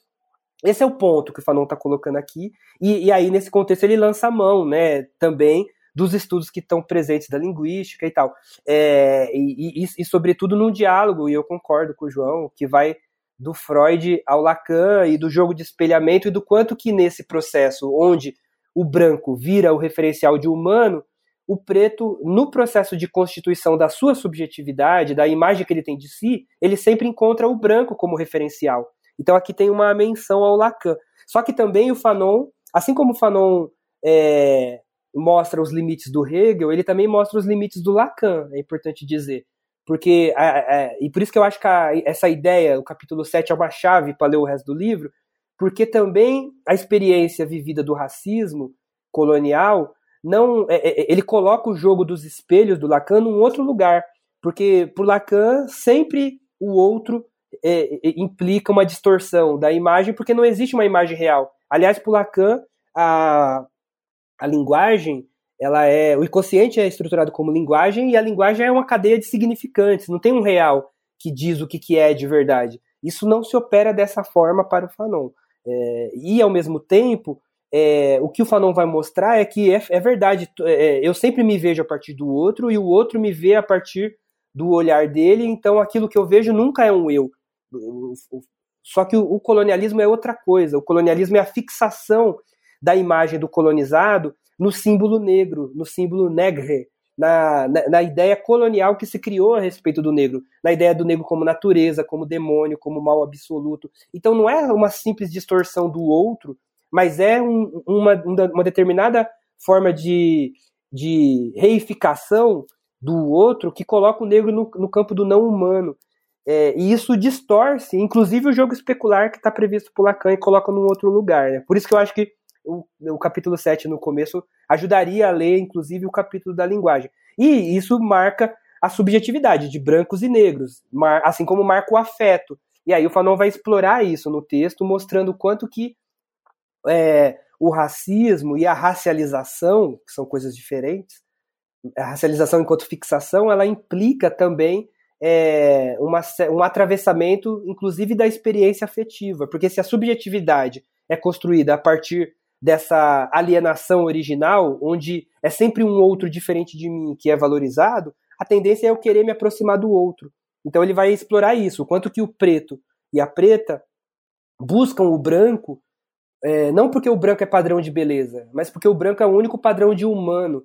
esse é o ponto que o Fanon está colocando aqui, e, e, aí nesse contexto ele lança a mão né, também dos estudos que estão presentes da linguística e tal. É, e, e, e, sobretudo, num diálogo, e eu concordo com o João, que vai do Freud ao Lacan e do jogo de espelhamento e do quanto que nesse processo onde o branco vira o referencial de humano, o preto, no processo de constituição da sua subjetividade, da imagem que ele tem de si, ele sempre encontra o branco como referencial. Então aqui tem uma menção ao Lacan. Só que também o Fanon, assim como o Fanon é, mostra os limites do Hegel, ele também mostra os limites do Lacan, é importante dizer. Porque, é, é, e por isso que eu acho que a, essa ideia, o capítulo 7 é uma chave para ler o resto do livro, porque também a experiência vivida do racismo colonial, não é, é ele coloca o jogo dos espelhos do Lacan num outro lugar. Porque, por Lacan, sempre o outro é, é, implica uma distorção da imagem, porque não existe uma imagem real. Aliás, para Lacan, a, a linguagem, ela é o inconsciente é estruturado como linguagem e a linguagem é uma cadeia de significantes. Não tem um real que diz o que, que é de verdade. Isso não se opera dessa forma para o Fanon. É, e, ao mesmo tempo, é, o que o Fanon vai mostrar é que é, é verdade, é, eu sempre me vejo a partir do outro e o outro me vê a partir do olhar dele, então aquilo que eu vejo nunca é um eu. Só que o, colonialismo é outra coisa. O colonialismo é a fixação da imagem do colonizado no símbolo negro, no símbolo negre, na, na, na, ideia colonial que se criou a respeito do negro, na ideia do negro como natureza, como demônio, como mal absoluto. Então não é uma simples distorção do outro, mas é um, uma, uma determinada forma de, de reificação do outro que coloca o negro no, no campo do não humano. É, e isso distorce, inclusive, o jogo especular que está previsto por Lacan e coloca num outro lugar. Né? Por isso que eu acho que o, o, capítulo 7 no começo ajudaria a ler, inclusive, o capítulo da linguagem. E isso marca a subjetividade de brancos e negros, assim como marca o afeto. E aí o Fanon vai explorar isso no texto, mostrando o quanto que é, o racismo e a racialização, que são coisas diferentes, a racialização enquanto fixação, ela implica também é, uma, um atravessamento, inclusive, da experiência afetiva. Porque se a subjetividade é construída a partir dessa alienação original, onde é sempre um outro diferente de mim que é valorizado, a tendência é eu querer me aproximar do outro. Então ele vai explorar isso, o quanto que o preto e a preta buscam o branco, é, não porque o branco é padrão de beleza, mas porque o branco é o único padrão de humano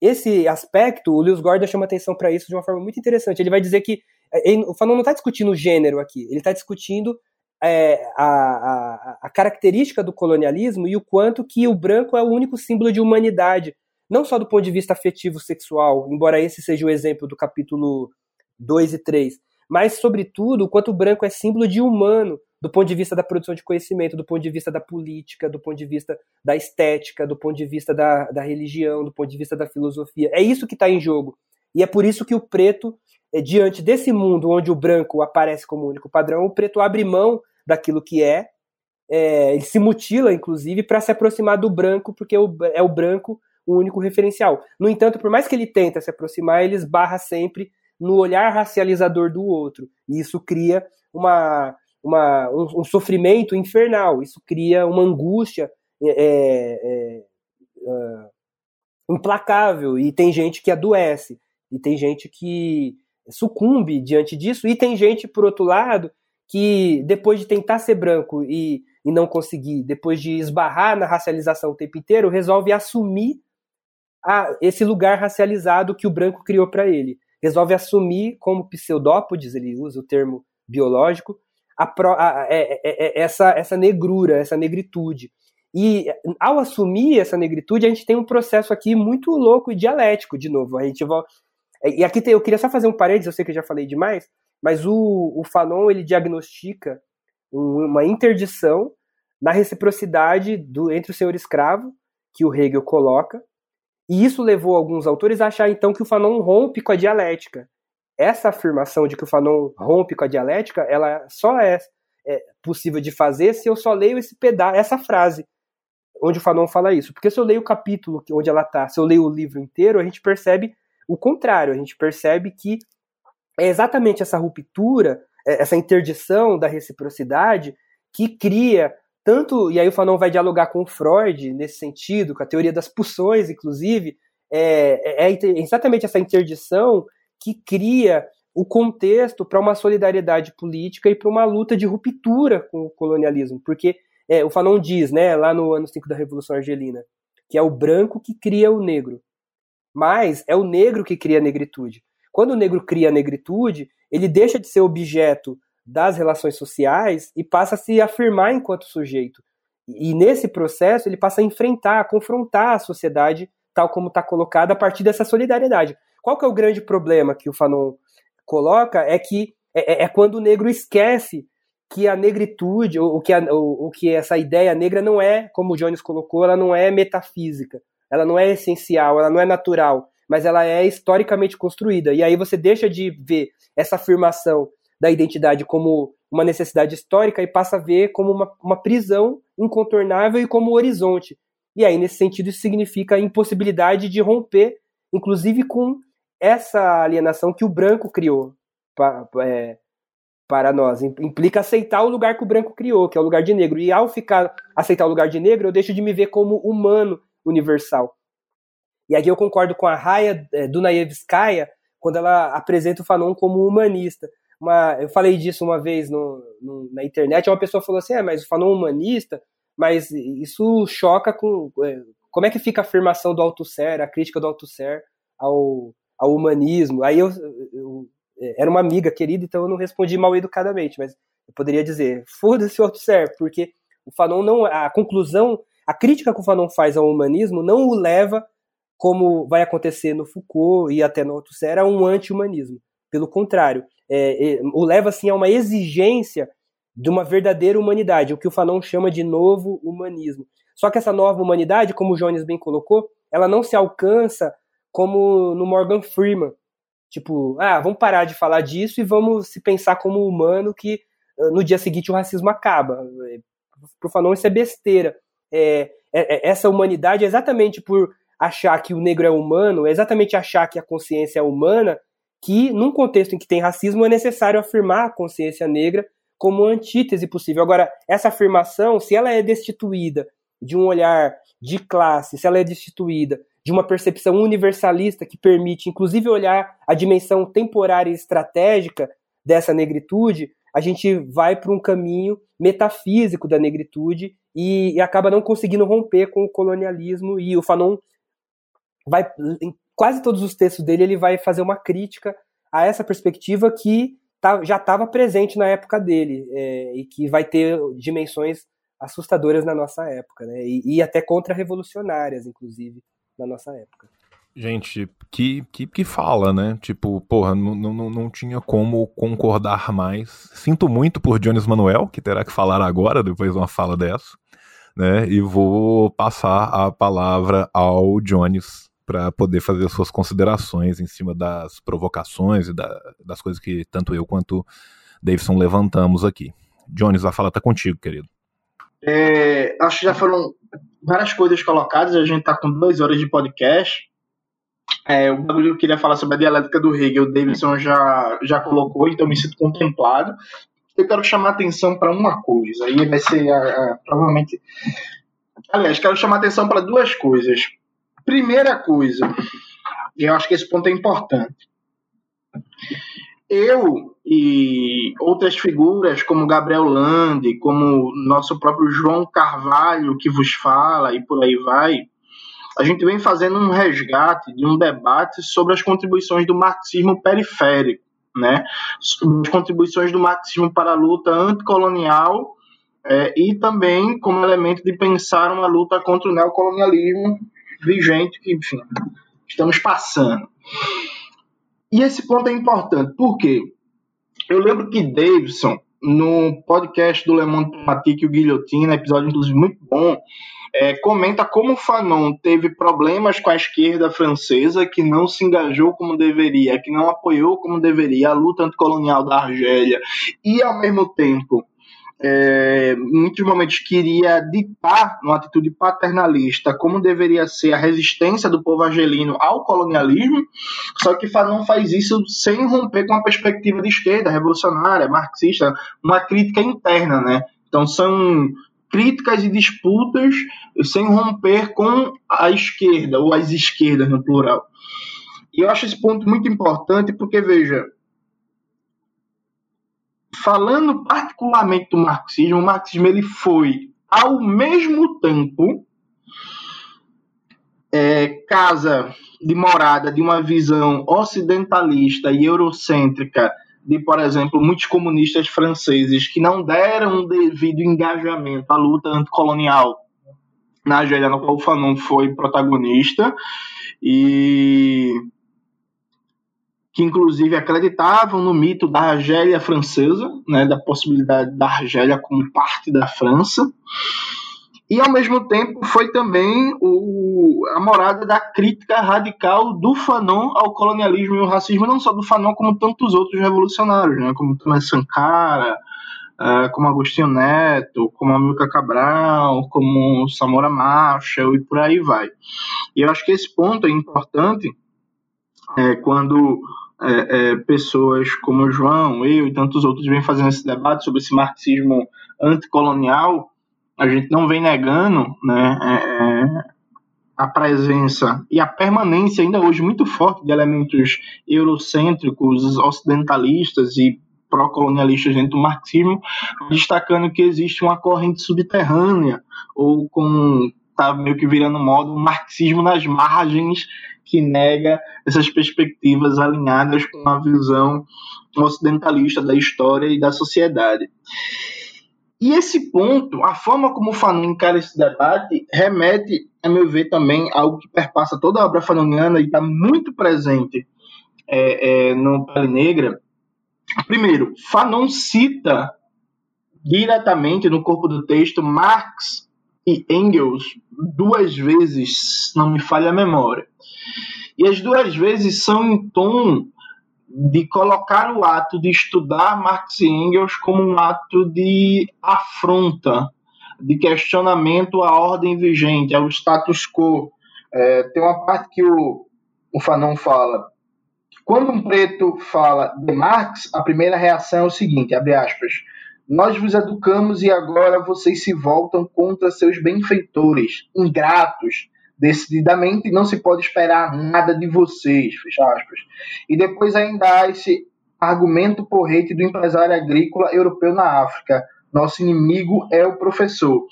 esse aspecto, o Lewis Gordon chama atenção para isso de uma forma muito interessante. Ele vai dizer que é, ele, o Fanon não está discutindo o gênero aqui, ele está discutindo é, a, a, a, característica do colonialismo e o quanto que o branco é o único símbolo de humanidade, não só do ponto de vista afetivo sexual, embora esse seja o exemplo do capítulo 2 e 3, mas, sobretudo, o quanto o branco é símbolo de humano, do ponto de vista da produção de conhecimento, do ponto de vista da política, do ponto de vista da estética, do ponto de vista da, da religião, do ponto de vista da filosofia. É isso que está em jogo. E é por isso que o preto, é, diante desse mundo onde o branco aparece como único padrão, o preto abre mão daquilo que é, é ele se mutila, inclusive, para se aproximar do branco, porque é o branco o único referencial. No entanto, por mais que ele tenta se aproximar, ele esbarra sempre no olhar racializador do outro. E isso cria uma, uma, um, um, sofrimento infernal, isso cria uma angústia é, é, é, implacável, e tem gente que adoece, e tem gente que sucumbe diante disso, e tem gente, por outro lado, que depois de tentar ser branco e, e não conseguir, depois de esbarrar na racialização o tempo inteiro, resolve assumir a, esse lugar racializado que o branco criou para ele. Resolve assumir como pseudópodes, ele usa o termo biológico, a, a, é, é, é, essa, essa negrura, essa negritude. E ao assumir essa negritude, a gente tem um processo aqui muito louco e dialético, de novo. A gente volta... E aqui tem, eu queria só fazer um parênteses, eu sei que eu já falei demais, mas o, o Fanon ele diagnostica um, uma interdição na reciprocidade do, entre o senhor escravo, que o Hegel coloca, e isso levou alguns autores a achar então que o Fanon rompe com a dialética essa afirmação de que o Fanon rompe com a dialética, ela só é, é possível de fazer se eu só leio esse pedaço, essa frase, onde o Fanon fala isso. Porque se eu leio o capítulo onde ela está, se eu leio o livro inteiro, a gente percebe o contrário, a gente percebe que é exatamente essa ruptura, é, essa interdição da reciprocidade que cria tanto, e aí o Fanon vai dialogar com Freud nesse sentido, com a teoria das pulsões, inclusive, é, é, é exatamente essa interdição que cria o contexto para uma solidariedade política e para uma luta de ruptura com o colonialismo. Porque é, o Fanon diz, né, lá no ano 5 da Revolução Argelina, que é o branco que cria o negro. Mas é o negro que cria a negritude. Quando o negro cria a negritude, ele deixa de ser objeto das relações sociais e passa a se afirmar enquanto sujeito. E nesse processo ele passa a enfrentar, a confrontar a sociedade tal como está colocada a partir dessa solidariedade. Qual que é o grande problema que o Fanon coloca? É que é, é, é quando o negro esquece que a negritude, ou, que, a, ou, ou, que essa ideia negra não é, como o Jones colocou, ela não é metafísica, ela não é essencial, ela não é natural, mas ela é historicamente construída. E aí você deixa de ver essa afirmação da identidade como uma necessidade histórica e passa a ver como uma, uma prisão incontornável e como horizonte. E aí, nesse sentido, isso significa a impossibilidade de romper, inclusive com essa alienação que o branco criou para, é, para nós. Implica aceitar o lugar que o branco criou, que é o lugar de negro. E ao ficar aceitar o lugar de negro, eu deixo de me ver como humano universal. E aqui eu concordo com a Raya é, Dunayevskaya, quando ela apresenta o Fanon como humanista. Uma, eu falei disso uma vez no, no, na internet, uma pessoa falou assim, é, mas o Fanon é humanista, mas isso choca com... É, como é que fica a afirmação do Althusser, a crítica do Althusser ao, ao humanismo? Aí eu, eu, era uma amiga querida, então eu não respondi mal educadamente, mas eu poderia dizer, foda-se o Althusser, porque o Fanon não... A conclusão, a crítica que o Fanon faz ao humanismo não o leva como vai acontecer no Foucault e até no Althusser, a um anti-humanismo. Pelo contrário, é, é, o leva assim a uma exigência de uma verdadeira humanidade, o que o Fanon chama de novo humanismo. Só que essa nova humanidade, como o Jones bem colocou, ela não se alcança como no Morgan Freeman. Tipo, ah, vamos parar de falar disso e vamos se pensar como humano que ah, no dia seguinte o racismo acaba. Para o Fanon isso é besteira. É, é, é, essa humanidade é exatamente por achar que o negro é humano, é exatamente achar que a consciência é humana, que num contexto em que tem racismo é necessário afirmar a consciência negra como antítese possível. Agora, essa afirmação, se ela é destituída de um olhar de classe, se ela é destituída de uma percepção universalista que permite, inclusive, olhar a dimensão temporária e estratégica dessa negritude, a gente vai para um caminho metafísico da negritude e, e, acaba não conseguindo romper com o colonialismo. E o Fanon vai em quase todos os textos dele ele vai fazer uma crítica a essa perspectiva que tá, já estava presente na época dele é, e que vai ter dimensões assustadoras na nossa época, né? E, e até contra-revolucionárias, inclusive, na nossa época. Gente, que, que, que fala, né? Tipo, porra, não, não, não tinha como concordar mais. Sinto muito por Jones Manuel, que terá que falar agora, depois de uma fala dessa, né? E vou passar a palavra ao Jones para poder fazer suas considerações em cima das provocações e da, das coisas que tanto eu quanto Davidson levantamos aqui. Jones, a fala tá contigo, querido. É, acho que já foram várias coisas colocadas, a gente está com duas horas de podcast. É, o bagulho que eu queria falar sobre a dialética do Hegel, o Davidson já, já colocou, então me sinto contemplado. Eu quero chamar atenção para uma coisa, aí vai ser a, a, provavelmente. Aliás, quero chamar atenção para duas coisas. Primeira coisa, e eu acho que esse ponto é importante. Eu e outras figuras, como Gabriel Lande, como nosso próprio João Carvalho, que vos fala, e por aí vai, a gente vem fazendo um resgate de um debate sobre as contribuições do marxismo periférico, né? as contribuições do marxismo para a luta anticolonial é, e também como elemento de pensar uma luta contra o neocolonialismo vigente que, enfim, estamos passando. E esse ponto é importante, por quê? Eu lembro que Davidson, no podcast do Le Monde Diplomatique, o Guilhotina, episódio inclusive muito bom, é, comenta como Fanon teve problemas com a esquerda francesa, que não se engajou como deveria, que não apoiou como deveria a luta anticolonial da Argélia, e ao mesmo tempo é, muitos momentos queria ditar, numa atitude paternalista, como deveria ser a resistência do povo argelino ao colonialismo, só que Fanon faz isso sem romper com a perspectiva de esquerda, revolucionária, marxista, uma crítica interna, né? Então são críticas e disputas sem romper com a esquerda, ou as esquerdas no plural. E eu acho esse ponto muito importante porque, veja, falando particularmente do marxismo, o marxismo ele foi, ao mesmo tempo, é, casa de morada de uma visão ocidentalista e eurocêntrica de, por exemplo, muitos comunistas franceses que não deram devido engajamento à luta anticolonial na Argélia, no qual o Fanon foi protagonista, e que inclusive acreditavam no mito da Argélia francesa, né, da possibilidade da Argélia como parte da França, e ao mesmo tempo foi também o, a morada da crítica radical do Fanon ao colonialismo e ao racismo, não só do Fanon, como tantos outros revolucionários, né, como Thomas Sankara, uh, como Agostinho Neto, como Amilcar Cabral, como Samora Marshall e por aí vai. E eu acho que esse ponto é importante é, quando é, é, pessoas como o João, eu e tantos outros vêm fazendo esse debate sobre esse marxismo anticolonial, a gente não vem negando né, é, é, a presença e a permanência ainda hoje muito forte de elementos eurocêntricos, ocidentalistas e pró-colonialistas dentro do marxismo, destacando que existe uma corrente subterrânea, ou com tá meio que virando modo, um marxismo nas margens que nega essas perspectivas alinhadas com a visão ocidentalista da história e da sociedade. E esse ponto, a forma como o Fanon encara esse debate, remete, a meu ver, também algo que perpassa toda a obra fanoniana e está muito presente é, é, no Pele Negra. Primeiro, Fanon cita diretamente no corpo do texto Marx e Engels duas vezes, não me falha a memória. E as duas vezes são em tom de colocar o ato de estudar Marx e Engels como um ato de afronta, de questionamento à ordem vigente, ao status quo. É, tem uma parte que o, o Fanon fala. Quando um preto fala de Marx, a primeira reação é o seguinte, abre aspas, nós vos educamos e agora vocês se voltam contra seus benfeitores, ingratos, decididamente não se pode esperar nada de vocês, fecha aspas. E depois ainda há esse argumento porrete do empresário agrícola europeu na África. Nosso inimigo é o professor.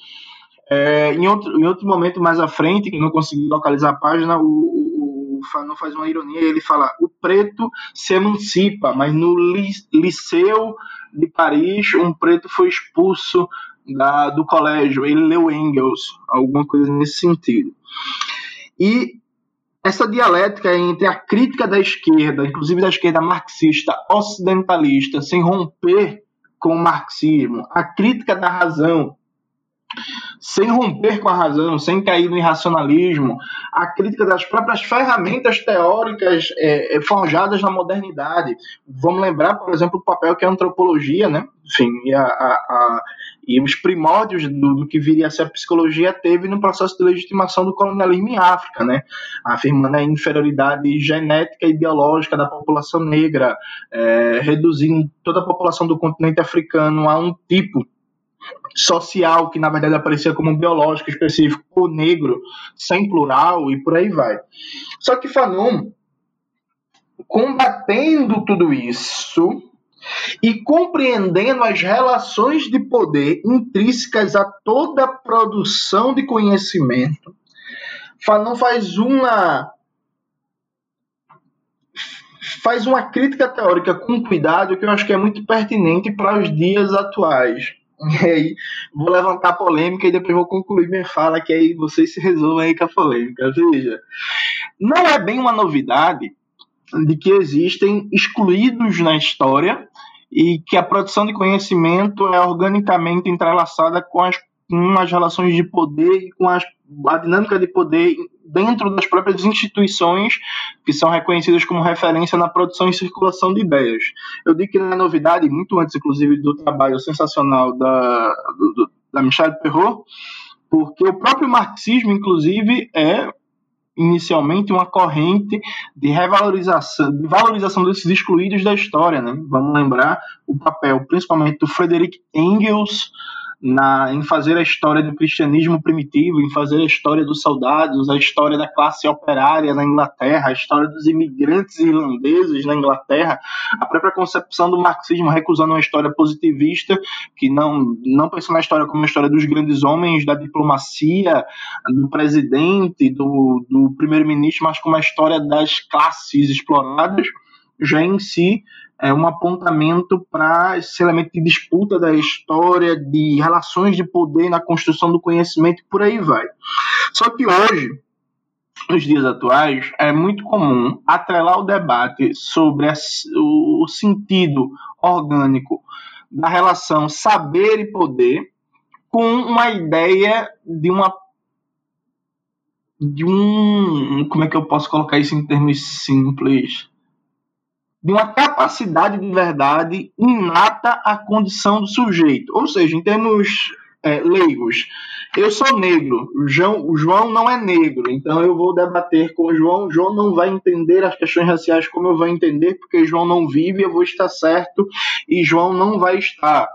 É, em, outro, em outro momento mais à frente, que não consegui localizar a página, o, o, o Fanon faz uma ironia, ele fala, o preto se emancipa, mas no liceu de Paris, um preto foi expulso da, do colégio, ele leu Engels, alguma coisa nesse sentido. E essa dialética entre a crítica da esquerda, inclusive da esquerda marxista ocidentalista, sem romper com o marxismo, a crítica da razão, sem romper com a razão, sem cair no irracionalismo, a crítica das próprias ferramentas teóricas é, é forjadas na modernidade. Vamos lembrar, por exemplo, o papel que a antropologia, né? enfim, a, a, a e os primórdios do, do, que viria a ser a psicologia teve no processo de legitimação do colonialismo em África, né? afirmando a inferioridade genética e biológica da população negra, é, reduzindo toda a população do continente africano a um tipo social que na verdade aparecia como biológico específico, o negro, sem plural e por aí vai. Só que Fanon, combatendo tudo isso, e compreendendo as relações de poder intrínsecas a toda produção de conhecimento, Fanon faz uma faz uma crítica teórica com cuidado que eu acho que é muito pertinente para os dias atuais. E aí vou levantar polêmica e depois vou concluir minha fala, que aí vocês se resolvam aí com a polêmica. Veja, não é bem uma novidade de que existem excluídos na história e que a produção de conhecimento é organicamente entrelaçada com as, com as relações de poder e com as, a dinâmica de poder dentro das próprias instituições que são reconhecidas como referência na produção e circulação de ideias. Eu digo que não é novidade, muito antes, inclusive, do trabalho sensacional da, do, da Michelle Perrault, porque o próprio marxismo, inclusive, é inicialmente uma corrente de revalorização, de valorização desses excluídos da história, né? Vamos lembrar o papel, principalmente do Frederick Engels na, em fazer a história do cristianismo primitivo, em fazer a história dos soldados, a história da classe operária na Inglaterra, a história dos imigrantes irlandeses na Inglaterra, a própria concepção do marxismo recusando uma história positivista, que não, não pensa na história como a história dos grandes homens, da diplomacia, do presidente, do, do primeiro-ministro, mas como a história das classes exploradas, já em si é um apontamento para esse elemento de disputa da história, de relações de poder na construção do conhecimento por aí vai. Só que hoje, nos dias atuais, é muito comum atrelar o debate sobre o sentido orgânico da relação saber e poder com uma ideia de uma de um como é que eu posso colocar isso em termos simples de uma capacidade de verdade inata à condição do sujeito. Ou seja, em termos é, leigos, eu sou negro, João, o João não é negro, então eu vou debater com o João. O João não vai entender as questões raciais como eu vou entender, porque João não vive, eu vou estar certo e João não vai estar.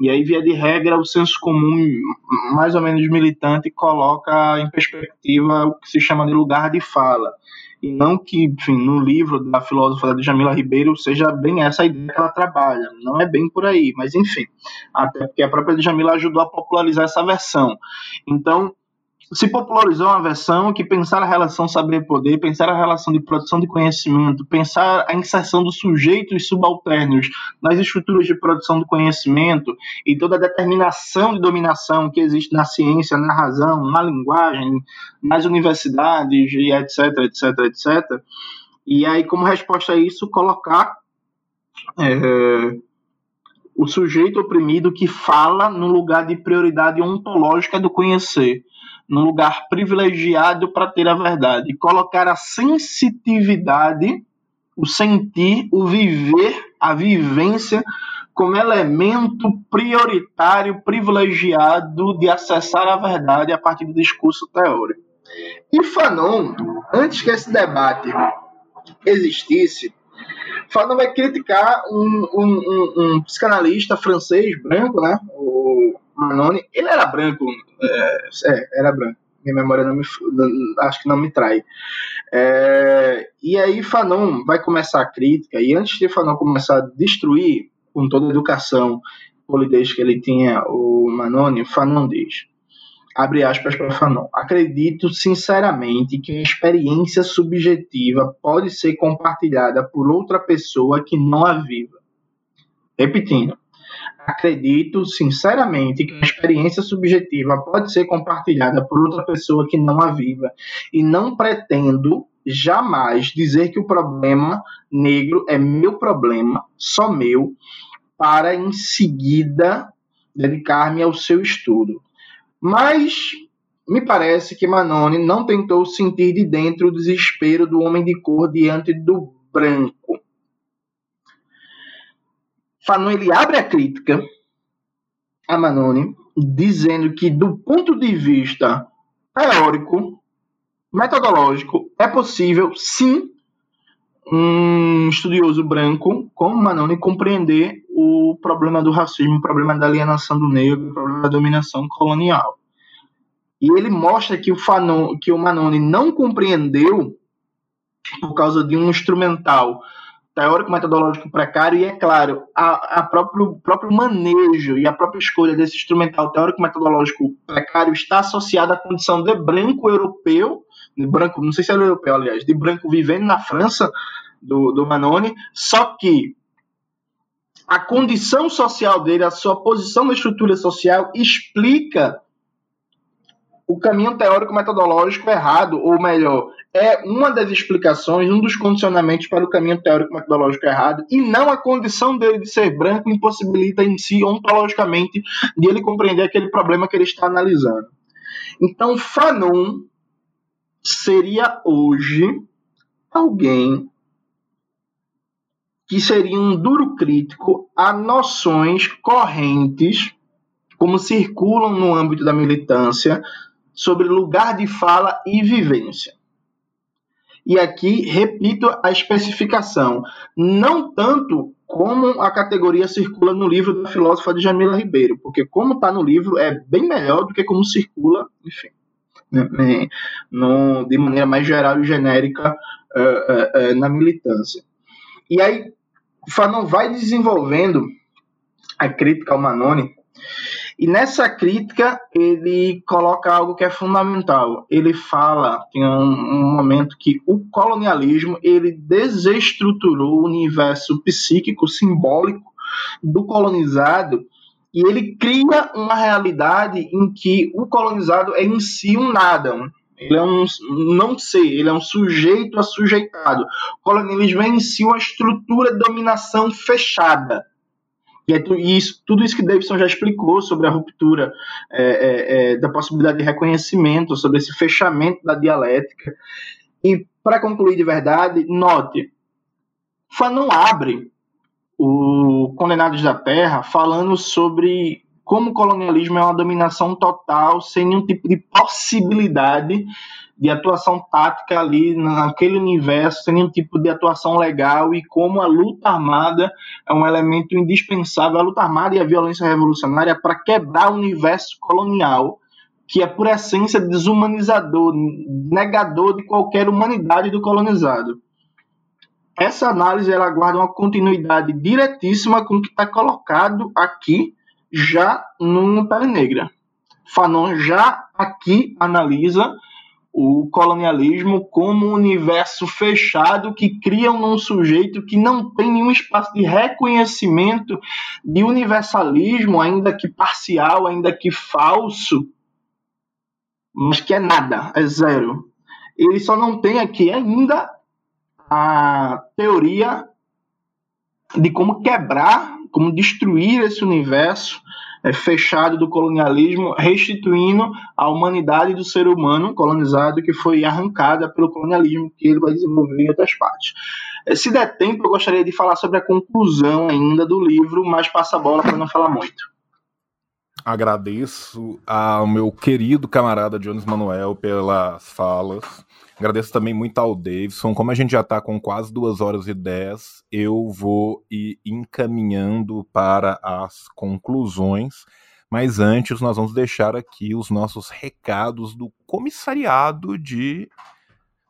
E aí, via de regra, o senso comum, mais ou menos militante, coloca em perspectiva o que se chama de lugar de fala e não que, enfim, no livro da filósofa da Jamila Ribeiro seja bem essa a ideia que ela trabalha. Não é bem por aí, mas enfim, até porque a própria Jamila ajudou a popularizar essa versão. Então, se popularizou uma versão que pensar a relação saber-poder, pensar a relação de produção de conhecimento, pensar a inserção dos sujeitos subalternos nas estruturas de produção do conhecimento e toda a determinação de dominação que existe na ciência, na razão, na linguagem, nas universidades e etc, etc, etc. E aí, como resposta a isso, colocar é, o sujeito oprimido que fala no lugar de prioridade ontológica do conhecer num lugar privilegiado para ter a verdade. E colocar a sensitividade, o sentir, o viver, a vivência como elemento prioritário, privilegiado de acessar a verdade a partir do discurso teórico. E Fanon, antes que esse debate existisse, Fanon vai criticar um, um, um, um psicanalista francês branco, né, o Manoni, ele era branco, é, é, era branco. Minha memória não me, acho que não me trai. É, e aí Fanon vai começar a crítica, e antes de Fanon começar a destruir com toda a educação polidez que ele tinha, o Manoni, Fanon diz, abre aspas para Fanon, acredito sinceramente que a experiência subjetiva pode ser compartilhada por outra pessoa que não a viva. Repetindo, Acredito sinceramente que a experiência subjetiva pode ser compartilhada por outra pessoa que não a viva e não pretendo jamais dizer que o problema negro é meu problema, só meu, para em seguida dedicar-me ao seu estudo. Mas me parece que Manone não tentou sentir de dentro o desespero do homem de cor diante do branco. Fanon ele abre a crítica a Manoni dizendo que do ponto de vista teórico, metodológico, é possível sim um estudioso branco como Manoni compreender o problema do racismo, o problema da alienação do negro, o problema da dominação colonial. E ele mostra que o, Fanon, que o Manoni não compreendeu por causa de um instrumental teórico-metodológico precário, e é claro, a, a próprio, próprio manejo e a própria escolha desse instrumental teórico-metodológico precário está associada à condição de branco europeu, de branco, não sei se é europeu, aliás, de branco vivendo na França, do, do Manone, só que a condição social dele, a sua posição na estrutura social, explica o caminho teórico-metodológico errado, ou melhor, é uma das explicações, um dos condicionamentos para o caminho teórico-metodológico errado, e não a condição dele de ser branco impossibilita em si, ontologicamente, de ele compreender aquele problema que ele está analisando. Então, Fanon seria hoje alguém que seria um duro crítico a noções correntes como circulam no âmbito da militância sobre lugar de fala e vivência. E aqui repito a especificação, não tanto como a categoria circula no livro da filósofa de Jamila Ribeiro, porque como está no livro é bem melhor do que como circula, enfim, né, né no, de maneira mais geral e genérica uh, uh, uh, na militância. E aí, Fanon vai desenvolvendo a crítica ao Manone e nessa crítica, ele coloca algo que é fundamental. Ele fala, tem um, um momento que o colonialismo ele desestruturou o universo psíquico, simbólico do colonizado e ele cria uma realidade em que o colonizado é em si um nada, ele é um não ser, ele é um sujeito assujeitado. O colonialismo é em si uma estrutura de dominação fechada. E, é, e isso, tudo isso que Davidson já explicou sobre a ruptura é, é, é, da possibilidade de reconhecimento, sobre esse fechamento da dialética. E, para concluir de verdade, note: Fanon abre o Condenados da Terra falando sobre como o colonialismo é uma dominação total, sem nenhum tipo de possibilidade de atuação tática ali naquele universo, sem nenhum tipo de atuação legal, e como a luta armada é um elemento indispensável, a luta armada e a violência revolucionária para quebrar o universo colonial, que é por essência desumanizador, negador de qualquer humanidade do colonizado. Essa análise ela guarda uma continuidade diretíssima com o que está colocado aqui já no Pele Negra. Fanon já aqui analisa o colonialismo como um universo fechado que cria um sujeito que não tem nenhum espaço de reconhecimento de universalismo, ainda que parcial, ainda que falso, mas que é nada, é zero. Ele só não tem aqui ainda a teoria de como quebrar, como destruir esse universo fechado do colonialismo, restituindo a humanidade do ser humano colonizado que foi arrancada pelo colonialismo que ele vai desenvolver em outras partes. É, se der tempo, eu gostaria de falar sobre a conclusão ainda do livro, mas passa a bola para não falar muito. Agradeço ao meu querido camarada Jones Manuel pelas falas. Agradeço também muito ao Davidson. Como a gente já está com quase duas horas e dez, eu vou ir encaminhando para as conclusões. Mas antes, nós vamos deixar aqui os nossos recados do comissariado de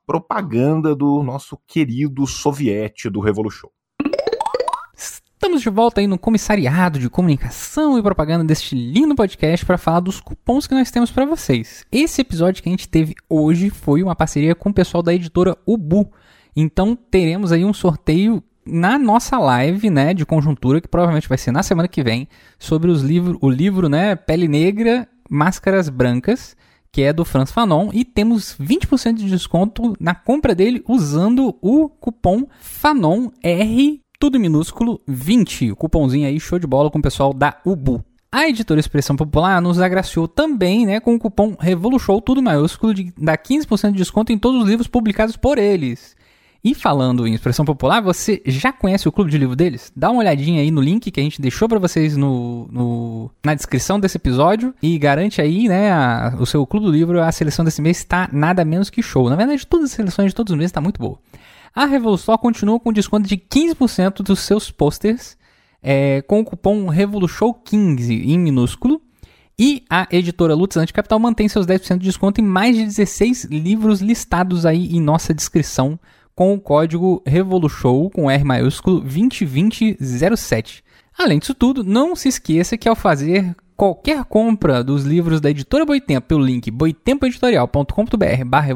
propaganda do nosso querido soviete do Revolution. Estamos de volta aí no comissariado de comunicação e propaganda deste lindo podcast para falar dos cupons que nós temos para vocês. Esse episódio que a gente teve hoje foi uma parceria com o pessoal da editora Ubu. Então teremos aí um sorteio na nossa live, né, de conjuntura que provavelmente vai ser na semana que vem, sobre os livros, o livro, né, Pele Negra, Máscaras Brancas, que é do Franz Fanon, e temos 20% de desconto na compra dele usando o cupom FANONR tudo minúsculo, 20. O cupomzinho aí, show de bola com o pessoal da Ubu. A editora Expressão Popular nos agraciou também né, com o cupom RevoluShow, tudo maiúsculo, de dar 15% de desconto em todos os livros publicados por eles. E falando em Expressão Popular, você já conhece o clube de livro deles? Dá uma olhadinha aí no link que a gente deixou para vocês no, no, na descrição desse episódio e garante aí, né, a, o seu clube do livro. A seleção desse mês está nada menos que show. Na verdade, todas as seleções de todos os meses está muito boa. A Revolução continua com desconto de 15% dos seus posters é, com o cupom RevoluShow15 em minúsculo. E a editora Lutz Anticapital mantém seus 10% de desconto em mais de 16 livros listados aí em nossa descrição com o código RevoluShow com R maiúsculo 202007. Além disso tudo, não se esqueça que ao fazer qualquer compra dos livros da editora Boitempo pelo link boitempoeditorial.com.br barra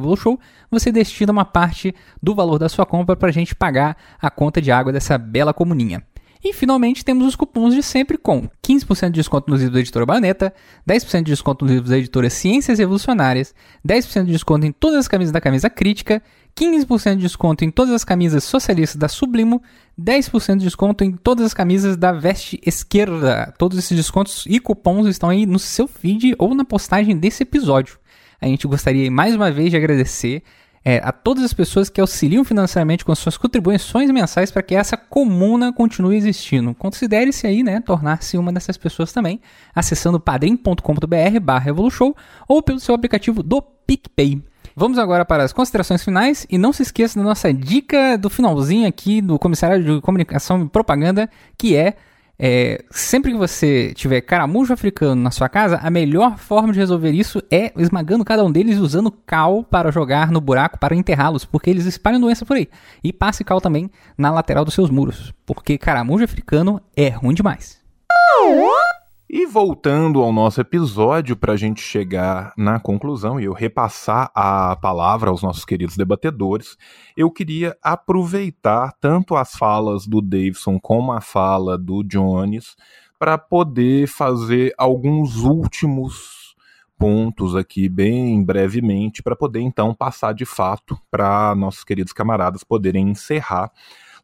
você destina uma parte do valor da sua compra para a gente pagar a conta de água dessa bela comuninha. E finalmente temos os cupons de sempre com 15% de desconto nos livros da editora Baioneta, 10% de desconto nos livros da editora Ciências Revolucionárias, 10% de desconto em todas as camisas da camisa crítica 15% de desconto em todas as camisas socialistas da Sublimo, 10% de desconto em todas as camisas da Veste Esquerda. Todos esses descontos e cupons estão aí no seu feed ou na postagem desse episódio. A gente gostaria mais uma vez de agradecer é, a todas as pessoas que auxiliam financeiramente com suas contribuições mensais para que essa comuna continue existindo. Considere-se aí, né, tornar-se uma dessas pessoas também, acessando padrim.com.br barra ou pelo seu aplicativo do PicPay. Vamos agora para as considerações finais e não se esqueça da nossa dica do finalzinho aqui do Comissário de Comunicação e Propaganda, que é, é sempre que você tiver caramujo africano na sua casa, a melhor forma de resolver isso é esmagando cada um deles usando cal para jogar no buraco para enterrá-los, porque eles espalham doença por aí. E passe cal também na lateral dos seus muros, porque caramujo africano é ruim demais. E voltando ao nosso episódio, para a gente chegar na conclusão e eu repassar a palavra aos nossos queridos debatedores, eu queria aproveitar tanto as falas do Davidson como a fala do Jones para poder fazer alguns últimos pontos aqui, bem brevemente, para poder então passar de fato para nossos queridos camaradas poderem encerrar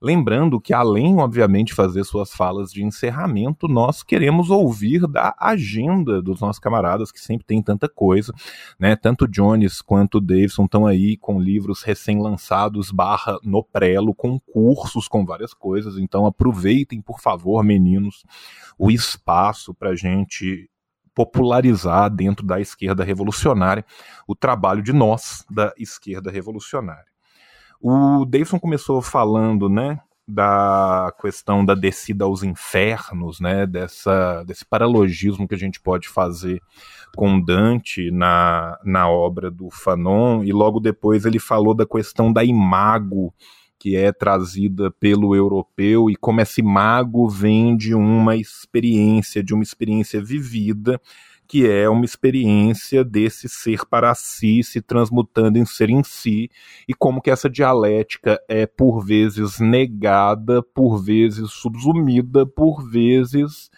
Lembrando que, além, obviamente, de fazer suas falas de encerramento, nós queremos ouvir da agenda dos nossos camaradas, que sempre tem tanta coisa, né? Tanto Jones quanto Davidson estão aí com livros recém-lançados, barra no prelo, com cursos, com várias coisas. Então, aproveitem, por favor, meninos, o espaço para gente popularizar dentro da esquerda revolucionária o trabalho de nós da esquerda revolucionária. O Davidson começou falando, né, da questão da descida aos infernos, né, dessa, desse paralogismo que a gente pode fazer com Dante na, na obra do Fanon, e logo depois ele falou da questão da imago que é trazida pelo europeu e como esse mago vem de uma experiência, de uma experiência vivida, que é uma experiência desse ser para si se transmutando em ser em si e como que essa dialética é por vezes negada, por vezes subsumida, por vezes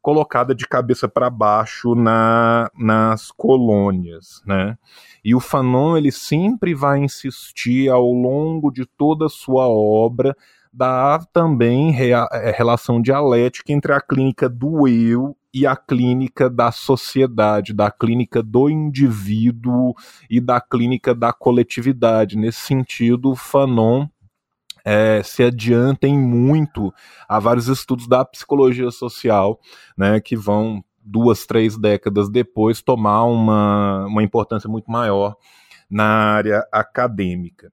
colocada de cabeça para baixo na, nas colônias, né? E o Fanon ele sempre vai insistir ao longo de toda a sua obra da também rea, é, relação dialética entre a clínica do eu e a clínica da sociedade, da clínica do indivíduo e da clínica da coletividade. Nesse sentido, Fanon é, se adiantem muito a vários estudos da psicologia social, né, que vão duas, três décadas depois tomar uma, uma importância muito maior na área acadêmica.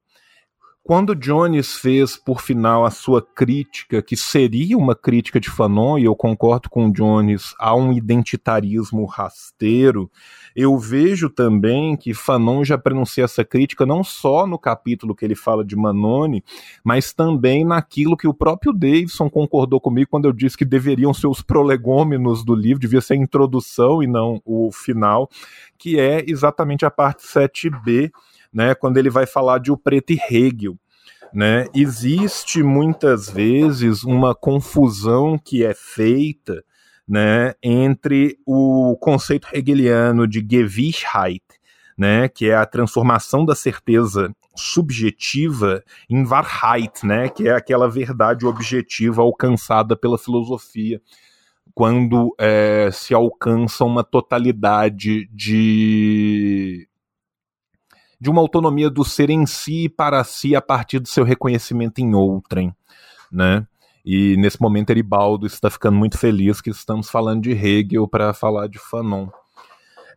Quando Jones fez, por final, a sua crítica, que seria uma crítica de Fanon, e eu concordo com Jones, a um identitarismo rasteiro, eu vejo também que Fanon já pronuncia essa crítica não só no capítulo que ele fala de Manone, mas também naquilo que o próprio Davidson concordou comigo quando eu disse que deveriam ser os prolegômenos do livro, devia ser a introdução e não o final, que é exatamente a parte 7b, né, quando ele vai falar de o preto e Hegel. Né? Existe muitas vezes uma confusão que é feita né, entre o conceito hegeliano de Gewissheit, né, que é a transformação da certeza subjetiva em Wahrheit, né, que é aquela verdade objetiva alcançada pela filosofia quando é, se alcança uma totalidade de de uma autonomia do ser em si e para si a partir do seu reconhecimento em outrem, né? E nesse momento Eribaldo está ficando muito feliz que estamos falando de Hegel para falar de Fanon.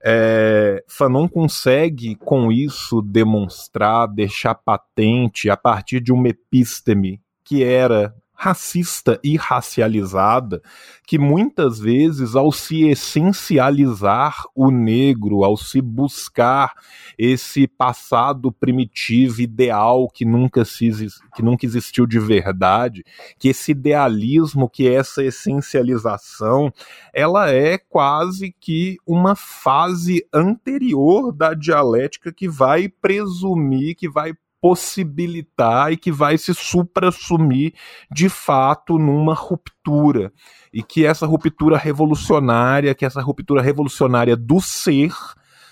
É, Fanon consegue com isso demonstrar, deixar patente a partir de uma epísteme que era racista e racializada que muitas vezes ao se essencializar o negro, ao se buscar esse passado primitivo ideal que nunca se que nunca existiu de verdade, que esse idealismo, que essa essencialização, ela é quase que uma fase anterior da dialética que vai presumir, que vai possibilitar e que vai se supra-sumir de fato numa ruptura. E que essa ruptura revolucionária, que essa ruptura revolucionária do ser,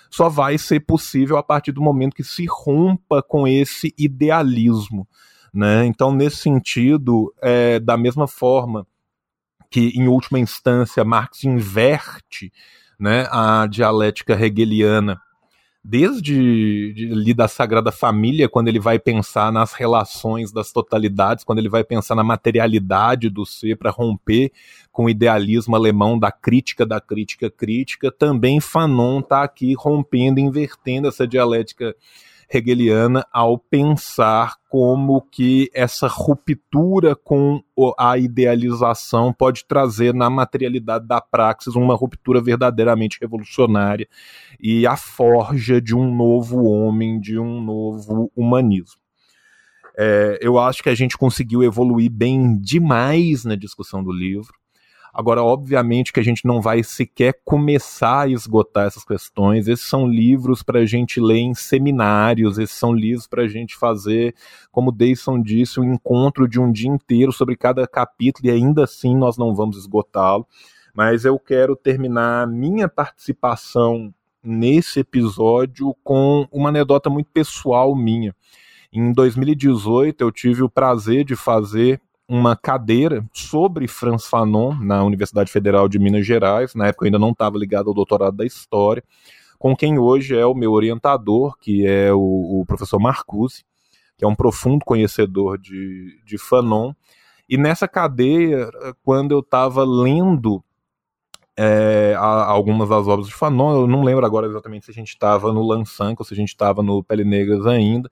só vai ser possível a partir do momento que se rompa com esse idealismo. Né? Então, nesse sentido, é, da mesma forma que, em última instância, Marx inverte né, a dialética hegeliana desde de, ali da Sagrada Família, quando ele vai pensar nas relações das totalidades, quando ele vai pensar na materialidade do ser para romper com o idealismo alemão da crítica da crítica crítica, também Fanon está aqui rompendo, invertendo essa dialética hegeliana ao pensar como que essa ruptura com a idealização pode trazer na materialidade da praxis uma ruptura verdadeiramente revolucionária e a forja de um novo homem, de um novo humanismo. É, eu acho que a gente conseguiu evoluir bem demais na discussão do livro. Agora, obviamente que a gente não vai sequer começar a esgotar essas questões. Esses são livros para a gente ler em seminários, esses são livros para a gente fazer, como Deison disse, um encontro de um dia inteiro sobre cada capítulo, e ainda assim nós não vamos esgotá-lo. Mas eu quero terminar minha participação nesse episódio com uma anedota muito pessoal minha. Em 2018, eu tive o prazer de fazer uma cadeira sobre Franz Fanon na Universidade Federal de Minas Gerais. Na época eu ainda não estava ligado ao doutorado da História, com quem hoje é o meu orientador, que é o, o professor Marcuse, que é um profundo conhecedor de, de Fanon. E nessa cadeia, quando eu estava lendo é, algumas das obras de Fanon, eu não lembro agora exatamente se a gente estava no Lançanco ou se a gente estava no Pele Negras ainda,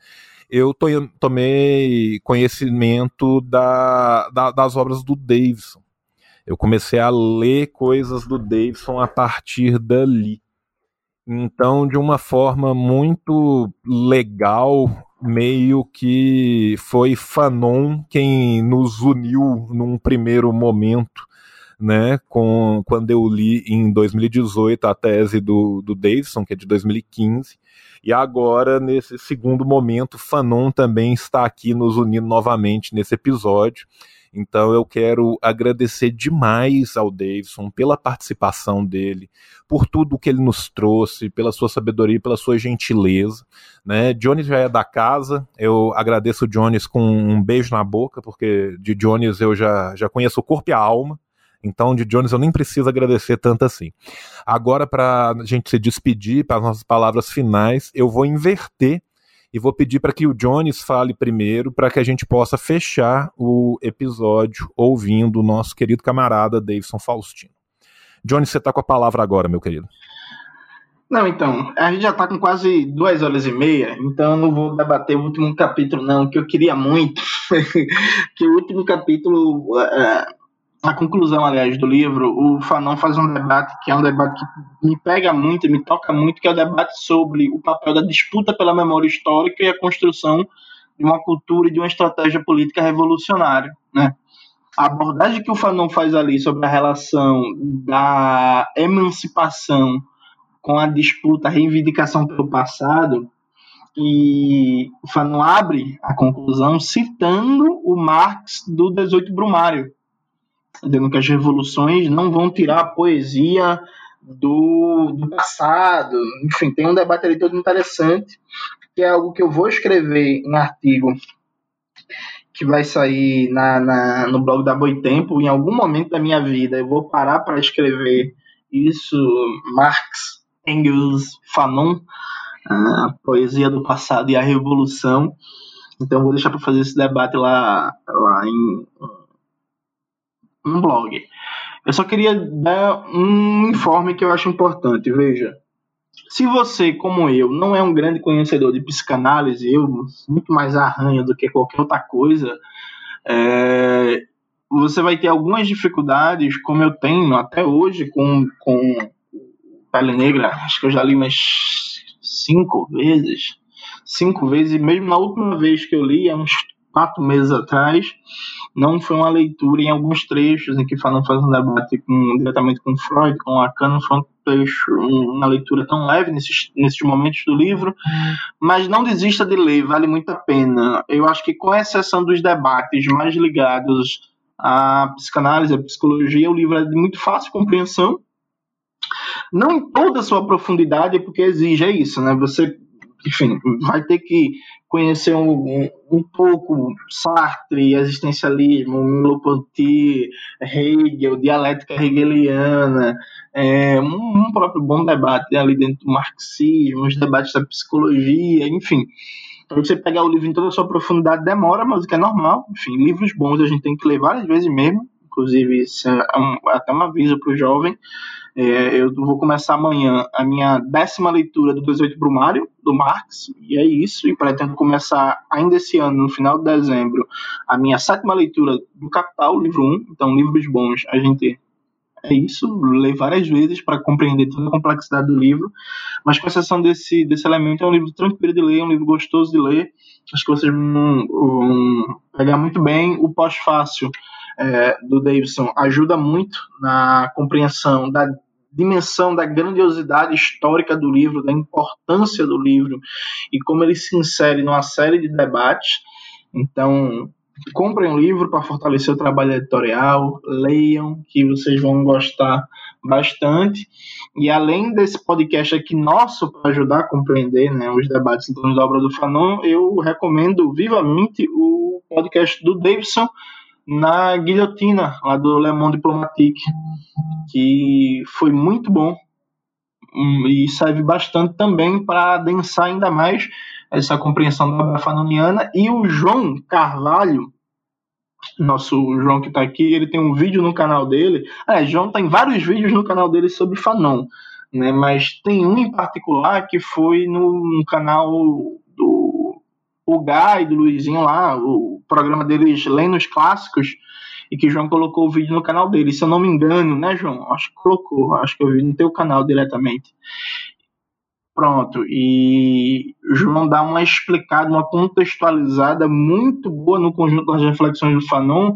eu to tomei conhecimento da, da, das obras do Davidson. Eu comecei a ler coisas do Davidson a partir dali. Então, de uma forma muito legal, meio que foi Fanon quem nos uniu num primeiro momento, né? Com, quando eu li em 2018 a tese do, do Davidson, que é de 2015, e agora, nesse segundo momento, Fanon também está aqui nos unindo novamente nesse episódio. Então eu quero agradecer demais ao Davidson pela participação dele, por tudo que ele nos trouxe, pela sua sabedoria, pela sua gentileza. Né? Jones já é da casa, eu agradeço o Jones com um beijo na boca, porque de Jones eu já, já conheço o corpo e a alma. Então, de Jones eu nem preciso agradecer tanto assim. Agora, para a gente se despedir, para as nossas palavras finais, eu vou inverter e vou pedir para que o Jones fale primeiro, para que a gente possa fechar o episódio ouvindo o nosso querido camarada Davidson Faustino. Jones, você está com a palavra agora, meu querido. Não, então, a gente já está com quase duas horas e meia, então eu não vou debater o último capítulo, não, que eu queria muito, que o último capítulo, uh, a conclusão, aliás, do livro, o Fanon faz um debate que é um debate que me pega muito me toca muito, que é o debate sobre o papel da disputa pela memória histórica e a construção de uma cultura e de uma estratégia política revolucionária, né? A abordagem que o Fanon faz ali sobre a relação da emancipação com a disputa, a reivindicação pelo passado, e o Fanon abre a conclusão citando o Marx do 18 Brumário, dizendo que as revoluções não vão tirar a poesia do, do passado. Enfim, tem um debate ali todo interessante, que é algo que eu vou escrever em artigo que vai sair na, na, no blog da Boitempo. Em algum momento da minha vida eu vou parar para escrever isso, Marx, Engels, Fanon, a poesia do passado e a revolução. Então vou deixar para fazer esse debate lá, lá em um blog. Eu só queria dar um informe que eu acho importante. Veja, se você, como eu, não é um grande conhecedor de psicanálise, eu muito mais arranho do que qualquer outra coisa, é, você vai ter algumas dificuldades, como eu tenho até hoje com, com Pele Negra. Acho que eu já li umas cinco vezes. Cinco vezes, e mesmo na última vez que eu li, há uns quatro meses atrás, não foi uma leitura em alguns trechos em que Fanon faz um debate com, diretamente com Freud, com Lacan, não foi um trecho, uma leitura tão leve nesses, nesses momentos do livro, mas não desista de ler, vale muito a pena. Eu acho que com exceção dos debates mais ligados à psicanálise, à psicologia, o livro é de muito fácil compreensão, não em toda a sua profundidade, porque exige é isso, né? Você enfim, vai ter que conhecer um, um, um pouco Sartre, existencialismo, Merleau-Ponty, Hegel, dialética hegeliana, é, um, um, próprio bom debate ali dentro do marxismo, os debates da psicologia, enfim. Para você pegar o livro em toda a sua profundidade demora, mas o que é normal. Enfim, livros bons a gente tem que ler várias vezes mesmo, inclusive isso é um, até uma aviso para o jovem. É, eu vou começar amanhã a minha décima leitura do 18 Brumário, do Marx, e é isso, e pretendo começar ainda esse ano, no final de dezembro, a minha sétima leitura do Capital, livro 1, então livros bons, a gente é isso, ler várias vezes para compreender toda a complexidade do livro, mas com exceção desse, desse elemento, é um livro tranquilo de ler, é um livro gostoso de ler, acho que vocês vão, vão pegar muito bem, o pós-fácil é, do Davidson ajuda muito na compreensão da dimensão da grandiosidade histórica do livro, da importância do livro e como ele se insere numa série de debates. Então, comprem o livro para fortalecer o trabalho editorial, leiam, que vocês vão gostar bastante. E além desse podcast aqui nosso para ajudar a compreender né, os debates em da obra do Fanon, eu recomendo vivamente o podcast do Davidson na guilhotina lá do Le Monde Diplomatique, que foi muito bom hum, e serve bastante também para adensar ainda mais essa compreensão da fanoniana. E o João Carvalho, nosso João que está aqui, ele tem um vídeo no canal dele. É, João tem vários vídeos no canal dele sobre Fanon, né? Mas tem um em particular que foi no, no canal do o Guy, do Luizinho lá, o programa deles Lendo os Clássicos, e que João colocou o vídeo no canal dele. Se eu não me engano, né, João? Acho que colocou, acho que eu vi no teu canal diretamente. Pronto, e João dá uma explicada, uma contextualizada muito boa no conjunto das reflexões do Fanon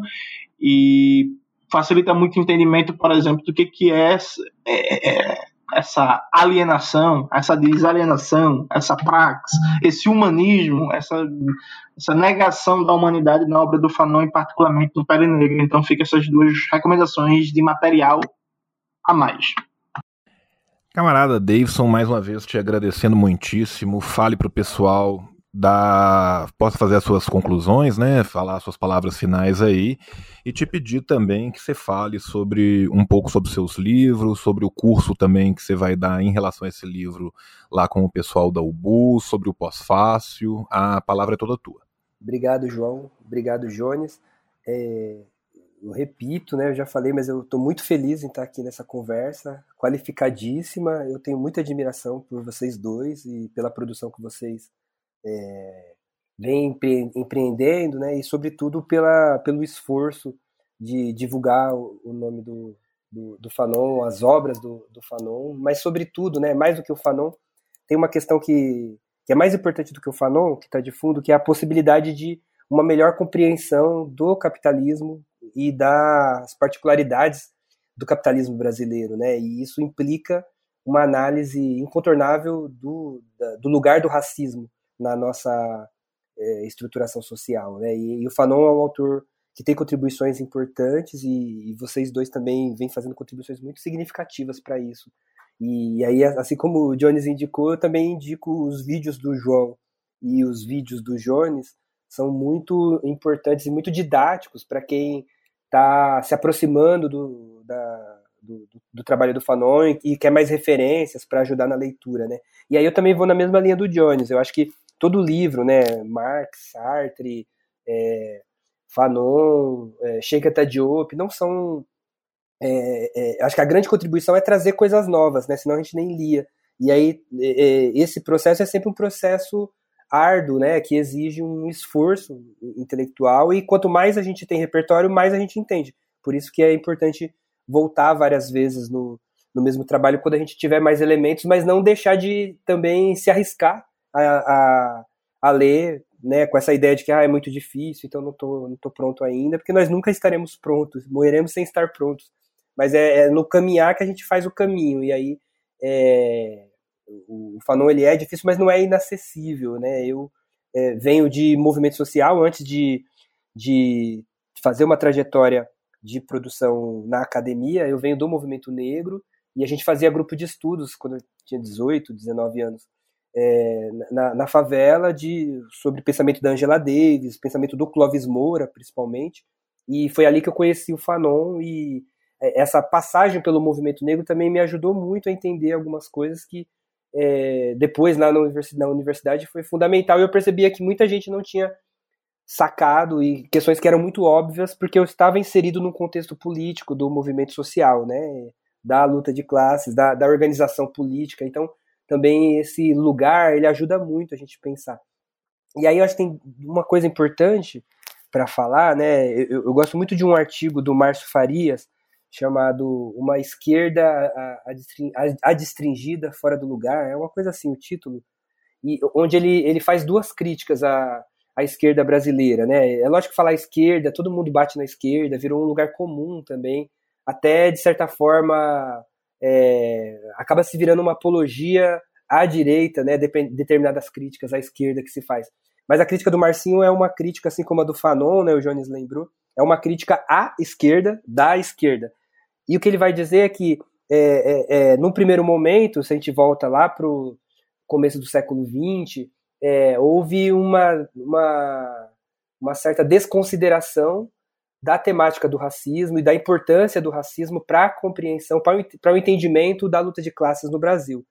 e facilita muito o entendimento, por exemplo, do que, que é, é, é essa alienação, essa desalienação, essa prax, esse humanismo, essa, essa negação da humanidade na obra do Fanon e particularmente no Pele Negra. Então fica essas duas recomendações de material a mais. Camarada Davidson, mais uma vez te agradecendo muitíssimo. Fale para o pessoal da. Possa fazer as suas conclusões, né? Falar as suas palavras finais aí. E te pedir também que você fale sobre um pouco sobre seus livros, sobre o curso também que você vai dar em relação a esse livro lá com o pessoal da UBU, sobre o pós-fácil. A palavra é toda tua. Obrigado, João. Obrigado, Jones. É, eu repito, né, eu já falei, mas eu estou muito feliz em estar aqui nessa conversa, qualificadíssima. Eu tenho muita admiração por vocês dois e pela produção que vocês é, empre empreendendo, né, e sobretudo pela, pelo esforço de divulgar o, nome do, do, do, Fanon, as obras do, do Fanon, mas sobretudo, né, mais do que o Fanon, tem uma questão que, que é mais importante do que o Fanon, que está de fundo, que é a possibilidade de uma melhor compreensão do capitalismo e das particularidades do capitalismo brasileiro, né? E isso implica uma análise incontornável do, do lugar do racismo na nossa é, estruturação social, né? E, e, o Fanon é um autor que tem contribuições importantes e, e vocês dois também vêm fazendo contribuições muito significativas para isso. E, e, aí, assim como o Jones indicou, eu também indico os vídeos do João e os vídeos do Jones são muito importantes e muito didáticos para quem está se aproximando do, da, do, do, trabalho do Fanon e quer mais referências para ajudar na leitura, né? E aí eu também vou na mesma linha do Jones. Eu acho que todo livro, né, Marx, Sartre, é, Fanon, é, Sheikha Diop, não são é, é, acho que a grande contribuição é trazer coisas novas, né? Senão a gente nem lia. E aí é, é, esse processo é sempre um processo árduo, né, que exige um esforço intelectual e quanto mais a gente tem repertório, mais a gente entende. Por isso que é importante voltar várias vezes no, no mesmo trabalho quando a gente tiver mais elementos, mas não deixar de também se arriscar a, a, a ler, né, com essa ideia de que ah, é muito difícil, então não tô, não tô pronto ainda, porque nós nunca estaremos prontos, morreremos sem estar prontos. Mas é, é no caminhar que a gente faz o caminho, e aí é, o Fanon ele é difícil, mas não é inacessível, né? Eu é, venho de movimento social antes de, de fazer uma trajetória de produção na academia, eu venho do movimento negro e a gente fazia grupo de estudos quando eu tinha 18, 19 anos, é, na, na, favela de sobre pensamento da Angela Davis, pensamento do Clóvis Moura, principalmente, e foi ali que eu conheci o Fanon e é, essa passagem pelo movimento negro também me ajudou muito a entender algumas coisas que é, depois lá na universidade, na universidade foi fundamental. E eu percebia que muita gente não tinha sacado e questões que eram muito óbvias porque eu estava inserido num contexto político do movimento social, né, da luta de classes, da, da organização política. Então, também esse lugar ele ajuda muito a gente pensar. E aí eu acho que tem uma coisa importante para falar, né? Eu, eu, gosto muito de um artigo do Márcio Farias chamado Uma Esquerda Adstringida Fora do Lugar, é uma coisa assim o título, e onde ele, ele faz duas críticas à, à esquerda brasileira. Né? É lógico que falar esquerda, todo mundo bate na esquerda, virou um lugar comum também, até de certa forma é, acaba se virando uma apologia à direita, né, determinadas críticas à esquerda que se faz. Mas a crítica do Marcinho é uma crítica, assim como a do Fanon, né, o Jones lembrou, é uma crítica à esquerda, da esquerda. E o que ele vai dizer é que, é, é, é, num primeiro momento, se a gente volta lá para o começo do século XX, é, houve uma, uma, uma certa desconsideração da temática do racismo e da importância do racismo para a compreensão, para o entendimento da luta de classes no Brasil.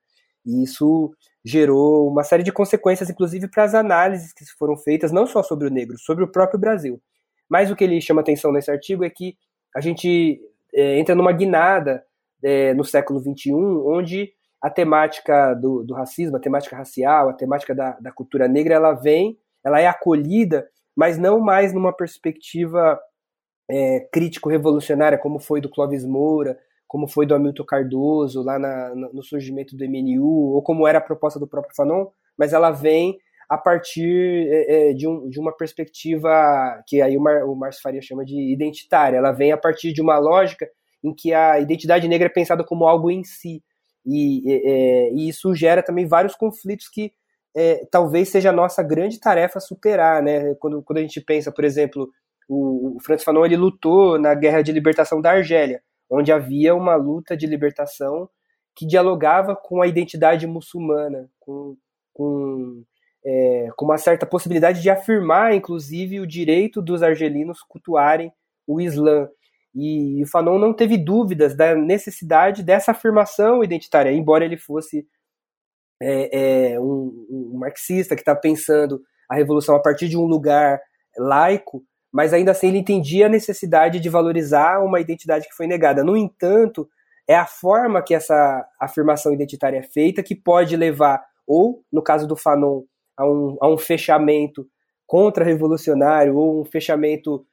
E isso gerou uma série de consequências, inclusive para as análises que foram feitas, não só sobre o negro, sobre o próprio Brasil. Mas o que ele chama atenção nesse artigo é que a gente é, entra numa guinada é, no século XXI, onde a temática do, do, racismo, a temática racial, a temática da, da cultura negra, ela vem, ela é acolhida, mas não mais numa perspectiva é, crítico-revolucionária, como foi do Clóvis Moura, como foi do Hamilton Cardoso lá na, no surgimento do MNU, ou como era a proposta do próprio Fanon, mas ela vem a partir é, é, de, um, de, uma perspectiva que aí o, Mar, o Márcio Faria chama de identitária. Ela vem a partir de uma lógica em que a identidade negra é pensada como algo em si. E, é, e isso gera também vários conflitos que é, talvez seja a nossa grande tarefa superar. Né? Quando, quando a gente pensa, por exemplo, o, o Fanon ele lutou na guerra de libertação da Argélia, onde havia uma luta de libertação que dialogava com a identidade muçulmana, com, com, é, com uma certa possibilidade de afirmar, inclusive, o direito dos argelinos cultuarem o Islã. E o Fanon não teve dúvidas da necessidade dessa afirmação identitária, embora ele fosse é, é, um, um marxista que está pensando a revolução a partir de um lugar laico, mas ainda assim ele entendia a necessidade de valorizar uma identidade que foi negada. No entanto, é a forma que essa afirmação identitária é feita que pode levar, ou, no caso do Fanon, a um, a um fechamento contra-revolucionário, ou um fechamento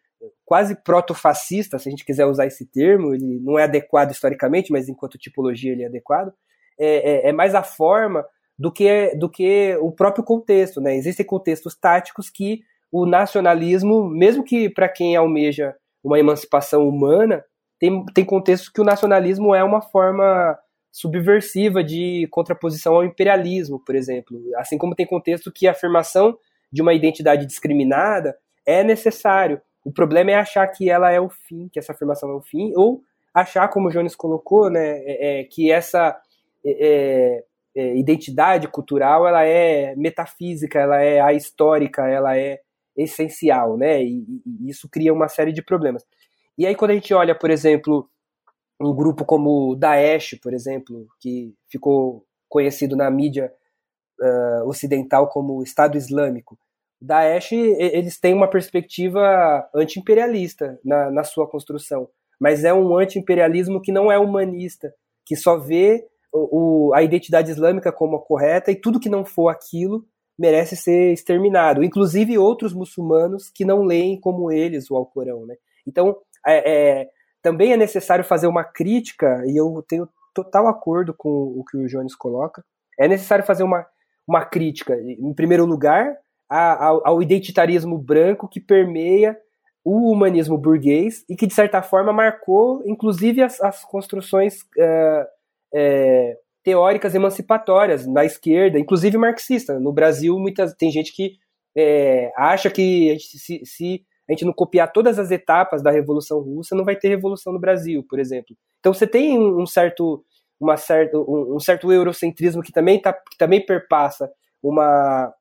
quase proto-fascista, se a gente quiser usar esse termo, ele não é adequado historicamente, mas enquanto tipologia ele é adequado, é, é, é mais a forma do que, do que o próprio contexto. Né? Existem contextos táticos que o nacionalismo, mesmo que para quem almeja uma emancipação humana, tem, tem contextos que o nacionalismo é uma forma subversiva de contraposição ao imperialismo, por exemplo. Assim como tem contexto que a afirmação de uma identidade discriminada é necessário. O problema é achar que ela é o fim, que essa afirmação é o fim, ou achar, como o Jones colocou, né, é, é, que essa é, é identidade cultural ela é metafísica, ela é ahistórica, ela é essencial, né? E, e, isso cria uma série de problemas. E aí quando a gente olha, por exemplo, um grupo como o Daesh, por exemplo, que ficou conhecido na mídia uh, ocidental como Estado Islâmico, Daesh eles têm uma perspectiva anti-imperialista na, na sua construção, mas é um anti-imperialismo que não é humanista, que só vê o, a identidade islâmica como a correta e tudo que não for aquilo merece ser exterminado, inclusive outros muçulmanos que não leem como eles o Alcorão, né? Então, é, é, também é necessário fazer uma crítica, e eu tenho total acordo com o que o Jones coloca, é necessário fazer uma, uma crítica, em primeiro lugar, ao, ao identitarismo branco que permeia o humanismo burguês e que, de certa forma, marcou, inclusive, as, as construções uh, teóricas emancipatórias na esquerda, inclusive marxista. No Brasil, muitas, tem gente que é, acha que a gente, se, se, a gente não copiar todas as etapas da Revolução Russa, não vai ter revolução no Brasil, por exemplo. Então você tem um certo, uma certo, um, um certo eurocentrismo que também, tá, que também perpassa uma,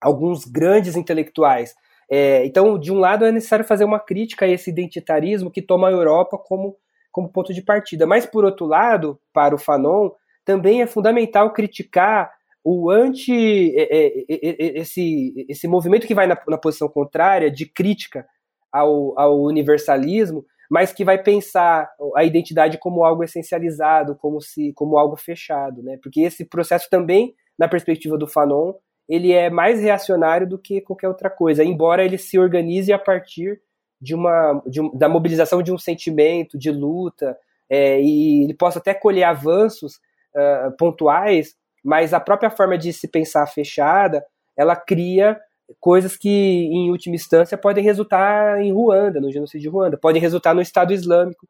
alguns grandes intelectuais. É, então, de um lado, é necessário fazer uma crítica a esse identitarismo que toma a Europa como, como ponto de partida. Mas, por outro lado, para o Fanon, também é fundamental criticar o anti é, é, é, esse, esse movimento que vai na, na posição contrária de crítica ao, ao, universalismo, mas que vai pensar a identidade como algo essencializado, como se como algo fechado, né? Porque esse processo também, na perspectiva do Fanon, ele é mais reacionário do que qualquer outra coisa, embora ele se organize a partir de uma de da mobilização de um sentimento de luta é, e ele possa até colher avanços uh, pontuais, mas a própria forma de se pensar fechada, ela cria coisas que, em última instância, podem resultar em Ruanda, no genocídio de Ruanda, podem resultar no Estado Islâmico,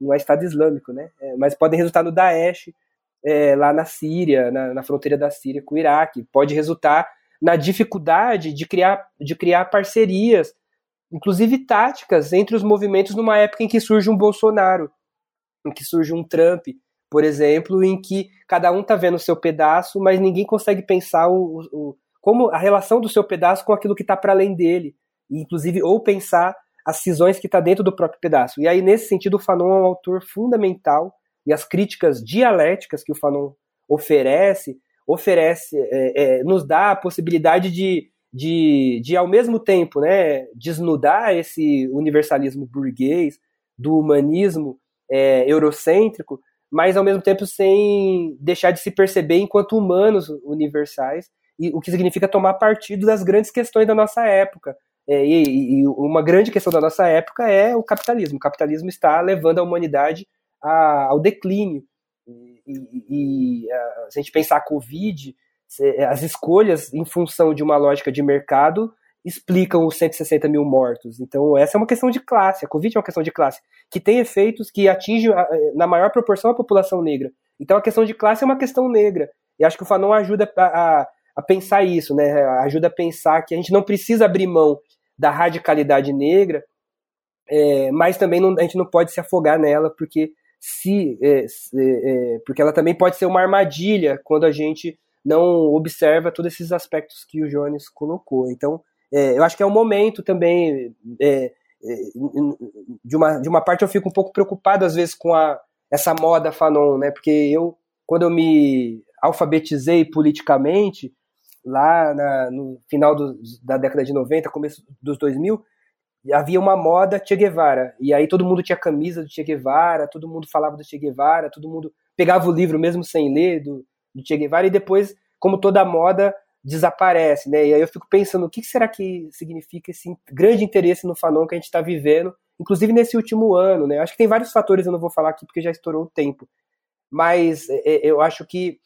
não é Estado Islâmico, né? É, mas podem resultar no Daesh, é, lá na Síria, na, na, fronteira da Síria com o Iraque, pode resultar na dificuldade de criar, de criar parcerias, inclusive táticas, entre os movimentos numa época em que surge um Bolsonaro, em que surge um Trump, por exemplo, em que cada um está vendo o seu pedaço, mas ninguém consegue pensar o, o, como a relação do seu pedaço com aquilo que está para além dele, inclusive ou pensar as cisões que está dentro do próprio pedaço. E aí, nesse sentido, o Fanon é um autor fundamental e as críticas dialéticas que o Fanon oferece, oferece, é, é, nos dá a possibilidade de, de, de, ao mesmo tempo, né, desnudar esse universalismo burguês do humanismo é, eurocêntrico, mas ao mesmo tempo sem deixar de se perceber enquanto humanos universais, e o que significa tomar partido das grandes questões da nossa época. É, e, e, uma grande questão da nossa época é o capitalismo. O capitalismo está levando a humanidade a, ao declínio. E, e a, se a gente pensar a Covid, as escolhas em função de uma lógica de mercado explicam os 160 mil mortos. Então, essa é uma questão de classe. A Covid é uma questão de classe, que tem efeitos que atingem, na maior proporção, a população negra. Então, a questão de classe é uma questão negra. E acho que o Fanon ajuda a, a, a pensar isso, né? ajuda a pensar que a gente não precisa abrir mão da radicalidade negra, é, mas também não, a gente não pode se afogar nela, porque se é, é, porque ela também pode ser uma armadilha quando a gente não observa todos esses aspectos que o Jones colocou. Então, eu acho que é um momento também. É, é, de, uma, de uma parte, eu fico um pouco preocupado, às vezes, com a, essa moda Fanon, né? Porque eu, quando eu me alfabetizei politicamente, lá na, no final do, da década de 90, começo dos 2000, havia uma moda Che Guevara. E aí todo mundo tinha camisa do Che Guevara, todo mundo falava do Che Guevara, todo mundo pegava o livro mesmo sem ler do, do Che Guevara, e depois, como toda moda, desaparece, né? E aí eu fico pensando, o que será que significa esse grande interesse no Fanon que a gente está vivendo, inclusive nesse último ano, né? Acho que tem vários fatores, eu não vou falar aqui porque já estourou o tempo, mas é, é eu acho que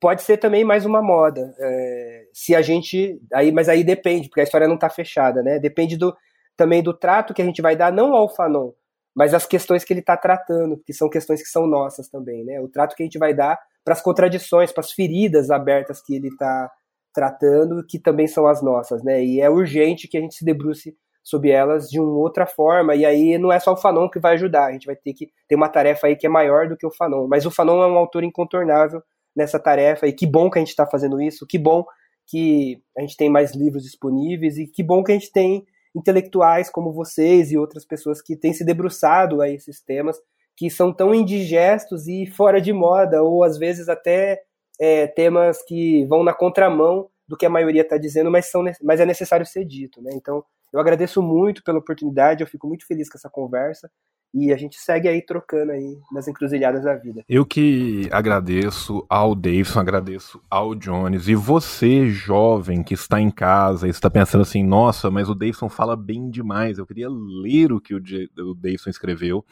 pode ser também mais uma moda, é, se a gente, aí, mas aí depende, porque a história não está fechada, né? Depende do, também do trato que a gente vai dar não ao Fanon, mas as questões que ele está tratando, que são questões que são nossas também, né? O trato que a gente vai dar para as contradições, para as feridas abertas que ele está tratando, que também são as nossas, né? E é urgente que a gente se debruce sobre elas de uma outra forma, e aí não é só o Fanon que vai ajudar, a gente vai ter que ter uma tarefa aí que é maior do que o Fanon, mas o Fanon é um autor incontornável nessa tarefa, e que bom que a gente está fazendo isso, que bom que a gente tem mais livros disponíveis, e que bom que a gente tem intelectuais como vocês e outras pessoas que têm se debruçado a esses temas que são tão indigestos e fora de moda, ou às vezes até é, temas que vão na contramão do que a maioria está dizendo, mas, são, mas é necessário ser dito. Né? Então, eu agradeço muito pela oportunidade, eu fico muito feliz com essa conversa. E a gente segue aí trocando aí nas encruzilhadas da vida. Eu que agradeço ao Davidson, agradeço ao Jones. E você, jovem, que está em casa e está pensando assim, nossa, mas o Davidson fala bem demais. Eu queria ler o que o, o Davidson escreveu.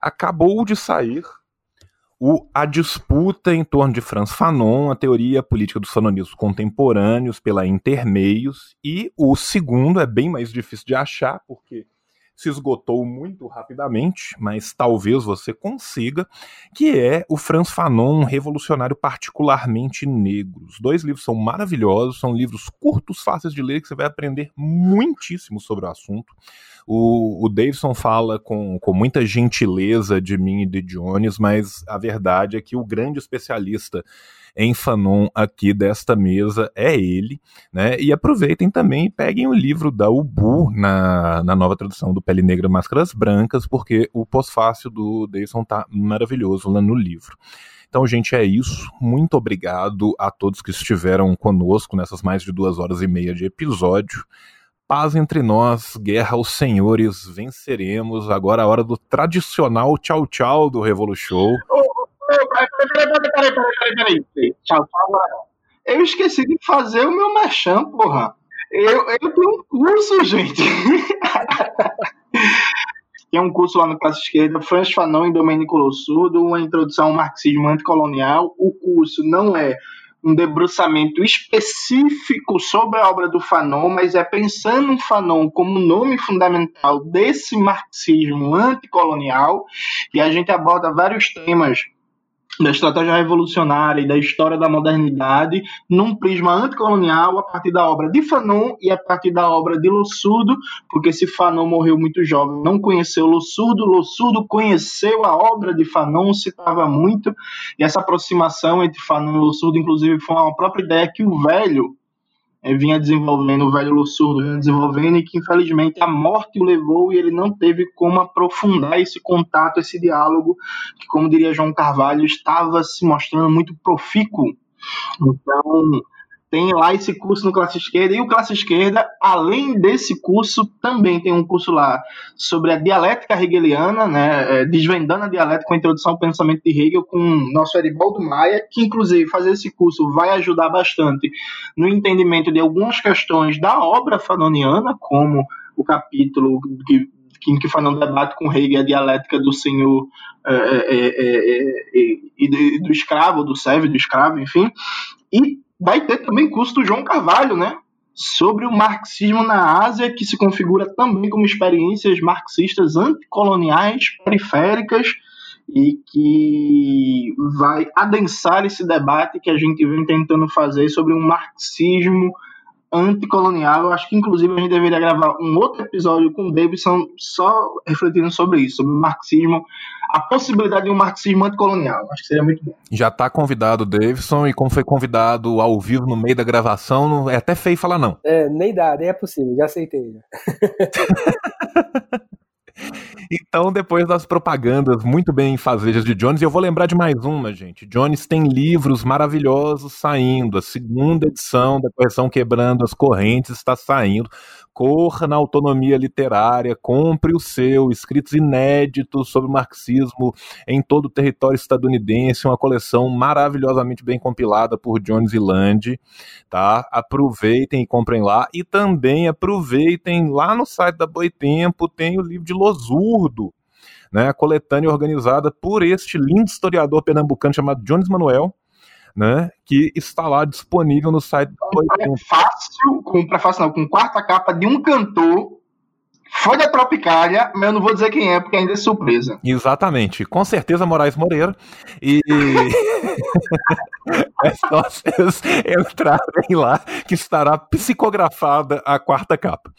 Acabou de sair o, a disputa em torno de Franz Fanon, a teoria política dos fanonismos contemporâneos pela Intermeios, e o segundo é bem mais difícil de achar, porque se esgotou muito rapidamente, mas talvez você consiga, que é o Franz Fanon, um revolucionário particularmente negro. Os dois livros são maravilhosos, são livros curtos, fáceis de ler, que você vai aprender muitíssimo sobre o assunto. O, o Davidson fala com, com muita gentileza de mim e de Jones, mas a verdade é que o grande especialista em Fanon aqui desta mesa é ele, né? E aproveitem também e peguem o livro da Ubu na, na nova tradução do Pele Negra Máscaras Brancas, porque o pós-fácil do Dayson tá maravilhoso lá no livro. Então, gente, é isso. Muito obrigado a todos que estiveram conosco nessas mais de duas horas e meia de episódio. Paz entre nós, guerra aos senhores, venceremos. Agora a hora do tradicional do. Peraí, peraí, peraí, peraí, peraí. Tchau, tchau. Eu esqueci de fazer o meu merchan, porra. Eu, eu tenho um curso, gente. Tem um curso lá no Classe Esquerda, Franz Fanon e Domenico Lossurdo, uma introdução ao marxismo anticolonial. O curso não é um debruçamento específico sobre a obra do Fanon, mas é pensando o Fanon como nome fundamental desse marxismo anticolonial, e a gente aborda vários temas da estratégia revolucionária e da história da modernidade num prisma anticolonial a partir da obra de Fanon e a partir da obra de Lossurdo, porque se Fanon morreu muito jovem, não conheceu Lossurdo, Lossurdo conheceu a obra de Fanon, citava muito, e essa aproximação entre Fanon e Lossurdo, inclusive, foi uma própria ideia que o velho é, vinha desenvolvendo, o velho surdo vinha desenvolvendo, e que infelizmente a morte o levou e ele não teve como aprofundar esse contato, esse diálogo, que, como diria João Carvalho, estava se mostrando muito profícuo. Então, tem lá esse curso no Classe Esquerda, e o Classe Esquerda, além desse curso, também tem um curso lá sobre a dialética hegeliana, né, é, desvendando a dialética com a introdução ao pensamento de Hegel, com o nosso Eribaldo Maia, que inclusive fazer esse curso vai ajudar bastante no entendimento de algumas questões da obra fanoniana, como o capítulo que em que Fanon debate com Hegel a dialética do senhor é, é, é, e do escravo, do servo, do escravo, enfim. E vai ter também curso do João Carvalho, né? Sobre o marxismo na Ásia, que se configura também como experiências marxistas anticoloniais, periféricas, e que vai adensar esse debate que a gente vem tentando fazer sobre um marxismo anticolonial. Eu acho que, inclusive, a gente deveria gravar um outro episódio com o Davidson só refletindo sobre isso, sobre o marxismo, a possibilidade de um marxismo anticolonial. Acho que seria muito bom. Já está convidado o Davidson, e como foi convidado ao vivo no meio da gravação, não, é até feio falar não. É, nem dá, nem é possível, já aceitei. Então, depois das propagandas muito bem fazejas de Jones, eu vou lembrar de mais uma, gente. Jones tem livros maravilhosos saindo. A segunda edição da correção Quebrando as Correntes está saindo corra na autonomia literária, compre o seu, escritos inéditos sobre marxismo em todo o território estadunidense, uma coleção maravilhosamente bem compilada por Jones e Land, tá? Aproveitem e comprem lá e também aproveitem lá no site da Boitempo tem o livro de Losurdo, né, coletânea organizada por este lindo historiador pernambucano chamado Jones Manuel, né? Que está lá disponível no site do prefácio, com prefácio não, com quarta capa de um cantor foi da Tropicália, mas eu não vou dizer quem é, porque ainda é surpresa. Exatamente. Com certeza Moraes Moreira. E. é só vocês entrarem lá que estará psicografada a quarta capa.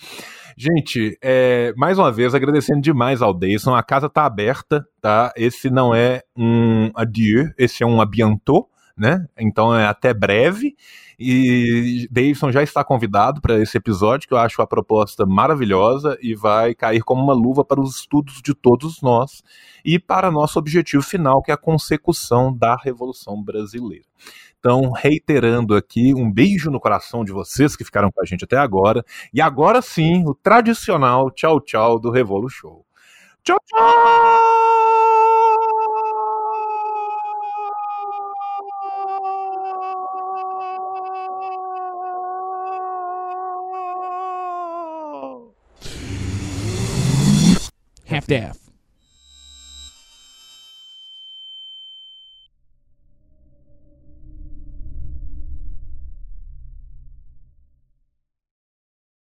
Gente, é, mais uma vez agradecendo demais ao Deison. A casa está aberta, tá? Esse não é um adieu, esse é um abiantou né? Então é até breve. E Davidson já está convidado para esse episódio, que eu acho a proposta maravilhosa e vai cair como uma luva para os estudos de todos nós e para nosso objetivo final, que é a consecução da Revolução Brasileira. Então, reiterando aqui, um beijo no coração de vocês que ficaram com a gente até agora. E agora sim, o tradicional tchau tchau do Revolu Show. Tchau, tchau! half-half.